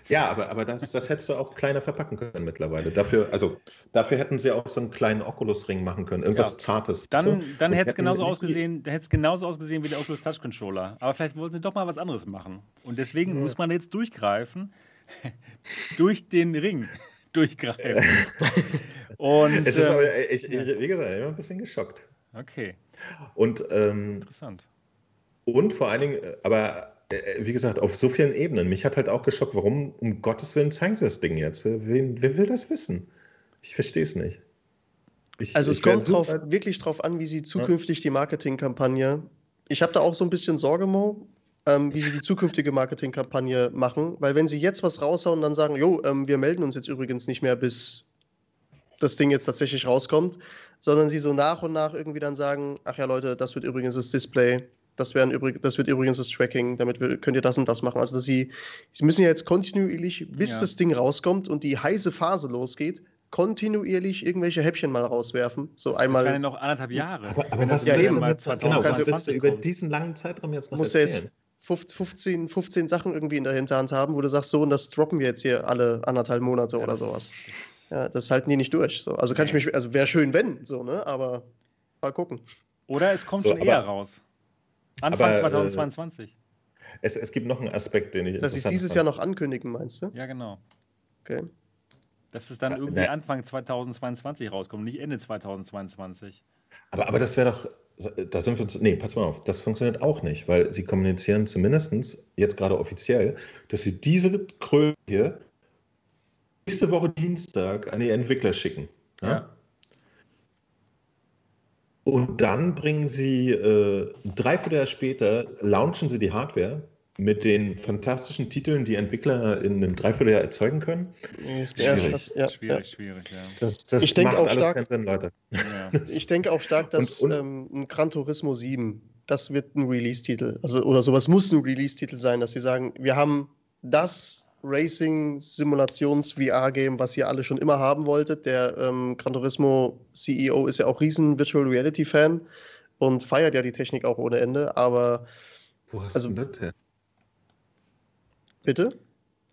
Ja, aber, aber das, das hättest du auch kleiner verpacken können mittlerweile. Dafür, also, dafür hätten sie auch so einen kleinen Oculus-Ring machen können, irgendwas ja. Zartes. Dann, so. dann hätte es genauso ausgesehen, genauso ausgesehen wie der Oculus Touch Controller. Aber vielleicht wollten sie doch mal was anderes machen. Und deswegen ja. muss man jetzt durchgreifen *laughs* durch den Ring durchgreifen. *laughs* Und, es ist aber, ähm, ich, ich, wie gesagt, ich bin ein bisschen geschockt. Okay. Und, ähm, Interessant. Und vor allen Dingen, aber äh, wie gesagt, auf so vielen Ebenen. Mich hat halt auch geschockt, warum um Gottes Willen zeigen sie das Ding jetzt? Wer, wer will das wissen? Ich verstehe es nicht. Ich, also es kommt drauf, wirklich drauf an, wie sie zukünftig ja. die Marketingkampagne. Ich habe da auch so ein bisschen Sorge, Mo, ähm, wie sie die zukünftige Marketingkampagne machen. Weil wenn sie jetzt was raushauen und dann sagen, jo, ähm, wir melden uns jetzt übrigens nicht mehr, bis das Ding jetzt tatsächlich rauskommt, sondern sie so nach und nach irgendwie dann sagen, ach ja Leute, das wird übrigens das Display, das, werden übrig, das wird übrigens das Tracking, damit wir, könnt ihr das und das machen. Also dass sie, sie müssen ja jetzt kontinuierlich, bis ja. das Ding rauskommt und die heiße Phase losgeht, kontinuierlich irgendwelche Häppchen mal rauswerfen. So das, einmal. Das ja noch anderthalb Jahre. Aber, aber was, ja, eben, genau, was willst du über diesen langen Zeitraum jetzt noch erzählen? Jetzt 15, 15 Sachen irgendwie in der Hinterhand haben, wo du sagst, so und das droppen wir jetzt hier alle anderthalb Monate ja, oder sowas. Ja, das halten die nicht durch. So. Also kann ich mich, also wäre schön, wenn, so, ne? Aber mal gucken. Oder es kommt so, schon aber, eher raus. Anfang aber, 2022. Äh, es, es gibt noch einen Aspekt, den ich. Dass sie es dieses fand. Jahr noch ankündigen, meinst du? Ja, genau. Okay. Dass es dann irgendwie Anfang 2022 rauskommt, nicht Ende 2022. Aber, aber das wäre doch, da sind wir uns, nee, pass mal auf, das funktioniert auch nicht, weil sie kommunizieren zumindest jetzt gerade offiziell, dass sie diese Kröte hier nächste Woche Dienstag an die Entwickler schicken. Ja. ja. Und dann bringen sie äh, drei Vierteljahr später, launchen sie die Hardware mit den fantastischen Titeln, die Entwickler in einem Dreivierteljahr erzeugen können. Schwierig, ja, schwierig, schwierig. Ja. Das, das ich macht auch alles stark, keinen Sinn, Leute. Ja. *laughs* ich denke auch stark, dass und, und, ähm, ein Gran Turismo 7, das wird ein Release-Titel. Also, oder sowas muss ein Release-Titel sein, dass sie sagen, wir haben das Racing-Simulations-VR-Game, was ihr alle schon immer haben wolltet. Der ähm, Gran Turismo CEO ist ja auch riesen Virtual Reality-Fan und feiert ja die Technik auch ohne Ende, aber wo hast also, du das her? Bitte?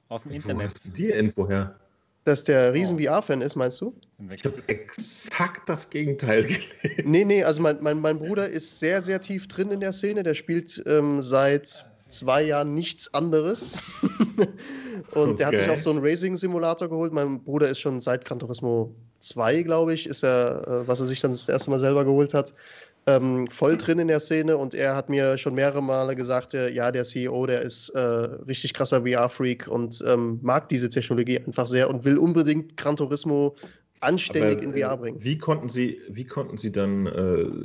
Aus dem Internet. Wo hast du die Info her? Dass der riesen oh. VR-Fan ist, meinst du? Ich habe exakt das Gegenteil *laughs* gelesen. Nee, nee, also mein, mein, mein Bruder ist sehr, sehr tief drin in der Szene. Der spielt ähm, seit zwei Jahren nichts anderes. *laughs* und okay. der hat sich auch so einen Racing-Simulator geholt. Mein Bruder ist schon seit Gran Turismo 2, glaube ich, ist er, äh, was er sich dann das erste Mal selber geholt hat ähm, voll drin in der Szene und er hat mir schon mehrere Male gesagt, äh, ja, der CEO, der ist äh, richtig krasser VR-Freak und ähm, mag diese Technologie einfach sehr und will unbedingt Gran Turismo anständig Aber, in VR bringen. Wie konnten Sie, wie konnten Sie dann äh,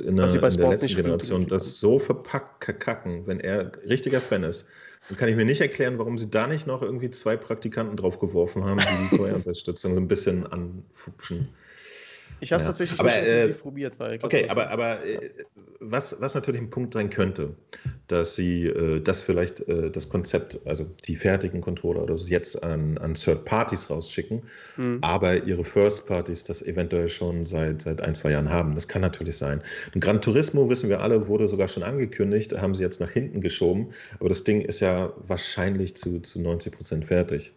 in, der, in der letzten Generation das so verpackt kacken, wenn er richtiger Fan ist? Dann kann ich mir nicht erklären, warum Sie da nicht noch irgendwie zwei Praktikanten draufgeworfen haben, die die *laughs* Steuerunterstützung so ein bisschen anfupschen. Ich habe es ja. tatsächlich aber, äh, probiert. Bei okay, aber, aber äh, was, was natürlich ein Punkt sein könnte, dass Sie äh, das vielleicht äh, das Konzept, also die fertigen Controller oder so jetzt an, an Third Parties rausschicken, mhm. aber Ihre First Parties das eventuell schon seit, seit ein, zwei Jahren haben. Das kann natürlich sein. Und Gran Turismo, wissen wir alle, wurde sogar schon angekündigt, haben sie jetzt nach hinten geschoben, aber das Ding ist ja wahrscheinlich zu, zu 90 Prozent fertig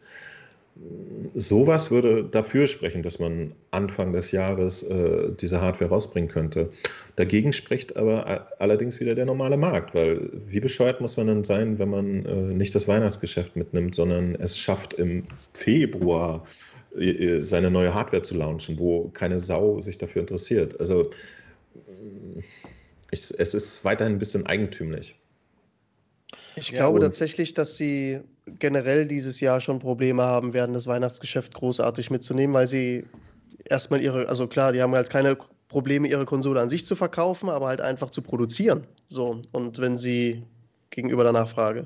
sowas würde dafür sprechen, dass man Anfang des Jahres äh, diese Hardware rausbringen könnte. Dagegen spricht aber allerdings wieder der normale Markt, weil wie bescheuert muss man dann sein, wenn man äh, nicht das Weihnachtsgeschäft mitnimmt, sondern es schafft im Februar äh, äh seine neue Hardware zu launchen, wo keine Sau sich dafür interessiert. Also ich, es ist weiterhin ein bisschen eigentümlich. Ich glaube tatsächlich, dass sie generell dieses Jahr schon Probleme haben werden, das Weihnachtsgeschäft großartig mitzunehmen, weil sie erstmal ihre, also klar, die haben halt keine Probleme, ihre Konsole an sich zu verkaufen, aber halt einfach zu produzieren. So, und wenn sie gegenüber der Nachfrage.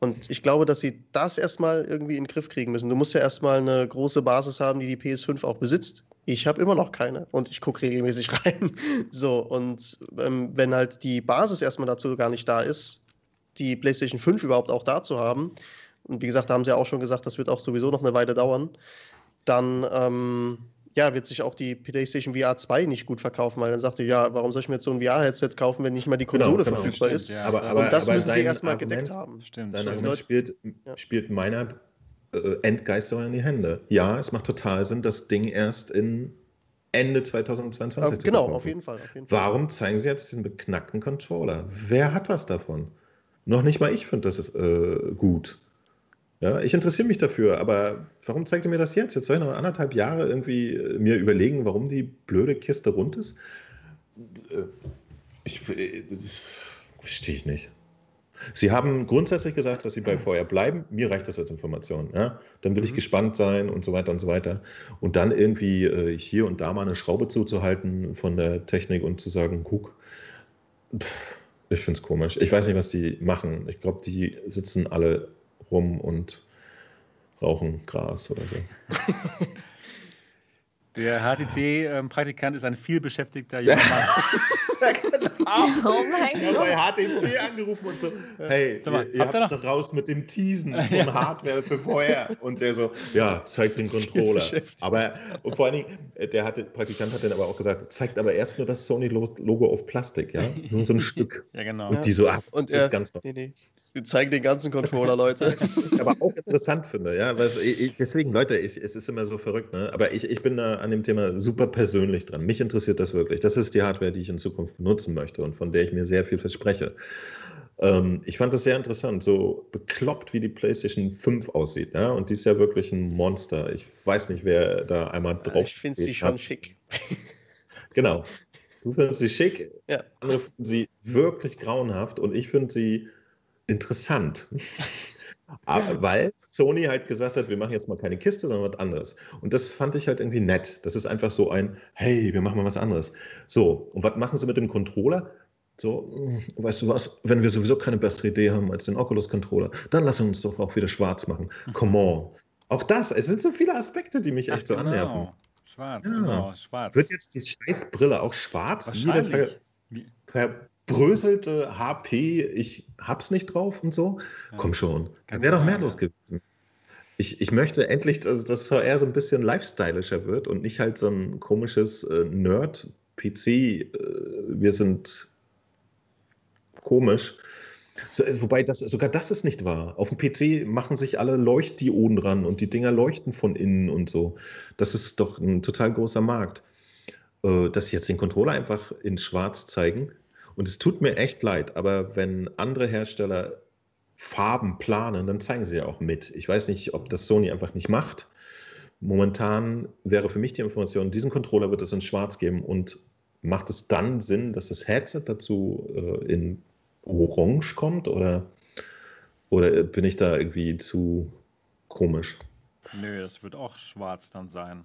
Und ich glaube, dass sie das erstmal irgendwie in den Griff kriegen müssen. Du musst ja erstmal eine große Basis haben, die die PS5 auch besitzt. Ich habe immer noch keine und ich gucke regelmäßig *laughs* rein. So, und ähm, wenn halt die Basis erstmal dazu gar nicht da ist, die PlayStation 5 überhaupt auch da zu haben, und wie gesagt, da haben sie ja auch schon gesagt, das wird auch sowieso noch eine Weile dauern, dann ähm, ja, wird sich auch die PlayStation VR 2 nicht gut verkaufen, weil dann sagte ja, warum soll ich mir jetzt so ein VR-Headset kaufen, wenn nicht mal die genau, Konsole genau, verfügbar stimmt, ist? Ja, aber, aber, und das aber müssen sie erstmal gedeckt haben. Stimmt. Dein Argument spielt, ja. spielt meiner äh, Endgeister in die Hände. Ja, es macht total Sinn, das Ding erst in Ende 2022 äh, zu Genau, auf jeden, Fall, auf jeden Fall. Warum zeigen sie jetzt diesen beknackten Controller? Wer hat was davon? Noch nicht mal ich finde das ist, äh, gut. Ja, ich interessiere mich dafür, aber warum zeigt ihr mir das jetzt? Jetzt soll ich noch anderthalb Jahre irgendwie äh, mir überlegen, warum die blöde Kiste rund ist? Äh, ich, das verstehe ich nicht. Sie haben grundsätzlich gesagt, dass Sie bei Feuer bleiben. Mir reicht das als Information. Ja? Dann will ich mhm. gespannt sein und so weiter und so weiter. Und dann irgendwie äh, hier und da mal eine Schraube zuzuhalten von der Technik und zu sagen, guck, ich finde es komisch. Ich weiß nicht, was die machen. Ich glaube, die sitzen alle rum und rauchen Gras oder so. *laughs* Der HTC-Praktikant ist ein vielbeschäftigter *laughs* junger Mann. Genau. *laughs* Oh mein Ja, Gott. bei HTC angerufen und so, hey, Sag mal, ihr, ihr habt noch- doch raus mit dem Teasen *laughs* von Hardware für vorher. Und der so, ja, zeigt den Controller. Aber und vor allen Dingen, äh, der hatte, Praktikant hat dann aber auch gesagt, zeigt aber erst nur das Sony-Logo auf Plastik, ja? *laughs* Nur so ein Stück. Ja, genau. Und die so, ach, Und das ist er, ganz neu. nee, nee, wir zeigen den ganzen Controller, Leute. Was ich aber auch interessant finde, ja, weil es, ich, deswegen, Leute, ich, es ist immer so verrückt, ne? aber ich, ich bin da an dem Thema super persönlich dran. Mich interessiert das wirklich. Das ist die Hardware, die ich in Zukunft benutzen möchte und von der ich mir sehr viel verspreche. Ähm, ich fand das sehr interessant, so bekloppt, wie die PlayStation 5 aussieht. Ja? Und die ist ja wirklich ein Monster. Ich weiß nicht, wer da einmal drauf ich finde sie schon hat. schick. *laughs* Genau. Du findest sie schick, Ja. andere finden sie wirklich grauenhaft und ich finde sie interessant. *laughs* Aber, weil Sony halt gesagt hat, wir machen jetzt mal keine Kiste, sondern was anderes. Und das fand ich halt irgendwie nett. Das ist einfach so ein, hey, wir machen mal was anderes. So, und was machen sie mit dem Controller? So, hm, weißt du was, wenn wir sowieso keine bessere Idee haben als den Oculus-Controller, dann lass uns doch auch wieder schwarz machen. Come on. Auch das, es sind so viele Aspekte, die mich Ach, echt so annerven. genau. Schwarz, Ja. genau, schwarz. Wird jetzt die Scheißbrille auch schwarz? Wie der Wahrscheinlich. ver Verbröselte HP, ich hab's nicht drauf und so? Ja. Komm schon, da wäre doch mehr los gewesen. Ich, ich möchte endlich, dass das VR so ein bisschen lifestyleischer wird und nicht halt so ein komisches äh, Nerd-PC. Äh, wir sind komisch. So, äh, wobei das, sogar das ist nicht wahr. Auf dem PC machen sich alle Leuchtdioden ran und die Dinger leuchten von innen und so. Das ist doch ein total großer Markt. Äh, dass sie jetzt den Controller einfach in schwarz zeigen. Und es tut mir echt leid, aber wenn andere Hersteller Farben planen, dann zeigen sie ja auch mit. Ich weiß nicht, ob das Sony einfach nicht macht. Momentan wäre für mich die Information, diesen Controller wird es in schwarz geben und macht es dann Sinn, dass das Headset dazu äh, in orange kommt oder, oder bin ich da irgendwie zu komisch? Nö, das wird auch schwarz dann sein.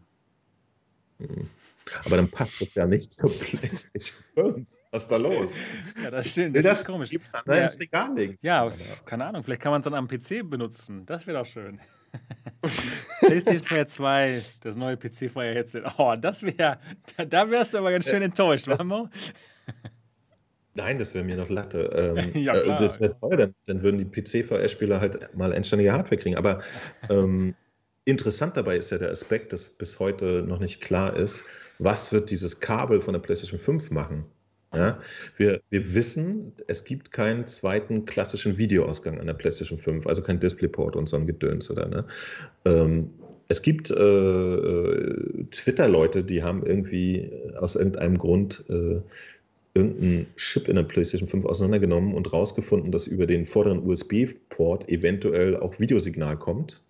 Aber dann passt das ja nicht zur *laughs* PlayStation 5. Was ist da los? Ja, das stimmt. Will Das, ist komisch. gibt dann Ja. ins Regal legen. Ja, keine Ahnung, vielleicht kann man es dann am PC benutzen. Das wäre doch schön. *laughs* PlayStation 4 2, das neue PC Fire Headset. Oh, das wäre, da, da wärst du aber ganz schön enttäuscht, das- was Mo? *laughs* Nein, das wäre mir noch Latte. Ähm, Ja, äh, klar. das wäre toll, dann, dann würden die PC-VR-Spieler halt mal endständige Hardware kriegen. Aber ähm, interessant dabei ist ja der Aspekt, dass bis heute noch nicht klar ist, was wird dieses Kabel von der PlayStation 5 machen. Ja? Wir, wir wissen, es gibt keinen zweiten klassischen Videoausgang an der PlayStation 5, also kein DisplayPort und so ein Gedöns oder ne? Ähm, es gibt äh, äh, Twitter-Leute, die haben irgendwie aus irgendeinem Grund äh, irgendeinen Chip in der PlayStation 5 auseinandergenommen und rausgefunden, dass über den vorderen USB-Port eventuell auch Videosignal kommt,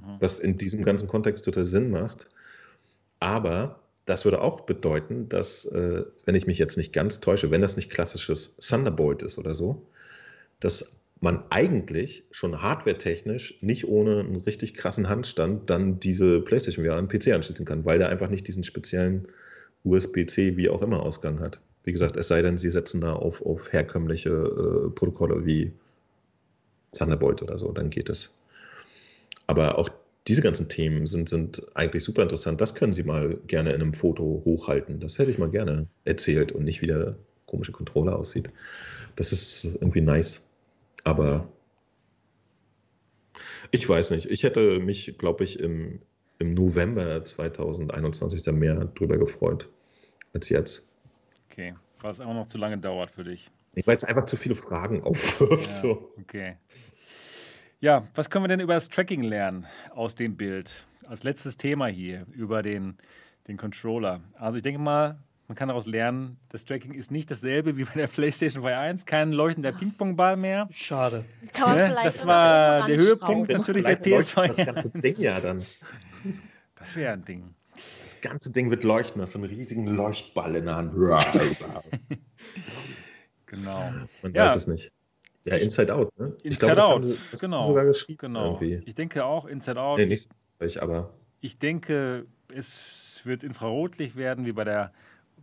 Mhm. was in diesem ganzen Kontext total Sinn macht. Aber das würde auch bedeuten, dass, äh, wenn ich mich jetzt nicht ganz täusche, wenn das nicht klassisches Thunderbolt ist oder so, dass man eigentlich schon hardware-technisch nicht ohne einen richtig krassen Handstand dann diese PlayStation VR an den PC anschließen kann, weil der einfach nicht diesen speziellen USB-C wie auch immer Ausgang hat. Wie gesagt, es sei denn, sie setzen da auf, auf herkömmliche äh, Protokolle wie Thunderbolt oder so, dann geht es. Aber auch diese ganzen Themen sind, sind eigentlich super interessant. Das können Sie mal gerne in einem Foto hochhalten. Das hätte ich mal gerne erzählt und nicht wie der komische Controller aussieht. Das ist irgendwie nice. Aber ich weiß nicht. Ich hätte mich, glaube ich, im, im November 2021 da mehr drüber gefreut als jetzt. Okay, weil es auch noch zu lange dauert für dich. Weil es einfach zu viele Fragen aufwirft. Ja, So. okay. Ja, was können wir denn über das Tracking lernen aus dem Bild? Als letztes Thema hier über den, den Controller. Also ich denke mal, man kann daraus lernen, das Tracking ist nicht dasselbe wie bei der PlayStation 4 1, kein leuchtender Ping-Pong-Ball mehr. Schade. Das kann man Ne? vielleicht Das war der. Höhepunkt. natürlich der Vielleicht leuchtet PS2. Das ganze Ding ja dann. Das wäre ein Ding. Das ganze Ding wird leuchten, hast so einen riesigen Leuchtball in der Hand. *laughs* Genau. Man Ja. weiß es nicht. Ja, Inside Out, ne? Ich Inside glaube, das Out, haben sie- das haben genau. geschrieben Genau. irgendwie. Ich denke auch Inside Out. Nee, nicht ich, aber Ich denke, es wird Infrarotlicht werden, wie bei, der,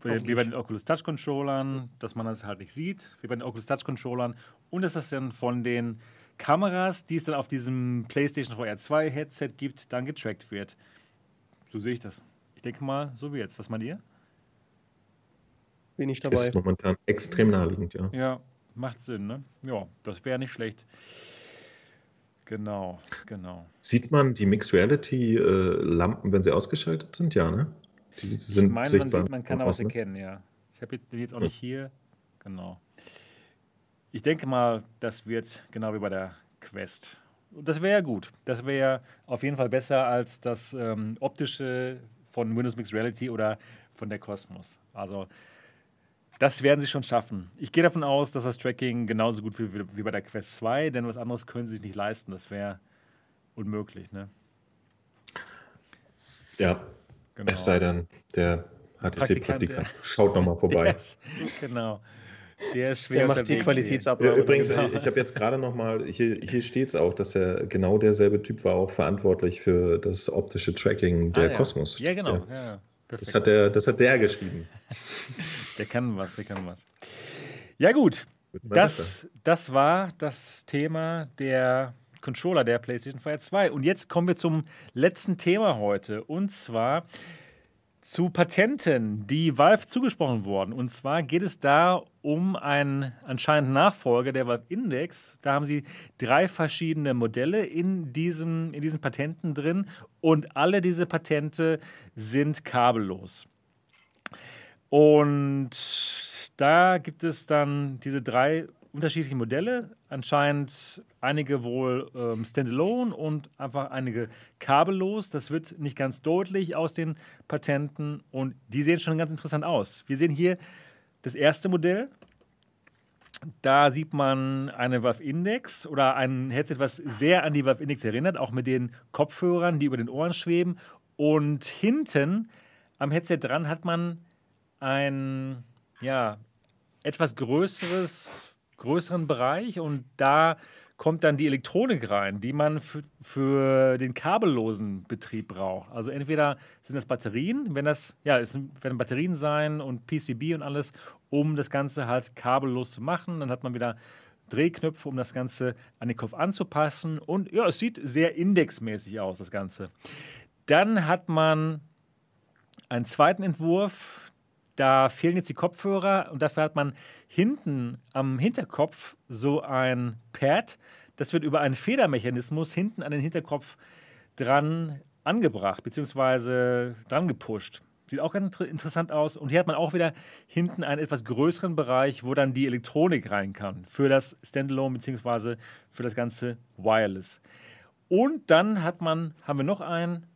wie bei den Oculus Touch Controllern, dass man das halt nicht sieht, wie bei den Oculus Touch Controllern. Und dass das dann von den Kameras, die es dann auf diesem PlayStation VR 2 Headset gibt, dann getrackt wird. So sehe ich das. Ich denke mal, so wie jetzt. Was meint ihr? Bin ich dabei. Ist momentan extrem naheliegend, ja. Ja, macht Sinn, ne? Ja, das wäre nicht schlecht. Genau, genau. Sieht man die Mixed Reality äh, Lampen, wenn sie ausgeschaltet sind? Ja, ne? Die sind ich meine, man, sieht, man kann da was erkennen, ja. Ich habe die jetzt auch nicht hier. Genau. Ich denke mal, das wird genau wie bei der Quest. Und das wäre ja gut. Das wäre auf jeden Fall besser als das ähm, optische von Windows Mixed Reality oder von der Cosmos. Also das werden sie schon schaffen. Ich gehe davon aus, dass das Tracking genauso gut wird wie bei der Quest 2, denn was anderes können sie sich nicht leisten. Das wäre unmöglich. Ne? Ja, genau. es sei denn, der HTC-Praktikant schaut nochmal *laughs* vorbei. Ist, genau. Der ist schwer Der macht die Qualitätsabnahme. Übrigens, genau. ich habe jetzt gerade nochmal, hier, hier steht es auch, dass er genau derselbe Typ war auch verantwortlich für das optische Tracking der ah, ja. Kosmos. Ja, genau. Ja. Das, hat der, das hat der geschrieben. *laughs* der kann was, der kann was. Ja, gut. Das, das war das Thema der Controller der PlayStation 4 2. Und jetzt kommen wir zum letzten Thema heute. Und zwar zu Patenten, die Valve zugesprochen wurden. Und zwar geht es da um einen anscheinend Nachfolger der Valve Index. Da haben sie drei verschiedene Modelle in, diesem, in diesen Patenten drin und alle diese Patente sind kabellos. Und da gibt es dann diese drei unterschiedliche Modelle. Anscheinend einige wohl ähm, standalone und einfach einige kabellos. Das wird nicht ganz deutlich aus den Patenten und die sehen schon ganz interessant aus. Wir sehen hier das erste Modell. Da sieht man eine Valve Index oder ein Headset, was sehr an die Valve Index erinnert, auch mit den Kopfhörern, die über den Ohren schweben. Und hinten am Headset dran hat man ein ja, etwas größeres größeren Bereich und da kommt dann die Elektronik rein, die man für, für den kabellosen Betrieb braucht. Also entweder sind das Batterien, wenn das, ja, es werden Batterien sein und PCB und alles, um das Ganze halt kabellos zu machen. Dann hat man wieder Drehknöpfe, um das Ganze an den Kopf anzupassen. Und ja, es sieht sehr indexmäßig aus, das Ganze. Dann hat man einen zweiten Entwurf, da fehlen jetzt die Kopfhörer und dafür hat man hinten am Hinterkopf so ein Pad. Das wird über einen Federmechanismus hinten an den Hinterkopf dran angebracht, beziehungsweise dran gepusht. Sieht auch ganz interessant aus. Und hier hat man auch wieder hinten einen etwas größeren Bereich, wo dann die Elektronik rein kann. Für das Standalone, beziehungsweise für das ganze Wireless. Und dann hat man, haben wir noch einen.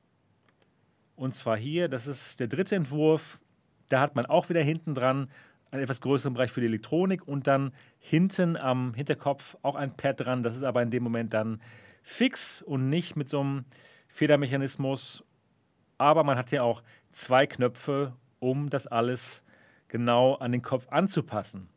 Und zwar hier, das ist der dritte Entwurf. Da hat man auch wieder hinten dran einen etwas größeren Bereich für die Elektronik und dann hinten am Hinterkopf auch ein Pad dran. Das ist aber in dem Moment dann fix und nicht mit so einem Federmechanismus. Aber man hat ja auch zwei Knöpfe, um das alles genau an den Kopf anzupassen.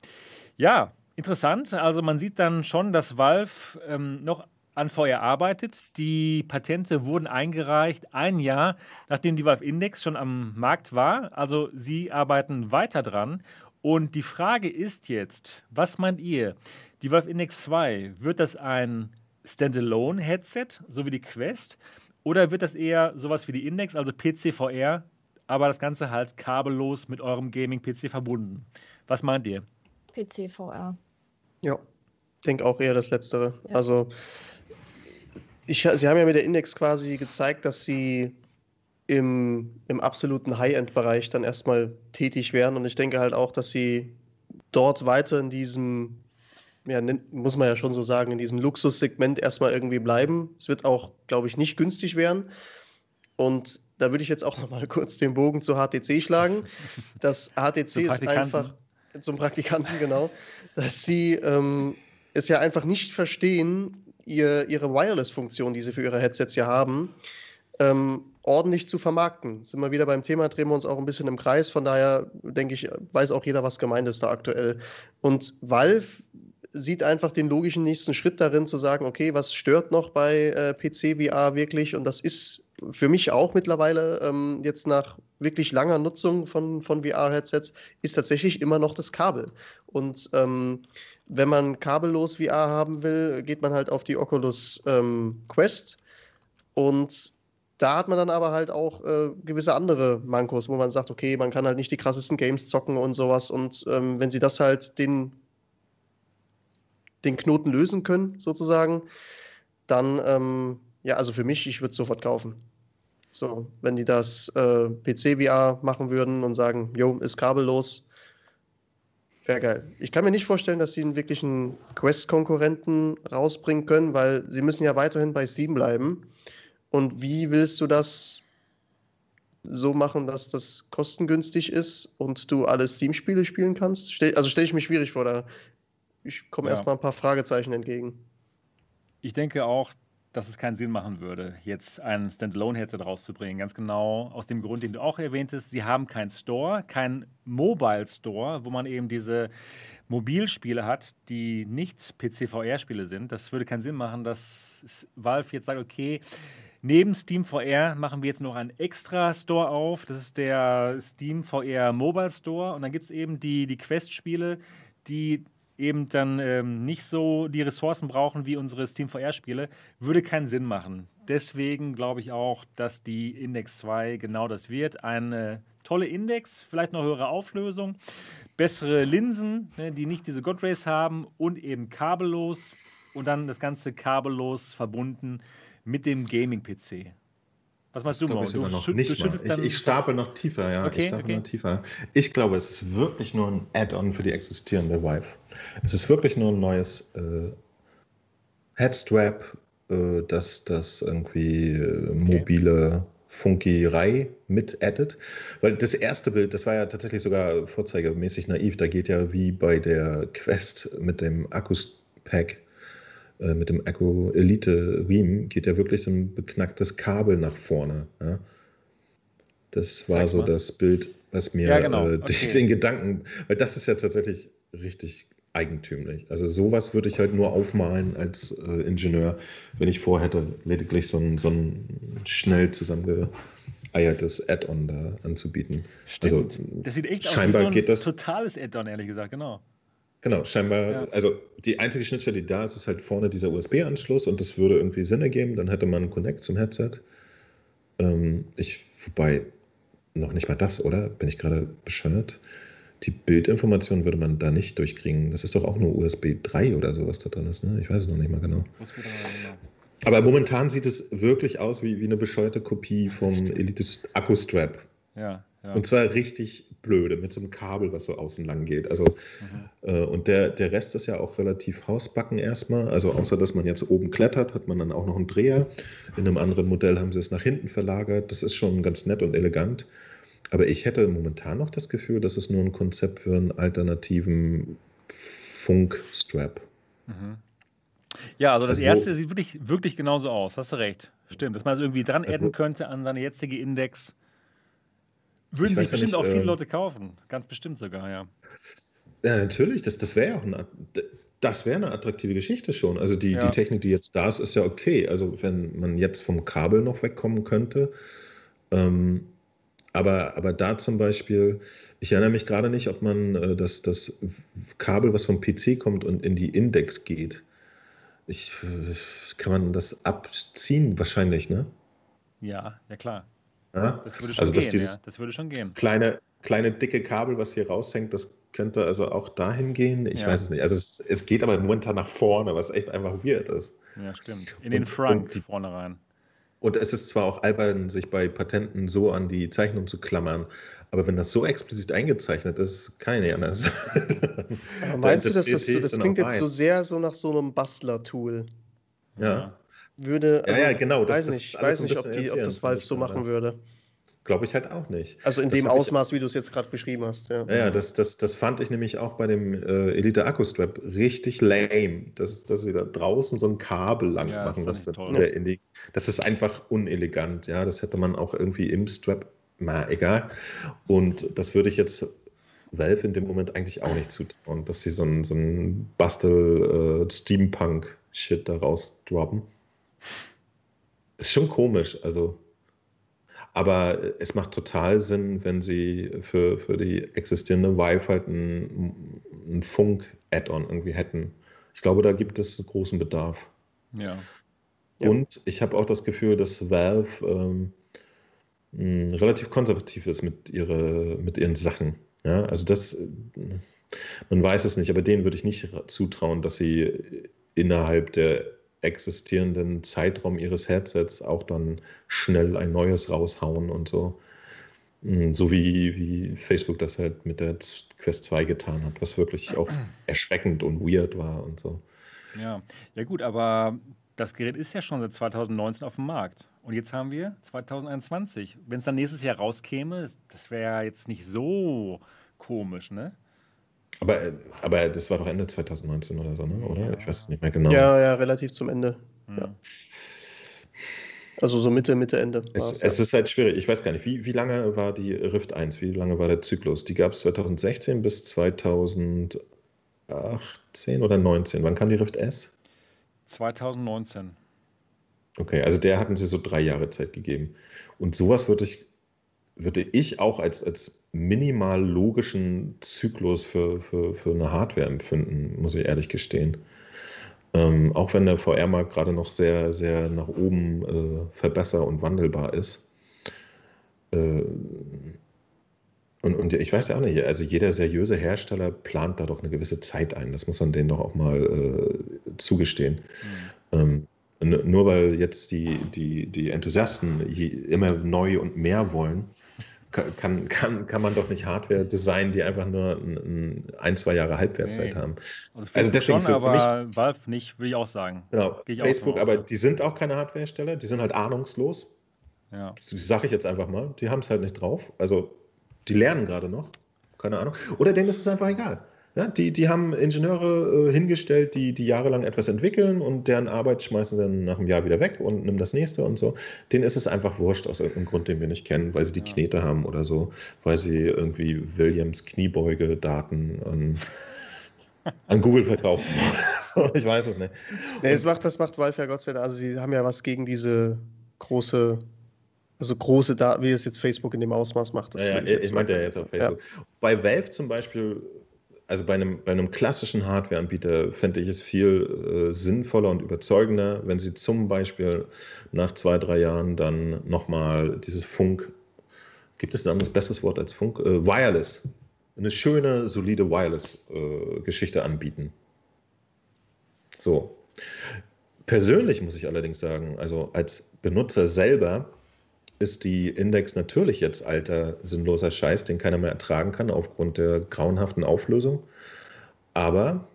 Ja, interessant. Also man sieht dann schon, dass Valve ähm, noch an VR arbeitet. Die Patente wurden eingereicht ein Jahr, nachdem die Valve Index schon am Markt war. Also sie arbeiten weiter dran. Und die Frage ist jetzt, was meint ihr? Die Valve Index 2, wird das ein Standalone-Headset, so wie die Quest? Oder wird das eher sowas wie die Index, also PC-VR, aber das Ganze halt kabellos mit eurem Gaming-PC verbunden? Was meint ihr? PC-VR. Ja, ich denke auch eher das Letztere. Ja. Also ich, sie haben ja mit der Index quasi gezeigt, dass sie im, im absoluten High-End-Bereich dann erstmal tätig wären. Und ich denke halt auch, dass sie dort weiter in diesem, ja, muss man ja schon so sagen, in diesem Luxussegment erstmal irgendwie bleiben. Es wird auch, glaube ich, nicht günstig werden. Und da würde ich jetzt auch nochmal kurz den Bogen zu HTC schlagen. Das *laughs* HTC ist einfach zum Praktikanten, genau, dass sie ähm, es ja einfach nicht verstehen, ihr, ihre Wireless-Funktion, die sie für ihre Headsets ja haben, ähm, ordentlich zu vermarkten. Sind wir wieder beim Thema, drehen wir uns auch ein bisschen im Kreis. Von daher denke ich, weiß auch jeder, was gemeint ist da aktuell. Und Valve sieht einfach den logischen nächsten Schritt darin, zu sagen, okay, was stört noch bei äh, PC VR wirklich? Und das ist für mich auch mittlerweile ähm, jetzt nach wirklich langer Nutzung von, von VR-Headsets, ist tatsächlich immer noch das Kabel. Und ähm, wenn man kabellos VR haben will, geht man halt auf die Oculus ähm, Quest. Und da hat man dann aber halt auch äh, gewisse andere Mankos, wo man sagt, okay, man kann halt nicht die krassesten Games zocken und sowas. Und ähm, wenn sie das halt den, den Knoten lösen können, sozusagen, dann, ähm, ja, also für mich, ich würde es sofort kaufen. So, wenn die das äh, PC-VR machen würden und sagen, jo, ist kabellos, wäre geil. Ich kann mir nicht vorstellen, dass sie einen wirklichen Quest-Konkurrenten rausbringen können, weil sie müssen ja weiterhin bei Steam bleiben. Und wie willst du das so machen, dass das kostengünstig ist und du alle Steam-Spiele spielen kannst? also stelle ich mir schwierig vor, da ich komme ja. erstmal ein paar Fragezeichen entgegen. Ich denke auch, dass es keinen Sinn machen würde, jetzt ein Standalone-Headset rauszubringen. Ganz genau aus dem Grund, den du auch erwähntest. Sie haben keinen Store, keinen Mobile Store, wo man eben diese Mobilspiele hat, die nicht PC-VR-Spiele sind. Das würde keinen Sinn machen, dass Valve jetzt sagt, okay, Neben Steam VR machen wir jetzt noch einen extra Store auf. Das ist der Steam VR Mobile Store. Und dann gibt es eben die, die Quest-Spiele, die eben dann ähm, nicht so die Ressourcen brauchen wie unsere Steam VR-Spiele. Würde keinen Sinn machen. Deswegen glaube ich auch, dass die Index 2 genau das wird. Eine tolle Index, vielleicht noch höhere Auflösung, bessere Linsen, ne, die nicht diese God haben und eben kabellos und dann das Ganze kabellos verbunden mit dem Gaming-PC. Was meinst du, Mo? Du, noch schü nicht du. Ich, ich stapel noch tiefer, ja. Okay, ich stapel okay. noch tiefer. Ich glaube, es ist wirklich nur ein Add-on für die existierende Vive. Es ist wirklich nur ein neues äh, Headstrap, äh, das, das irgendwie äh, okay. mobile Funkierei mit addet. Weil das erste Bild, das war ja tatsächlich sogar vorzeigemäßig naiv. Da geht ja wie bei der Quest mit dem Akkus-Pack äh, mit dem Echo Elite Riem geht ja wirklich so ein beknacktes Kabel nach vorne. Ja? Das war so das Bild, was mir ja, genau. äh, okay. den Gedanken, weil das ist ja tatsächlich richtig eigentümlich. Also sowas würde ich halt nur aufmalen als äh, Ingenieur, wenn ich vorhätte, lediglich so ein, so ein schnell zusammengeeiertes Add-on da anzubieten. Stimmt. Also, das sieht echt aus wie so ein geht das, totales Add-on, ehrlich gesagt, genau. Genau, scheinbar, ja. also die einzige Schnittstelle, die da ist, ist halt vorne dieser USB-Anschluss und das würde irgendwie Sinn ergeben. Dann hätte man einen Connect zum Headset. Ähm, ich, wobei, noch nicht mal das, oder? Bin ich gerade bescheuert? Die Bildinformation würde man da nicht durchkriegen. Das ist doch auch nur USB 3 oder so, was da drin ist, ne? Ich weiß es noch nicht mal genau. Aber momentan sieht es wirklich aus wie, wie eine bescheuerte Kopie vom Elite Akku Strap. Ja, ja. Und zwar richtig blöde, mit so einem Kabel, was so außen lang geht. Also, mhm. äh, und der, der Rest ist ja auch relativ hausbacken erstmal. Also außer dass man jetzt oben klettert, hat man dann auch noch einen Dreher. In einem anderen Modell haben sie es nach hinten verlagert. Das ist schon ganz nett und elegant. Aber ich hätte momentan noch das Gefühl, dass es nur ein Konzept für einen alternativen Funk-Strap. Mhm. Ja, also das also, erste sieht wirklich, wirklich genauso aus. Hast du recht. Stimmt, dass man es das irgendwie dran also, adden könnte an seine jetzige Index. Würden sich bestimmt nicht, auch viele äh, Leute kaufen. Ganz bestimmt sogar, ja. Ja, natürlich. Das, das wäre ja auch eine, das wäre eine attraktive Geschichte schon. Also die, ja. die Technik, die jetzt da ist, ist ja okay. Also wenn man jetzt vom Kabel noch wegkommen könnte. Ähm, aber, aber da zum Beispiel, ich erinnere mich gerade nicht, ob man äh, das, das Kabel, was vom PC kommt und in die Index geht. Ich, äh, kann man das abziehen wahrscheinlich, ne? Ja, ja klar. Ja? Das würde schon also, gehen, ja. Das würde schon gehen. Kleine, kleine dicke Kabel, was hier raushängt, das könnte also auch dahin gehen. Ich ja. weiß es nicht. Also es, es, geht aber momentan nach vorne, was echt einfach weird ist. Ja, stimmt. In den Frank vorne rein. Und es ist zwar auch albern, sich bei Patenten so an die Zeichnung zu klammern, aber wenn das so explizit eingezeichnet ist, kann ich anders. *laughs* Aber meinst du, dass das, so, das klingt jetzt so sehr so nach so einem Bastler-Tool? Ja würde. Also, ja, ja, genau. Das, weiß nicht, ich weiß nicht, ob, die, ob das Valve so machen würde. Glaube ich halt auch nicht. Also in das dem Ausmaß, ich, wie du es jetzt gerade beschrieben hast. Ja, ja, das, das, das fand ich nämlich auch bei dem äh, Elite Akku Strap richtig lame, dass, dass sie da draußen so ein Kabel lang ja, machen. Das, das, die, das ist einfach unelegant. Ja, das hätte man auch irgendwie im Strap, na egal. Und das würde ich jetzt Valve in dem Moment eigentlich auch nicht zutrauen, dass sie so ein, so ein Bastel-Steampunk-Shit äh, da rausdroppen. Ist schon komisch, also. Aber es macht total Sinn, wenn sie für, für die existierende Vive halt einen, einen Funk-Add-on irgendwie hätten. Ich glaube, da gibt es großen Bedarf. Ja. Ja. Und ich habe auch das Gefühl, dass Valve ähm, mh, relativ konservativ ist mit, ihre, mit ihren Sachen. Ja, also das, man weiß es nicht, aber denen würde ich nicht zutrauen, dass sie innerhalb der existierenden Zeitraum ihres Headsets auch dann schnell ein neues raushauen und so. Hm, so wie, wie Facebook das halt mit der Quest 2 getan hat, was wirklich auch *clears throat* erschreckend und weird war und so. Ja, ja gut, aber das Gerät ist ja schon seit 2019 auf dem Markt. Und jetzt haben wir 2021. Wenn es dann nächstes Jahr rauskäme, das wäre ja jetzt nicht so komisch, ne? Aber, aber das war doch Ende 2019 oder so, ne? oder? Ja. Ich weiß es nicht mehr genau. Ja, ja, relativ zum Ende. Mhm. Ja. Also so Mitte, Mitte, Ende. Es, es ja. ist halt schwierig. Ich weiß gar nicht, wie, wie lange war die Rift 1? Wie lange war der Zyklus? Die gab es 2016 bis 2018 oder 19. Wann kam die Rift S? 2019. Okay, also der hatten sie so drei Jahre Zeit gegeben. Und sowas würde ich, würde ich auch als, als minimal logischen Zyklus für, für, für eine Hardware empfinden, muss ich ehrlich gestehen. Ähm, auch wenn der VR-Markt gerade noch sehr, sehr nach oben äh, verbesser und wandelbar ist. Äh, und, und ich weiß ja auch nicht, also jeder seriöse Hersteller plant da doch eine gewisse Zeit ein. Das muss man denen doch auch mal äh, zugestehen. Mhm. Ähm, nur weil jetzt die, die, die Enthusiasten immer neu und mehr wollen, kann, kann, kann man doch nicht Hardware designen, die einfach nur ein, ein zwei Jahre Halbwertszeit nee. haben. Also, also deswegen schon, für, aber mich, Valve nicht, würde ich auch sagen. Genau, Facebook, aber die sind auch keine Hardwarehersteller, die sind halt ahnungslos. Ja. Sage ich jetzt einfach mal. Die haben es halt nicht drauf. Also die lernen gerade noch. Keine Ahnung. Oder denen ist es einfach egal. Ja, die, die haben Ingenieure äh, hingestellt, die, die jahrelang etwas entwickeln und deren Arbeit schmeißen sie dann nach einem Jahr wieder weg und nehmen das nächste und so. Denen ist es einfach wurscht aus irgendeinem Grund, den wir nicht kennen, weil sie die ja. Knete haben oder so, weil sie irgendwie Williams Kniebeuge-Daten an, an Google verkaufen. *laughs* so, ich weiß es nicht. Nee, das, macht, das macht Valve ja Gott sei Dank. Also sie haben ja was gegen diese große also große Daten, wie es jetzt Facebook in dem Ausmaß macht. ja, ja, ich, ich meinte ja jetzt auf Facebook. Ja. Bei Valve zum Beispiel also bei einem, bei einem klassischen Hardware-Anbieter fände ich es viel äh, sinnvoller und überzeugender, wenn sie zum Beispiel nach zwei, drei Jahren dann nochmal dieses Funk, gibt es ein anderes besseres Wort als Funk? Äh, Wireless, eine schöne, solide Wireless-Geschichte äh, anbieten. So. Persönlich muss ich allerdings sagen, also als Benutzer selber ist die Index natürlich jetzt alter, sinnloser Scheiß, den keiner mehr ertragen kann aufgrund der grauenhaften Auflösung. Aber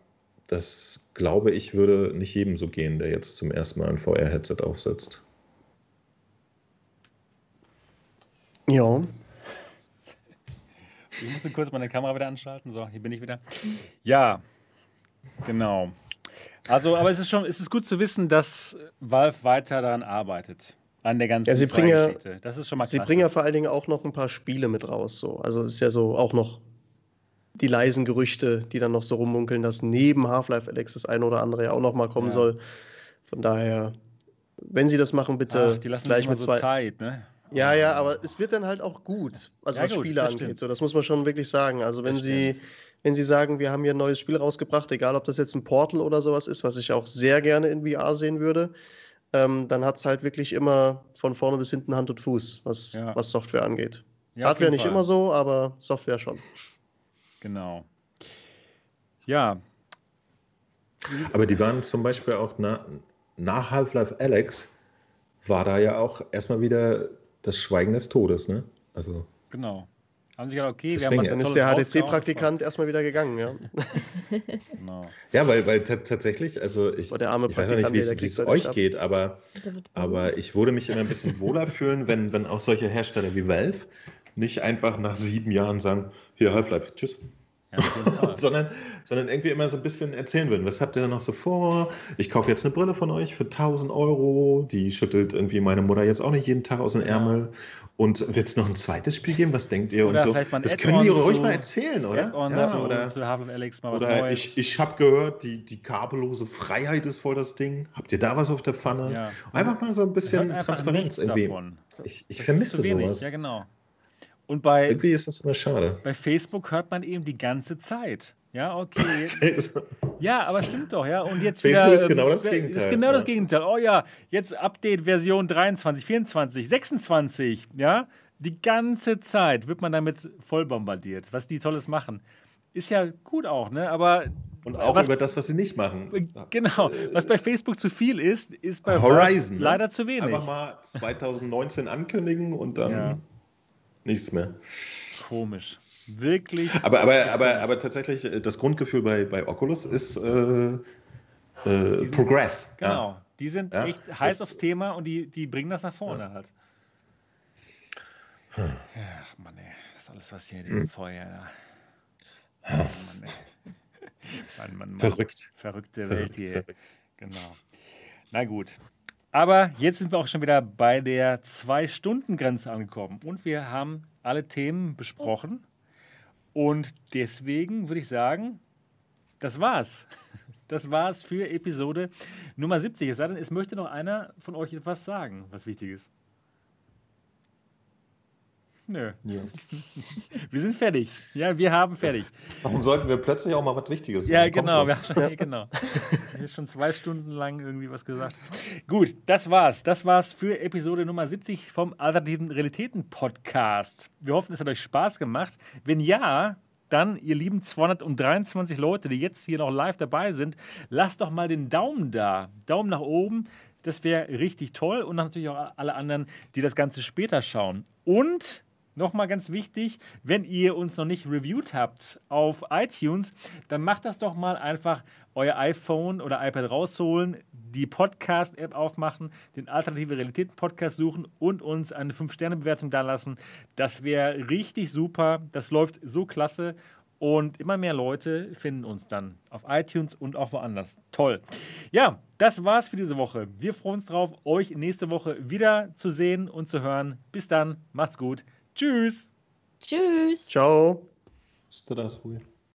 das, glaube ich, würde nicht jedem so gehen, der jetzt zum ersten Mal ein VR-Headset aufsetzt. Ja. Ich muss kurz meine Kamera wieder anschalten. So, hier bin ich wieder. Ja, genau. Also, aber es ist schon, es ist gut zu wissen, dass Valve weiter daran arbeitet an der ganzen ja, sie bringen ja, Das ist schon mal Sie bringen ja vor allen Dingen auch noch ein paar Spiele mit raus. So. Also es ist ja so auch noch die leisen Gerüchte, die dann noch so rummunkeln, dass neben Half-Life Alex das eine oder andere ja auch noch mal kommen ja. soll. Von daher, wenn sie das machen, bitte Ach, die lassen gleich mit so zwei. Zeit, ne? Ja, ja, aber es wird dann halt auch gut, also ja, was gut, Spiele angeht. So, das muss man schon wirklich sagen. Also wenn das sie, stimmt. wenn sie sagen, wir haben hier ein neues Spiel rausgebracht, egal ob das jetzt ein Portal oder sowas ist, was ich auch sehr gerne in VR sehen würde, ähm, dann hat es halt wirklich immer von vorne bis hinten Hand und Fuß, was, ja. was Software angeht. Ja, Hardware nicht Fall. immer so, aber Software schon. Genau. Ja. Aber die waren zum Beispiel auch na, nach Half-Life Alex war da ja auch erstmal wieder das Schweigen des Todes, ne? Also. Genau. Haben sie gedacht, okay, Deswegen, wir haben was Dann ist der HTC-Praktikant erstmal wieder gegangen, ja. *laughs* genau. Ja, weil, weil tatsächlich, also ich, der arme ich weiß nicht, wie es euch ab. geht, aber, aber ich würde mich immer ein bisschen wohler *laughs* fühlen, wenn, wenn auch solche Hersteller wie Valve nicht einfach nach sieben Jahren sagen, hier Half-Life, tschüss. *laughs* sondern, sondern irgendwie immer so ein bisschen erzählen würden. Was habt ihr denn noch so vor? Ich kaufe jetzt eine Brille von euch für 1000 Euro. Die schüttelt irgendwie meine Mutter jetzt auch nicht jeden Tag aus dem ja. Ärmel. Und wird es noch ein zweites Spiel geben? Was denkt ihr? Oder und so. Das können die ruhig mal erzählen, oder? Ja, zu, oder zu Half of Alex mal was oder Neues. Ich, ich habe gehört, die, die kabellose Freiheit ist voll das Ding. Habt ihr da was auf der Pfanne? Ja. Einfach mal so ein bisschen Transparenz irgendwie. Davon. Ich, ich vermisse sowas. Ja, genau. Und bei, Irgendwie ist das immer schade. Bei Facebook hört man eben die ganze Zeit. Ja, okay. *laughs* ja, aber stimmt doch, ja. Und jetzt Facebook wieder. ist genau ähm, das Gegenteil. Ist genau das Gegenteil. Oh ja, jetzt Update Version 23, 24, 26, ja. Die ganze Zeit wird man damit voll bombardiert, was die Tolles machen. Ist ja gut auch, ne? Aber. Und auch was, über das, was sie nicht machen. Genau. Was bei Facebook zu viel ist, ist bei Horizon Valve leider zu wenig. Einfach mal 2019 ankündigen und dann Ja. nichts mehr. Komisch. Wirklich. Aber, aber, aber, aber tatsächlich, äh, das Grundgefühl bei, bei Oculus ist äh, äh, Progress. Genau. Ja. Die sind Ja, echt heiß das- aufs Thema und die, die bringen das nach vorne halt. Hm. Ach Mann, ey. Das ist alles, was hier, diese Feuer da. Oh, Mann. *laughs* Mann, Mann, Mann. Verrückt. Verrückte Welt hier. verrückt. Genau. Na gut. Aber jetzt sind wir auch schon wieder bei der Zwei-Stunden-Grenze angekommen. Und wir haben alle Themen besprochen. Und deswegen würde ich sagen, das war's. Das war's für Episode Nummer 70. Es sei denn, es möchte noch einer von euch etwas sagen, was wichtig ist. Nö, Ja. *laughs* wir sind fertig. Ja, wir haben fertig. Warum sollten wir plötzlich auch mal was Wichtiges Ja, sagen? Komm genau. schon. Wir haben schon, *laughs* genau. Ich habe schon zwei Stunden lang irgendwie was gesagt. Gut, das war's. Das war's für Episode Nummer 70 vom Alternativen Realitäten Podcast. Wir hoffen, es hat euch Spaß gemacht. Wenn ja, dann, ihr lieben 223 Leute, die jetzt hier noch live dabei sind, lasst doch mal den Daumen da. Daumen nach oben. Das wäre richtig toll. Und natürlich auch alle anderen, die das Ganze später schauen. Und Nochmal ganz wichtig, wenn ihr uns noch nicht reviewed habt auf iTunes, dann macht das doch mal einfach euer iPhone oder iPad rausholen, die Podcast-App aufmachen, den Alternative Realitäten Podcast suchen und uns eine 5-Sterne-Bewertung da lassen. Das wäre richtig super. Das läuft so klasse. Und immer mehr Leute finden uns dann auf iTunes und auch woanders. Toll. Ja, das war's für diese Woche. Wir freuen uns drauf, euch nächste Woche wieder zu sehen und zu hören. Bis dann, macht's gut. Tschüss. Tschüss. Ciao. Ist das wohl?